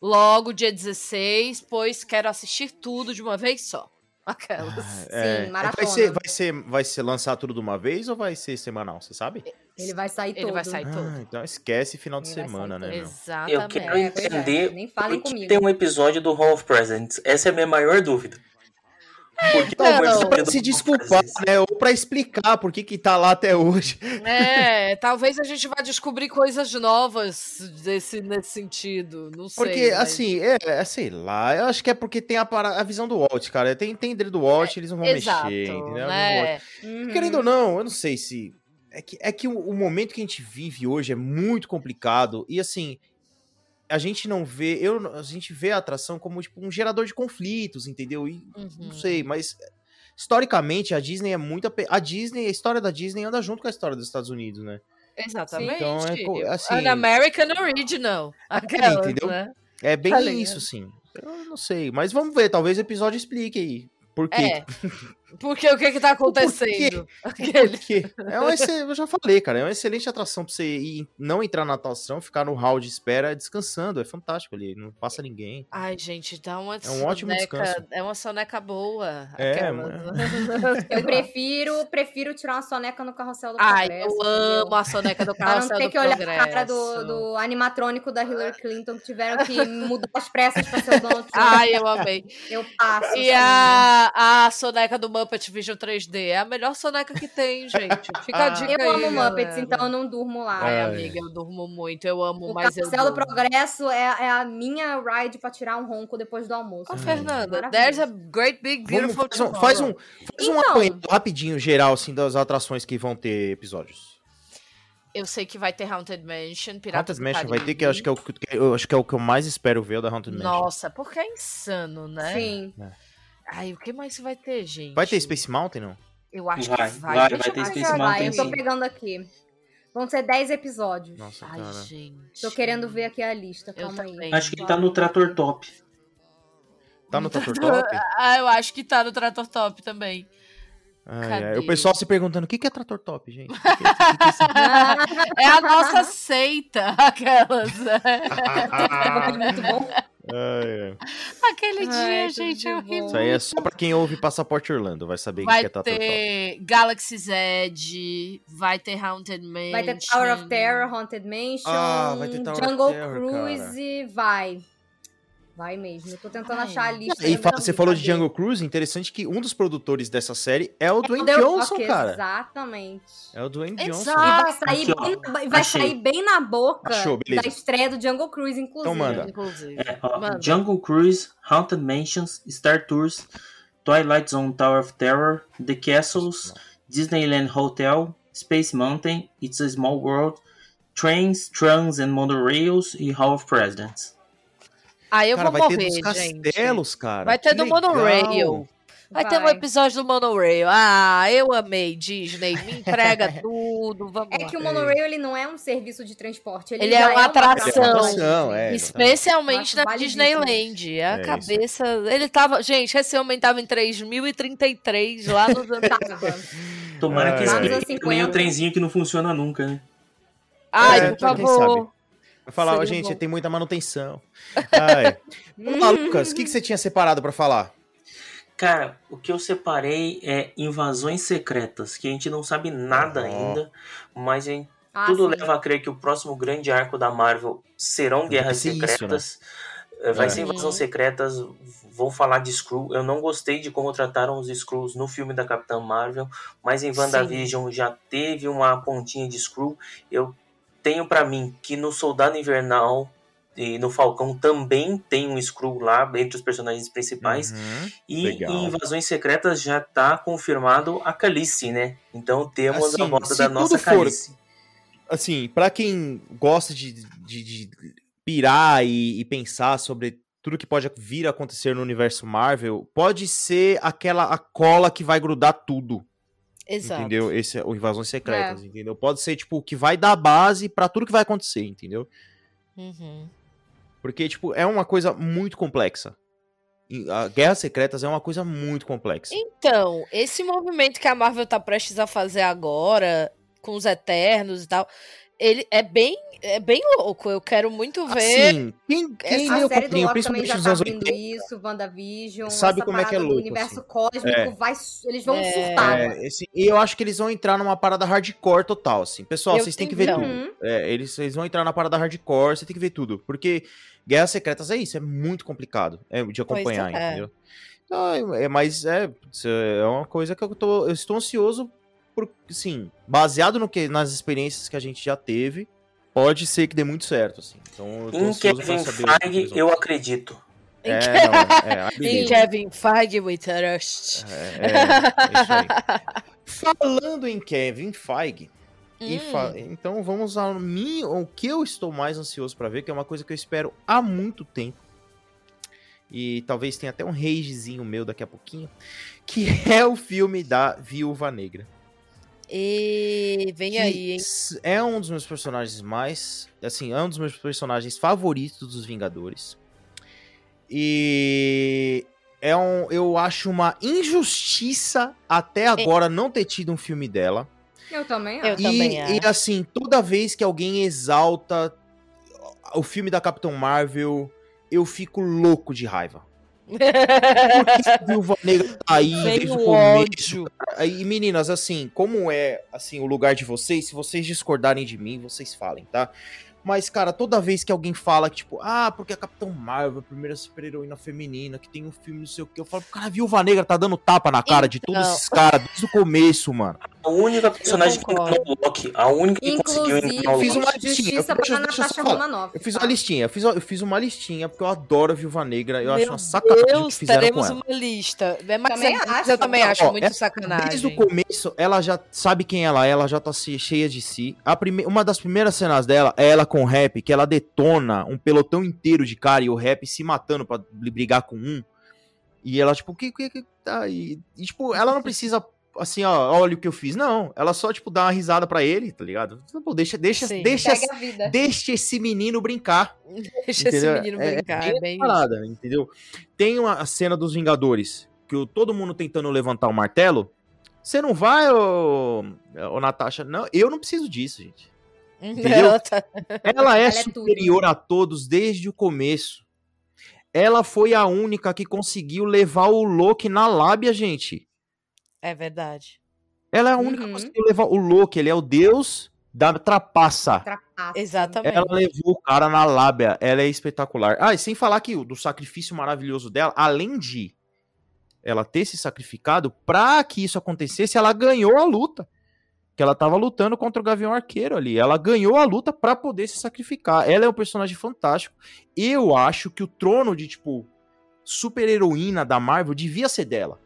logo dia 16, pois quero assistir tudo de uma vez só. [laughs] Aquelas. É, maratona. vai ser, vai ser, vai ser lançar tudo de uma vez ou vai ser semanal, você sabe? Ele vai sair Ele todo. vai sair todo. Ah, então esquece final de Ele semana, né? Exatamente. Eu quero É, pois é. entender Nem falem comigo. tem um episódio do Hall of Presidents. Essa é a minha maior dúvida. Por que Talvez Não. pra se desculpar, né? Ou pra explicar por que que tá lá até hoje. É, talvez a gente vá descobrir coisas novas desse, nesse sentido. Não sei. Porque, mas- assim, é, é, sei lá, eu acho que é porque tem a, para- a visão do Walt, cara. Tem, tem dele do Walt, eles não vão Exato, mexer, entendeu? Né? Uhum. Querendo ou não, eu não sei se. É que, é que o, o momento que a gente vive hoje é muito complicado. E assim, a gente não vê. Eu, a gente vê a atração como tipo, um gerador de conflitos, entendeu? E Uhum. não sei, mas. Historicamente, a Disney é muito. ape- A Disney, a história da Disney anda junto com a história dos Estados Unidos, né? Exatamente. Então, é co- assim- An American Original. Aquelas, entendeu? né? É bem Tá isso, sim. Eu não sei, mas vamos ver, talvez o episódio explique aí. Por quê? É. [laughs] Porque o que que tá acontecendo? [laughs] Porque é um eu já falei, cara, é uma excelente atração pra você ir, não entrar na atração, ficar no hall de espera descansando. É fantástico ali, não passa ninguém. Ai, gente, dá uma É um ótimo soneca- descanso. É uma soneca boa. É, aquelas. [laughs] Eu prefiro, prefiro tirar uma soneca no carrossel do Ai, Progresso. eu amo a soneca do [laughs] Pra não carrossel ter do que olhar Progresso. a cara do, do animatrônico da Hillary Clinton, que tiveram que mudar as pressas pra ser o Donald Trump. Ai, eu amei. Eu passo. E a, a soneca do Muppet Vision 3D é a melhor soneca que tem, [laughs] gente. Fica a dica Eu aí, amo Muppets, galera. então eu não durmo lá. Ai, amiga, eu durmo muito. Eu amo, O mas eu do. Progresso é, é a minha ride pra tirar um ronco depois do almoço. Ô, Fernanda, there's a great big Vamos, beautiful faz um, faz um, faz um Então. apanhado rapidinho, geral, assim, das atrações que vão ter episódios. Eu sei que vai ter Haunted Mansion, Piratas Haunted Mansion vai ter, que eu acho que, é o, que eu acho que é o que eu mais espero ver, o da Haunted Mansion. Nossa, porque é insano, né? Sim. Ai, o que mais vai ter, gente? Vai ter Space Mountain, não? Eu acho Vai, que vai. vai, vai eu ter. Space Vai, Mountain, eu tô pegando aqui. Vão ser 10 episódios. Nossa, Ai, cara. gente. Tô querendo ver aqui a lista, Eu calma aí. também. Acho que ele tá no Trator Top. Tá no [laughs] Trator Top? Ah, eu acho que tá no Trator Top também. Ai. O pessoal se perguntando, o que que é Trator Top, gente? O [laughs] que que é- o que é? É a nossa seita, [laughs] aquelas. Muito bom. Ai, ai. Aquele Ai, dia, gente, eu ri bom. Isso aí é só pra quem ouve Passaporte Orlando, vai saber o que Vai que é Trator Top. ter Galaxy's Edge, vai ter Haunted Mansion. Vai ter Tower of Terror, Haunted Mansion, Ah, vai ter Tower of Jungle Terror, Cruise, vai. Vai mesmo. Eu tô tentando Ai. achar a lista. E eu fa- não você falou de? Jungle Cruise, interessante que um dos produtores dessa série é o Dwayne The Johnson, Rock, cara. Exatamente. É o Dwayne Exato. Johnson. E vai sair, bem, na- vai Achei. sair bem na boca Achou, da estreia do Jungle Cruise, inclusive. Então manda. Inclusive. É, ó, Manda. Jungle Cruise, Haunted Mansions, Star Tours, Twilight Zone Tower of Terror, The Castles, Disneyland Hotel, Space Mountain, It's a Small World, Trains, Trams and Monorails e Hall of Presidents. Aí eu cara, vou vai morrer, ter dos gente. castelos, cara. Vai ter que do legal. Monorail. Vai, ter um Vai. episódio do Monorail. Ah, eu amei Disney. Me entrega [laughs] tudo. Vamos É lá. que o monorail ele não é um serviço de transporte, ele, Ele é uma atração. É uma atração, é. Especialmente Acho na. Disneyland. A É isso. cabeça. Ele tava. Gente, esse homem tava em 3033 lá nos anos. Tomara que é. esse Lá nos é anos que nem 50. o trenzinho que não funciona nunca, né? Ai, É, por favor. Falar, Seria gente, bom. tem muita manutenção. [laughs] Lucas, o que, que você tinha separado pra falar? Cara, o que eu separei é invasões secretas, que a gente não sabe nada Ó. ainda, mas gente Ah, Tudo sim. leva a crer que o próximo grande arco da Marvel serão guerras ser isso, né? secretas. Eh, Vai É. ser invasão Uhum. secretas. Vão falar de Skrull. Eu não gostei de como trataram os Skrulls no filme da Capitã Marvel, mas em WandaVision já teve uma pontinha de Skrull. Eu tenho pra mim que no Soldado Invernal e no Falcão também tem um Skrull lá entre os personagens principais. Uhum. E Legal. em Invasões Secretas já tá confirmado a Calice, né? Então temos a Assim, volta se da nossa for- Calice. Assim, pra quem gosta de, de, de pirar e, e pensar sobre tudo que pode vir a acontecer no universo Marvel, pode ser aquela a cola que vai grudar tudo. Exato. Entendeu? Esse é o Invasões Secretas, entendeu? Pode ser, tipo, o que vai dar base pra tudo que vai acontecer, entendeu? Uhum. Porque, tipo, é uma coisa muito complexa. A Guerras Secretas é uma coisa muito complexa. Então, esse movimento que a Marvel tá prestes a fazer agora, com os Eternos e tal, ele é bem, é bem louco. Eu quero muito ver. Assim, quem, quem A leu o série do Loki também já tá anos abrindo 80, isso, WandaVision, Sabe como é que é louco, universo assim. cósmico, É. vai, eles vão É. surtar. É, e eu acho que eles vão entrar numa parada hardcore total, assim. Pessoal, Eu vocês têm que ver tudo. Uhum. É, eles, eles vão entrar na parada hardcore, você tem que ver tudo. Porque Guerras Secretas é isso, é muito complicado é, de acompanhar, é. entendeu? Então, é, mas é, é uma coisa que eu, tô, eu estou ansioso por, sim, baseado no que, nas experiências que a gente já teve, pode ser que dê muito certo, assim. Então, eu tô Em ansioso pra Kevin Feige, eu acredito. É, não, é, [laughs] Em. Kevin Feige with trust. É, é, é. [laughs] Falando em Kevin Feige, e Hum. fa- então vamos ao mi- o que eu estou mais ansioso pra ver, que é uma coisa que eu espero há muito tempo. E talvez tenha até um ragezinho meu daqui a pouquinho, que [laughs] é o filme da Viúva Negra. E vem que aí, hein? É um dos meus personagens mais, assim, é um dos meus personagens favoritos dos Vingadores. E é um, eu acho uma injustiça até agora não ter tido um filme dela. Eu também Eu acho. E, também e acho. assim, toda vez que alguém exalta o filme da Capitão Marvel, eu fico louco de raiva. Por que a Viúva Negra tá aí desde o começo? ódio. E meninas, assim, como é assim o lugar de vocês, se vocês discordarem de mim, vocês falem, tá? Mas, cara, toda vez que alguém fala tipo, ah, porque a Capitão Marvel, a primeira super-heroína feminina, que tem um filme, não sei o que, eu falo, cara, a Viúva Negra tá dando tapa na cara de todos Então. esses caras desde o começo, mano. A única personagem que enganou o Loki, a única que conseguiu Inclusive, enganar o fiz Loki. uma listinha, justiça deixa- pra deixa eu falar. Eu fiz uma listinha, eu fiz, eu fiz uma listinha, porque eu adoro a Viúva Negra, eu acho Meu uma sacanagem Deus, que fizeram com teremos ela. uma lista. É, Mas Também acho, eu também não, acho ó, muito é- sacanagem. Desde o começo, ela já sabe quem ela é, ela já tá cheia de si. A prime... Uma das primeiras cenas dela é ela com o rap, que ela detona um pelotão inteiro de cara e o rap se matando pra brigar com um. E ela, tipo, o que, que, que tá aí? E, tipo, ela não [laughs] precisa assim, ó, olha o que eu fiz. Não, ela só, tipo, dá uma risada pra ele, tá ligado? Pô, deixa, deixa, Sim. deixa, deixa esse menino brincar. [laughs] Deixa esse entendeu? menino É- brincar. é É, bem isso. entendeu? Tem uma a cena dos Vingadores, que o, todo mundo tentando levantar o martelo. Você não vai, ô, ô Natasha? Não, eu não preciso disso, gente. [laughs] Entendeu? Ela tá- [laughs] Ela é Ela é superior a todos desde o começo. Ela foi a única que conseguiu levar o Loki na lábia, gente. É verdade. Ela é a única Uhum. que conseguiu levar o Loki, ele é o deus da trapaça. Trapaça. Exatamente. Ela levou o cara na lábia, ela é espetacular. Ah, e sem falar que o do sacrifício maravilhoso dela, além de ela ter se sacrificado, pra que isso acontecesse, ela ganhou a luta. Que ela tava lutando contra o Gavião Arqueiro ali. Ela ganhou a luta pra poder se sacrificar. Ela é um personagem fantástico. Eu acho que o trono de, tipo, super-heroína da Marvel devia ser dela.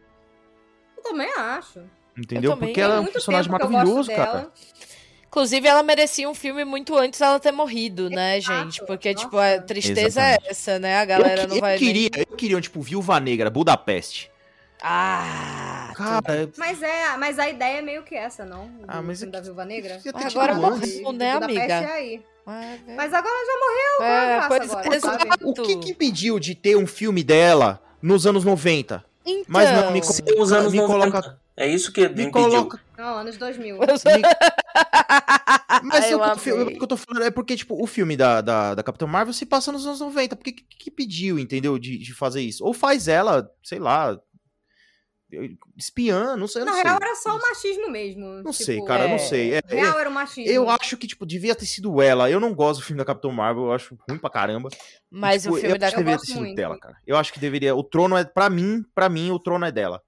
Eu também acho. Entendeu? também. Porque ela é um personagem que maravilhoso, cara. Inclusive, ela merecia um filme muito antes dela ter morrido, né, Exato. gente? Porque, tipo, Nossa. a tristeza Exatamente. é essa, né? A galera eu, não eu vai. nem- queria, eu queria, tipo, Viúva Negra, Budapeste. Ah! Cara, Mas, é, mas a ideia é meio que essa, não? Do Ah, mas filme é da Viúva Negra. agora morreu, né, Budapeste amiga? é aí. Ah, Mas agora já morreu, é, agora, é, sabe? exato. O que que impediu de ter um filme dela nos anos 90? Então, Mas não, me Tem os anos me 90. coloca, É isso que me impediu. coloca. Não, anos 2000. [laughs] me- [laughs] Mas eu o, que- amei. o que eu tô falando é porque, tipo, o filme da, da, da Capitã Marvel se passa nos anos 90. Por que, que, que pediu, entendeu? De, de fazer isso? Ou faz ela, sei lá, espiã, não sei. eu Na não sei. real, era só o machismo mesmo. Não tipo, sei, cara, é. não sei. É- é- Real era o machismo. eu acho que, tipo, devia ter sido ela. Eu não gosto do filme da Capitã Marvel, eu acho ruim pra caramba. Mas Tipo, o filme eu da acho que deveria gosto ter sido muito. dela, cara. Eu acho que deveria. O trono é. Pra mim, pra mim, o trono é dela.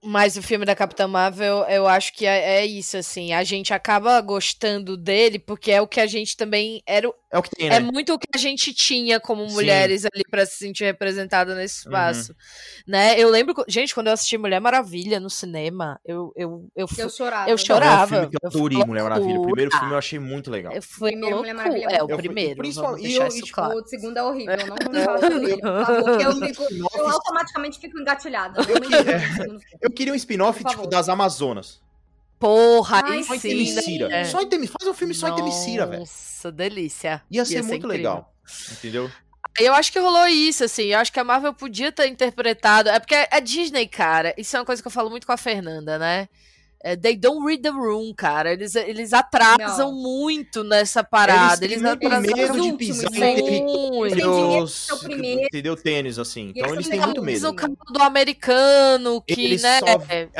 Mas o filme da Capitã Marvel, eu acho que é, é isso, assim. A gente acaba gostando dele porque é o que a gente também era. o- É o que tem, né? É muito o que a gente tinha como Sim. mulheres ali pra se sentir representada nesse Uhum. espaço. Né? Eu lembro, gente, quando eu assisti Mulher Maravilha no cinema, eu, eu, eu, fui- Eu chorava. Eu Não, chorava. É um filme que eu Eu adorei, Mulher Maravilha. O primeiro filme eu achei muito legal. eu fui Primeiro Mulher loucura. Maravilha É, o Eu fui- primeiro. principalmente- e eu- claro. O segundo é horrível, não vamos [laughs] falar sobre ele, por favor, eu, [laughs] fico, eu automaticamente fico engatilhada. Eu, não Eu queria um spin-off, tipo, das Amazonas. Porra, Ai, Só em sim. Temicira. né? Só em Temi- Faz um filme só em Temicira, velho. Nossa, delícia. Ia ser muito incrível. legal. Entendeu? Eu acho que rolou isso, assim. Eu acho que a Marvel podia ter interpretado. É porque a Disney, cara, isso é uma coisa que eu falo muito com a Fernanda, né? É, they don't read the room, cara. Eles, eles atrasam Não. muito nessa parada. Eles Eles, têm medo de pisar em terri- muito. Tem dinheiro entendeu? é o primeiro. Entendeu? Tênis, assim. E Então eles eles têm muito medo. No campo do americano, que, Eles né? só-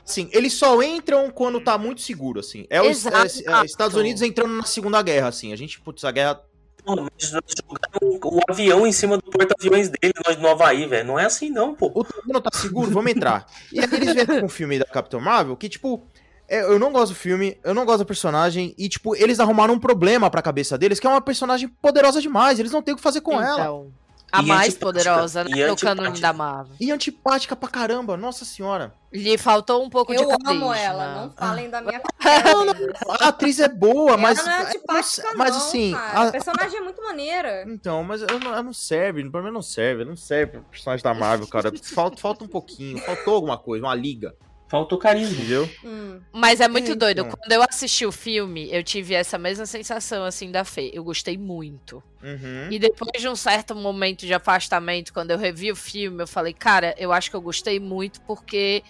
Assim, eles só entram quando tá muito seguro, assim. É os é, é, Estados Unidos entrando na Segunda Guerra, assim. A gente, putz, a guerra Mano, mas nós jogamos o avião em cima do porta-aviões dele, nós no Havaí, velho. Não é assim, não, pô. O terreno tá seguro, vamos entrar. E aí eles vêm com o filme da Capitão Marvel que, tipo, é, eu não gosto do filme, eu não gosto do personagem, e, tipo, eles arrumaram um problema pra cabeça deles, que é uma personagem poderosa demais, eles não têm o que fazer com ela. Então, a E mais poderosa, né? No cânone da Marvel. E antipática pra caramba, nossa senhora. Lhe faltou um pouco de Eu amo ela, não [laughs] falem da minha [laughs] Não, não, a atriz é boa, mas. ela não é mas, antipática, mas, não, assim. cara. a- A personagem é muito maneira. Então, mas ela não, ela não serve, pra mim não serve, não serve pro personagem da Marvel, cara. Falta, falta um pouquinho, faltou alguma coisa, uma liga, Faltou carisma. entendeu? Hum. Mas é muito É, doido. então. Quando eu assisti o filme, eu tive essa mesma sensação, assim, da Fê. Eu gostei muito. Uhum. E depois de um certo momento de afastamento, quando eu revi o filme, eu falei, cara, eu acho que eu gostei muito porque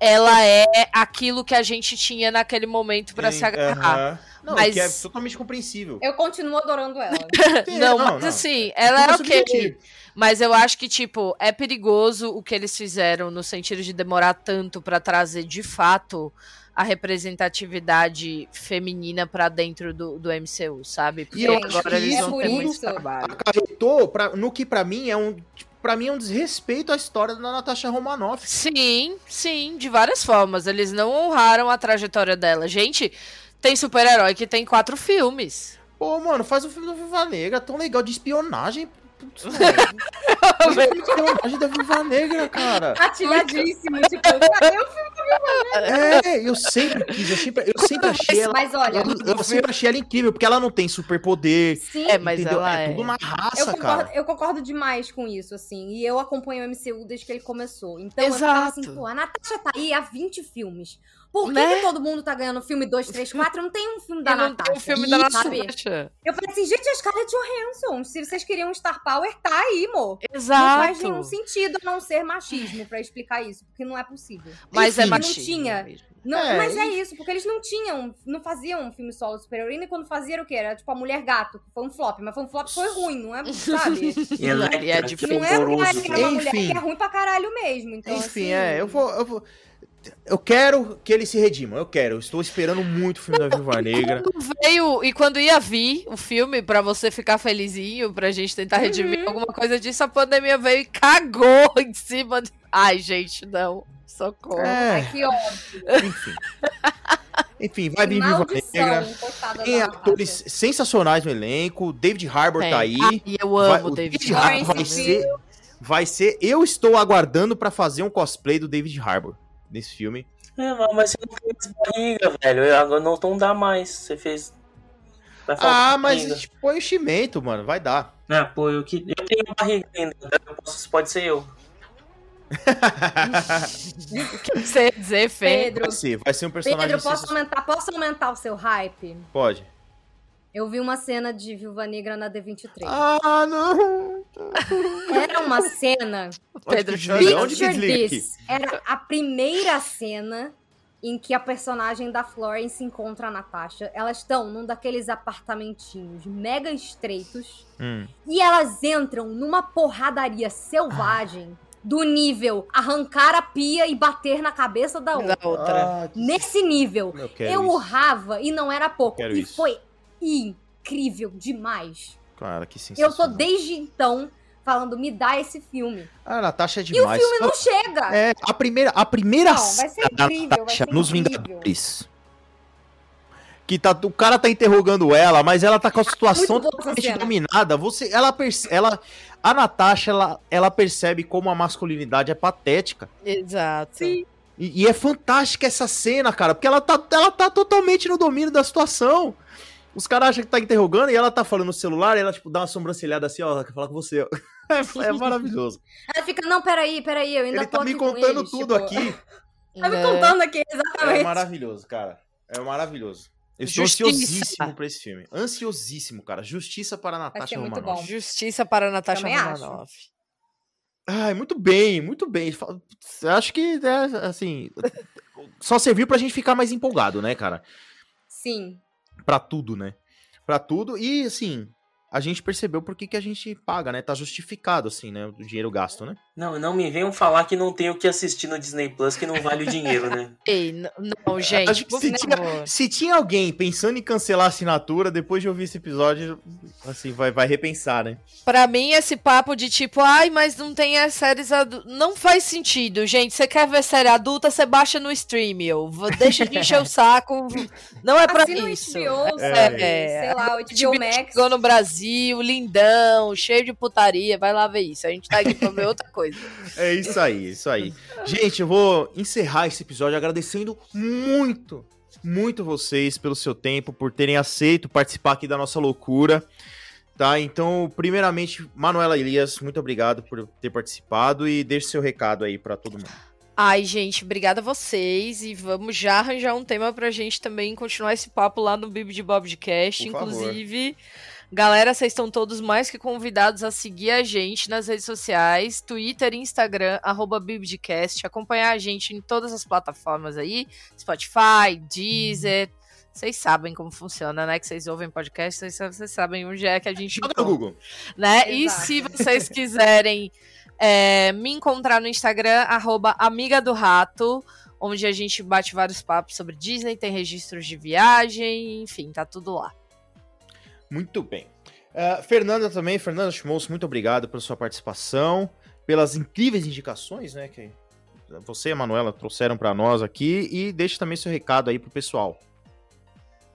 ela é aquilo que a gente tinha naquele momento pra se agarrar. Aham. Não, Mas- que é totalmente compreensível. Eu continuo adorando ela. [laughs] Sim, Não, mas assim, ela é ok. subjetivo. Mas eu acho que, tipo, é perigoso o que eles fizeram no sentido de demorar tanto pra trazer de fato a representatividade feminina pra dentro do, do MCU, sabe? Porque E eu acho agora que eles isso vão ter muito trabalho. acarretou pra, no que pra mim é um para mim é um desrespeito à história da Natasha Romanoff. Sim, sim, de várias formas. Eles não honraram a trajetória dela. Gente, tem super-herói que tem quatro filmes. Pô, mano, faz um filme da Viva Negra tão legal de espionagem. Putz, de [laughs] espionagem da Viva Negra, cara. Atilhadíssimo, tipo, cadê o filme? É, eu sempre quis, eu sempre, eu sempre achei ela. Mas olha, Eu, eu sempre achei ela incrível, porque ela não tem superpoder. sim, É, mas entendeu? ela é, é. tudo uma eu raça, concordo, cara. eu concordo demais com isso, assim. E eu acompanho o MCU desde que ele começou. Então eu ficava assim, Exato. pô, a Natasha tá aí há 20 filmes. Por que, Né? que todo mundo tá ganhando filme 2, 3, 4? Não tem um filme da Eu não Natasha. tenho o filme da? Natasha. Eu falei assim, gente, a Scarlett Johansson, se vocês queriam Star Power, tá aí, mo. Não Exato. faz nenhum sentido a não ser machismo pra explicar isso, porque não é possível. Mas é Enfim. machismo. Não tinha. mesmo. Não, É, mas é isso, porque eles não tinham, não faziam um filme solo super heroína e quando fazia era o quê? Era tipo a Mulher Gato, que foi um flop, mas foi um flop que foi ruim, não é, [laughs] sabe? E Electra, é que difícil. não é porque era uma mulher Enfim. que é ruim pra caralho mesmo. Então, Enfim, assim, é, eu vou, eu vou. Eu quero que ele se redima, eu quero. Eu estou esperando muito o filme da Viúva Negra. Quando veio e quando ia vir o filme pra você ficar felizinho, pra gente tentar redimir Uhum. alguma coisa disso, a pandemia veio e cagou [laughs] em cima. De... Ai, gente, não. Socorro. É, Ai, que óbvio. enfim. Enfim, vai vir Viúva Maldição, Negra. Tem atores sensacionais no elenco. David Harbour Tem. tá aí. Ai, eu Vai- amo o o David Harbour vai ser, vai ser. Eu estou aguardando pra fazer um cosplay do David Harbour nesse filme. É, mas- você não mais barriga, velho. Agora não, não dá mais. Você fez. Ah, mas barriga. tipo, põe o chimento, mano. Vai dar. [laughs] Ah, pô, eu, que... eu tenho barriga ainda. Eu posso- pode ser eu. O que você ia dizer? Pedro, Vai ser, vai ser um personagem. Pedro, posso aumentar, posso aumentar o seu hype? Pode. Eu vi uma cena de Viúva Negra na D23. Ah, não! Era uma cena [laughs] Pedro Picture this. Era a primeira cena em que a personagem da Florence encontra a Natasha. Elas estão num daqueles apartamentinhos mega estreitos Hum. e elas entram numa porradaria selvagem do nível arrancar a pia e bater na cabeça da outra. Da outra. Ah, que- Nesse nível, eu eu urrava e não era pouco. Quero e isso. foi incrível demais. Cara, que Eu sensacional. tô desde então falando, me dá esse filme. A Natasha é E o demais. filme não chega. É, a primeira, a primeira Não, vai ser incrível, vai Natasha ser nos incrível. Vingadores. Que tá, o cara tá interrogando ela, mas ela tá com a situação boa essa totalmente dominada. Você, ela, perce- ela, a Natasha, ela, ela percebe como a masculinidade é patética. Exato. Sim. E, e é fantástica essa cena, cara, porque ela tá, ela tá totalmente no domínio da situação. Os caras acham que tá interrogando e ela tá falando no celular e ela, tipo, dá uma sobrancelhada assim, ó, quer falar com você. [laughs] É, é maravilhoso. Ela fica, não, peraí, peraí, eu ainda Ele tô tá me contando eles, tudo tipo, aqui. [laughs] Tá me É. contando aqui, É exatamente. maravilhoso, cara. É maravilhoso. Eu estou Justiça. ansiosíssimo pra esse filme. Ansiosíssimo, cara. Justiça para Natasha muito Romanoff. bom. Justiça para a Natasha Também acho. Romanoff. Ai, muito bem, muito bem. Acho que, é, assim, só serviu pra gente ficar mais empolgado, né, cara? Sim. Pra tudo, né? Pra tudo. E, assim, a gente percebeu por que, que a gente paga, né? Tá justificado, assim, né? O dinheiro gasto, né? Não, não me venham falar que não tem o que assistir no Disney Plus que não vale o dinheiro, né? [laughs] Ei, não, gente, Acho que se tinha, se tinha alguém pensando em cancelar a assinatura, depois de ouvir esse episódio, assim, vai, vai repensar, né? Pra mim, esse papo de tipo, ai, mas não tem as séries adultas. Não faz sentido, gente. Você quer ver série adulta, você baixa no stream. Deixa de encher o saco. Não é pra Assina o isso. HBO, É. É. Sei lá, o HBO HBO Max. chegou no Brasil, lindão, cheio de putaria. Vai lá ver isso. A gente tá aqui pra ver outra coisa. É isso aí, isso aí. Gente, eu vou encerrar esse episódio agradecendo muito, muito vocês pelo seu tempo, por terem aceito participar aqui da nossa loucura. Tá? Então, primeiramente, Manuela Elias, muito obrigado por ter participado e deixe seu recado aí pra todo mundo. Ai, gente, obrigada a vocês. E vamos já arranjar um tema pra gente também continuar esse papo lá no Bibi de Bob de Cast. Por favor. Inclusive, galera, vocês estão todos mais que convidados a seguir a gente nas redes sociais: Twitter e Instagram, arroba Bibdcast. Acompanhar a gente em todas as plataformas aí: Spotify, Deezer. Vocês sabem como funciona, né? Que vocês ouvem podcast, vocês, sabem onde é que a gente Joga no Google. né? E se vocês quiserem é, me encontrar no Instagram, arroba amiga do rato, onde a gente bate vários papos sobre Disney, tem registros de viagem, enfim, tá tudo lá. Muito bem. Ah, Fernanda também, Fernanda Schmoss, muito obrigado pela sua participação, pelas incríveis indicações, né, que você e a Manuela trouxeram pra nós aqui e deixe também seu recado aí pro pessoal.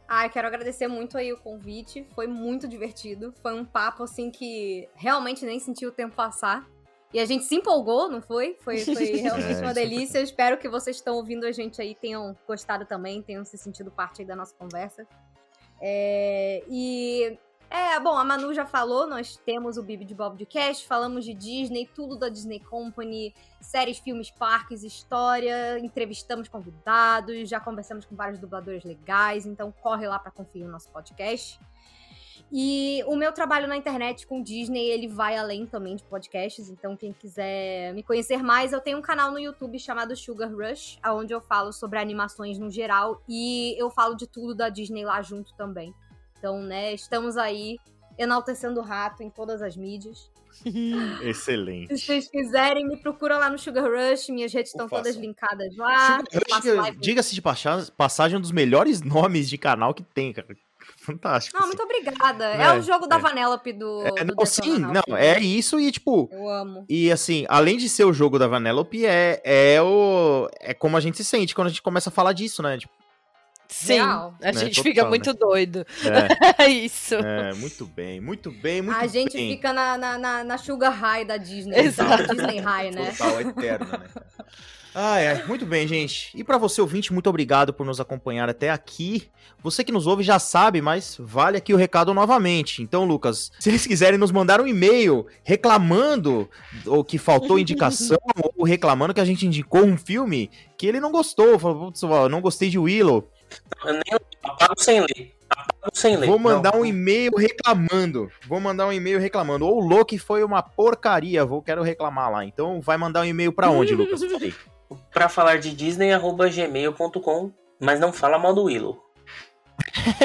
Ai, quero agradecer muito aí o convite. Foi muito divertido. Foi um papo assim que realmente nem senti o tempo passar. E a gente se empolgou, não foi? Foi, foi [laughs] realmente É, uma isso delícia. Eu espero que vocês estão ouvindo a gente aí tenham gostado também, tenham se sentido parte aí da nossa conversa. É, e é, bom, a Manu já falou, nós temos o Bibi de Bob de Cash, falamos de Disney, tudo da Disney Company, séries, filmes, parques, história, entrevistamos convidados, já conversamos com vários dubladores legais, então corre lá para conferir o nosso podcast. E o meu trabalho na internet com Disney, ele vai além também de podcasts, então quem quiser me conhecer mais, eu tenho um canal no YouTube chamado Sugar Rush, onde eu falo sobre animações no geral e eu falo de tudo da Disney lá junto também. Então, né, estamos aí enaltecendo o rato em todas as mídias. [laughs] Excelente. Se vocês quiserem, me procura lá no Sugar Rush, minhas redes estão todas linkadas lá. Diga-se de passa- passagem, um dos melhores nomes de canal que tem, cara. [laughs] Fantástico. Não, assim. muito obrigada. É, É, o jogo da é. Vanellope do. É, do não, sim, não, é isso e tipo. Eu amo. E assim, além de ser o jogo da Vanellope, é, é o. É como a gente se sente quando a gente começa a falar disso, né? Tipo, Sim, Real. a Né, gente total, fica né? muito doido. é, É [laughs] isso. é, muito bem, muito bem, muito a gente bem. fica na, na, na, Sugar High da Disney. Exato. da Disney High, né? Total, eterna, né? [laughs] Ai, ai, muito bem, gente. E pra você, ouvinte, muito obrigado por nos acompanhar até aqui. Você que nos ouve já sabe, mas vale aqui o recado novamente. Então, Lucas, [laughs] se eles quiserem nos mandar um e-mail reclamando ou que faltou indicação [laughs] ou reclamando que a gente indicou um filme que ele não gostou, falou, "Putz, ó, não gostei de Willow, nem apago sem ler. Apago sem ler. vou mandar Não. um e-mail reclamando. Vou mandar um e-mail reclamando. Ou o Loki foi uma porcaria, vou quero reclamar lá. Então, vai mandar um e-mail pra onde, Lucas? [laughs] Pra falar de Disney, arroba gmail.com. Mas não fala mal do Willow. [laughs]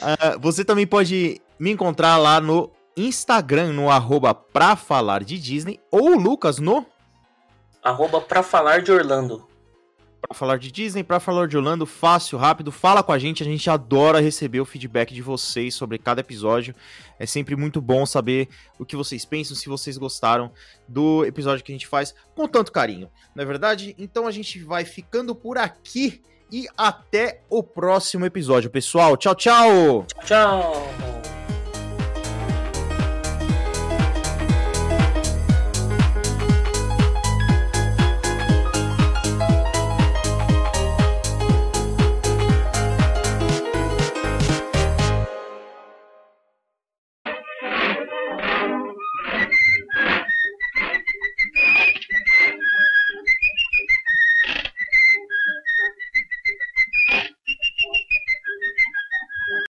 Ah, você também pode me encontrar lá no Instagram, no arroba pra falar de Disney, ou o Lucas no Arroba pra falar de Orlando. Pra falar de Disney, pra falar de Orlando, fácil, rápido, fala com a gente, a gente adora receber o feedback de vocês sobre cada episódio, é sempre muito bom saber o que vocês pensam, se vocês gostaram do episódio que a gente faz com tanto carinho, não é verdade? Então a gente vai ficando por aqui e até o próximo episódio, pessoal, tchau, tchau! Tchau.